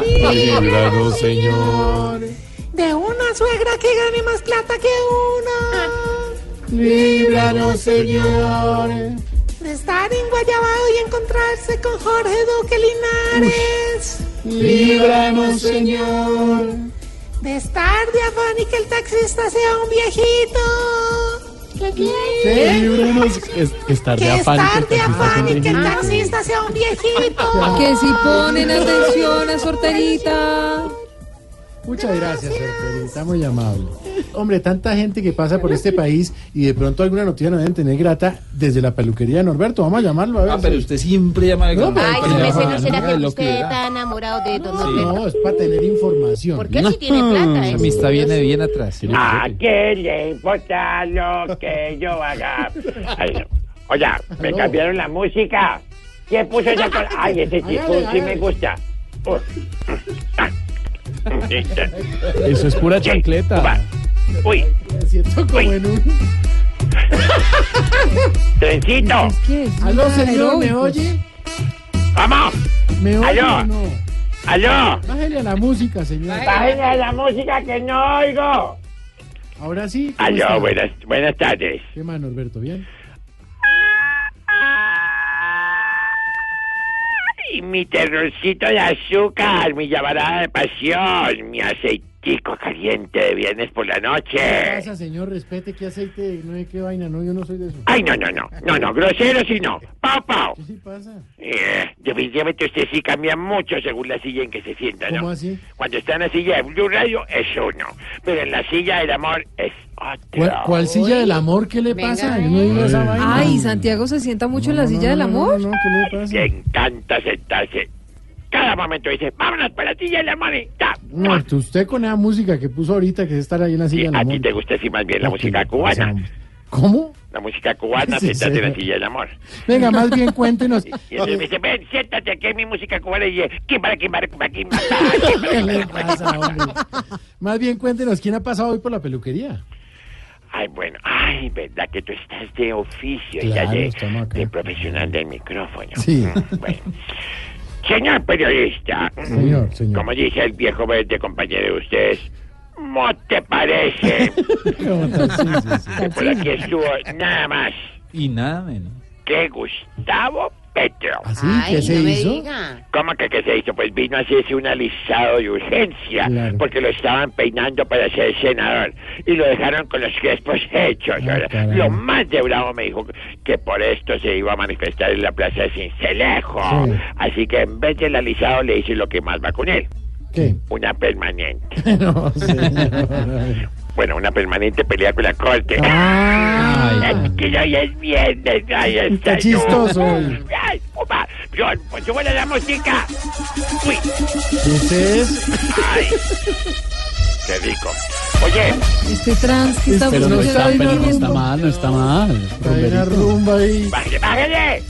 Líbranos, Señor. De una suegra que gane más plata que una. Líbranos, Señor. De estar en Guayabado y encontrarse con Jorge Duque Linares. Líbranos, Señor. De estar de afán y que el taxista sea un viejito. ¿Qué quiere? Líbranos. Es- estar de Que afán. estar de que el que taxista sea un viejito. Que si ponen atención a sorterita. Muchas gracias, Sorterita, muy amable. Hombre, tanta gente que pasa por este país y de pronto alguna noticia nos deben tener grata desde la peluquería de Norberto. Vamos a llamarlo a ver. Ah, pero usted siempre llama de No, Ay, ese no será que lo usted que está enamorado de don Sí. Norberto. No, es para tener información. ¿Por qué si tiene plata? Esa amistad viene bien atrás. ¿A qué le importa lo que yo haga? Ay, Oye, me cambiaron la música. ¿Quién puso esa cosa? Ay, ese chico Hágale, sí me gusta. Ah. Eso es pura chancleta. Uy, Me siento como en un... trencito. Aló, señor, ¿me oye? ¡Vamos! ¿Me oye Aló. o no? ¡Aló! Bájele a la música, señor. ¡Bájenle la música que no oigo! Ahora sí. ¿cómo Aló, buenas, buenas tardes. ¿Qué más, Norberto? ¿Bien? Mi terrorcito de azúcar, mi llamarada de pasión, mi aceitico caliente de viernes por la ¿Qué noche. pasa, señor? Respete, ¿qué aceite? No hay qué vaina, no, yo no soy de eso. Ay, no, no, no, no, no, grosero sí no. Pau, pau. ¿Qué sí pasa? Eh, definitivamente usted sí cambia mucho según la silla en que se sienta, ¿no? ¿Cómo así? Cuando está en la silla de Blue Radio es uno, pero en la silla del amor es otro. ¿Cuál, cuál silla del amor? ¿Qué le Venga, pasa? Yo no digo esa vaina. Ay, Santiago se sienta mucho en la silla del amor. No, no, ¿qué le pasa? Le encanta sentarse. Cada momento dice, vámonos para la silla del amor y ta. No, usted con esa música que puso ahorita, que es estar ahí en la Sí, silla del a ti te gusta así más bien la No, ¿qué música cubana. ¿Cómo? La música cubana, Sí, sentate en la silla del amor. Venga, más bien cuéntenos. Y entonces me dice, ven, siéntate aquí en mi música cubana y dice, kimbara, kimbara, kimbara, kimbara, ¿Qué le kimbara". pasa, hombre? Más bien cuéntenos, ¿quién ha pasado hoy por la peluquería? Ay, bueno, ay, verdad que tú estás de oficio, Claro, ya de, de profesional del micrófono. Sí. Mm, Bueno. Señor periodista, Señor, señor. como dice el viejo verde compañero de ustedes, ¿no te parece que por aquí estuvo nada más Y nada menos. que Gustavo Petro? ¿Así? Ay, ¿Qué se no me hizo? diga. ¿Cómo que qué se hizo? Pues vino a hacerse un alisado de urgencia Claro. porque lo estaban peinando para ser senador y lo dejaron con los crespos hechos. Ah, lo más de bravo me dijo que por esto se iba a manifestar en la plaza de Cincelejo. Sí. Así que en vez del alisado le hice lo que más va con él, ¿Qué? una permanente. No, señor. Bueno, una permanente pelea con la corte. Ah, Es que hoy es viernes, ay, Está chistoso yo. Ay, opa, yo, pues súbele la música. Uy, ¿Ese es? ay, qué rico. Oye, Este trans que está Pero no está, pero no está mal, no está mal. Hay una rumba ahí. bájale, bájale.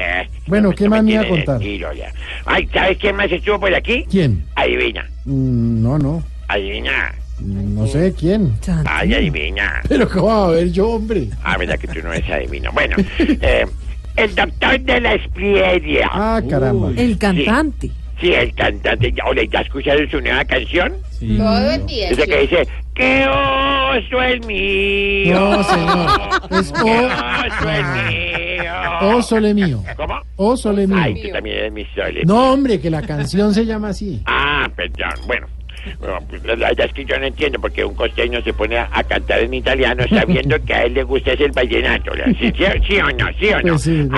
Eh, Bueno, no ¿qué más me iba a contar? tiro ya. Ay, ¿sabes quién más estuvo por aquí? ¿Quién? Adivina, Mm, no, no. adivina. No sé quién. Ay, adivina. Pero ¿cómo va a ver yo, hombre? Ah, verdad que tú no eres adivino. Bueno, eh, el doctor de la Esprieria. Ah, caramba. El cantante. Sí, el cantante. ¿Ya, oye, ¿ya escucharon su nueva canción? Todo el día. Esa que dice, ¡Qué oso el mío! No, señor. Es ¡Qué oso el mío! O sole mío. ¿Cómo? O sole mío. Ay, tú también eres mi sole. No, hombre, que la canción se llama así. Ah, perdón. Bueno, bueno, pues, la verdad es que yo no entiendo porque un costeño se pone a, a cantar en italiano sabiendo que a él le gusta es el vallenato. ¿Sí, sí, sí o no? ¿Sí o no? Pues sí,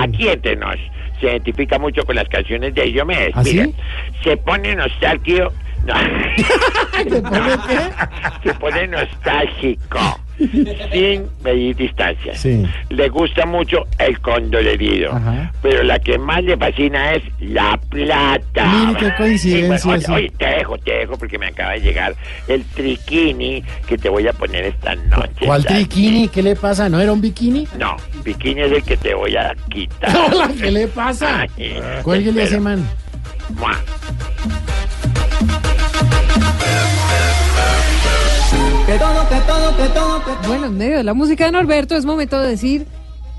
se identifica mucho con las canciones de Diomedes. ¿Ah, sí? Mire, se pone nostálgico. No. ¿Se pone qué? se pone nostálgico. Sin medir distancia. Sí. Le gusta mucho el condolerido. Ajá. Pero la que más le fascina es la plata. Mire qué coincidencia, Sí, bueno, sí. oye, oye, te dejo, te dejo porque me acaba de llegar el triquini que te voy a poner esta noche. ¿Cuál ¿sabes? triquini? ¿Qué le pasa? ¿No era un bikini? No, bikini es el que te voy a quitar. ¿qué le pasa? Cuélguele a ese man. Mua. Que todo, que todo, que todo, que Bueno, en medio de la música de Norberto es momento de decir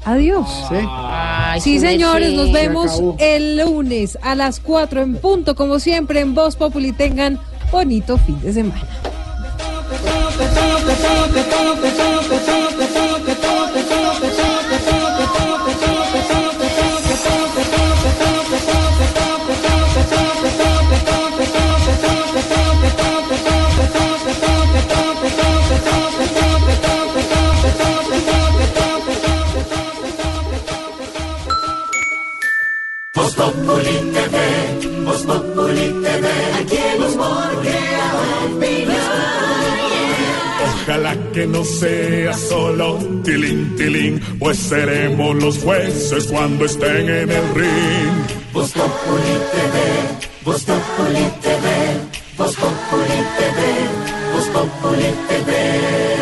adiós. Sí. Ay, Ay, Sí, sí, señores, sí. nos vemos el lunes a las 4 en punto, como siempre, en Voz Populi. Tengan bonito fin de semana. Ojalá que no sea solo tilín, tilín, pues seremos los jueces cuando estén en el ring. Voz Populi TV, Voz Populi TV, Voz Populi TV, Voz Populi TV.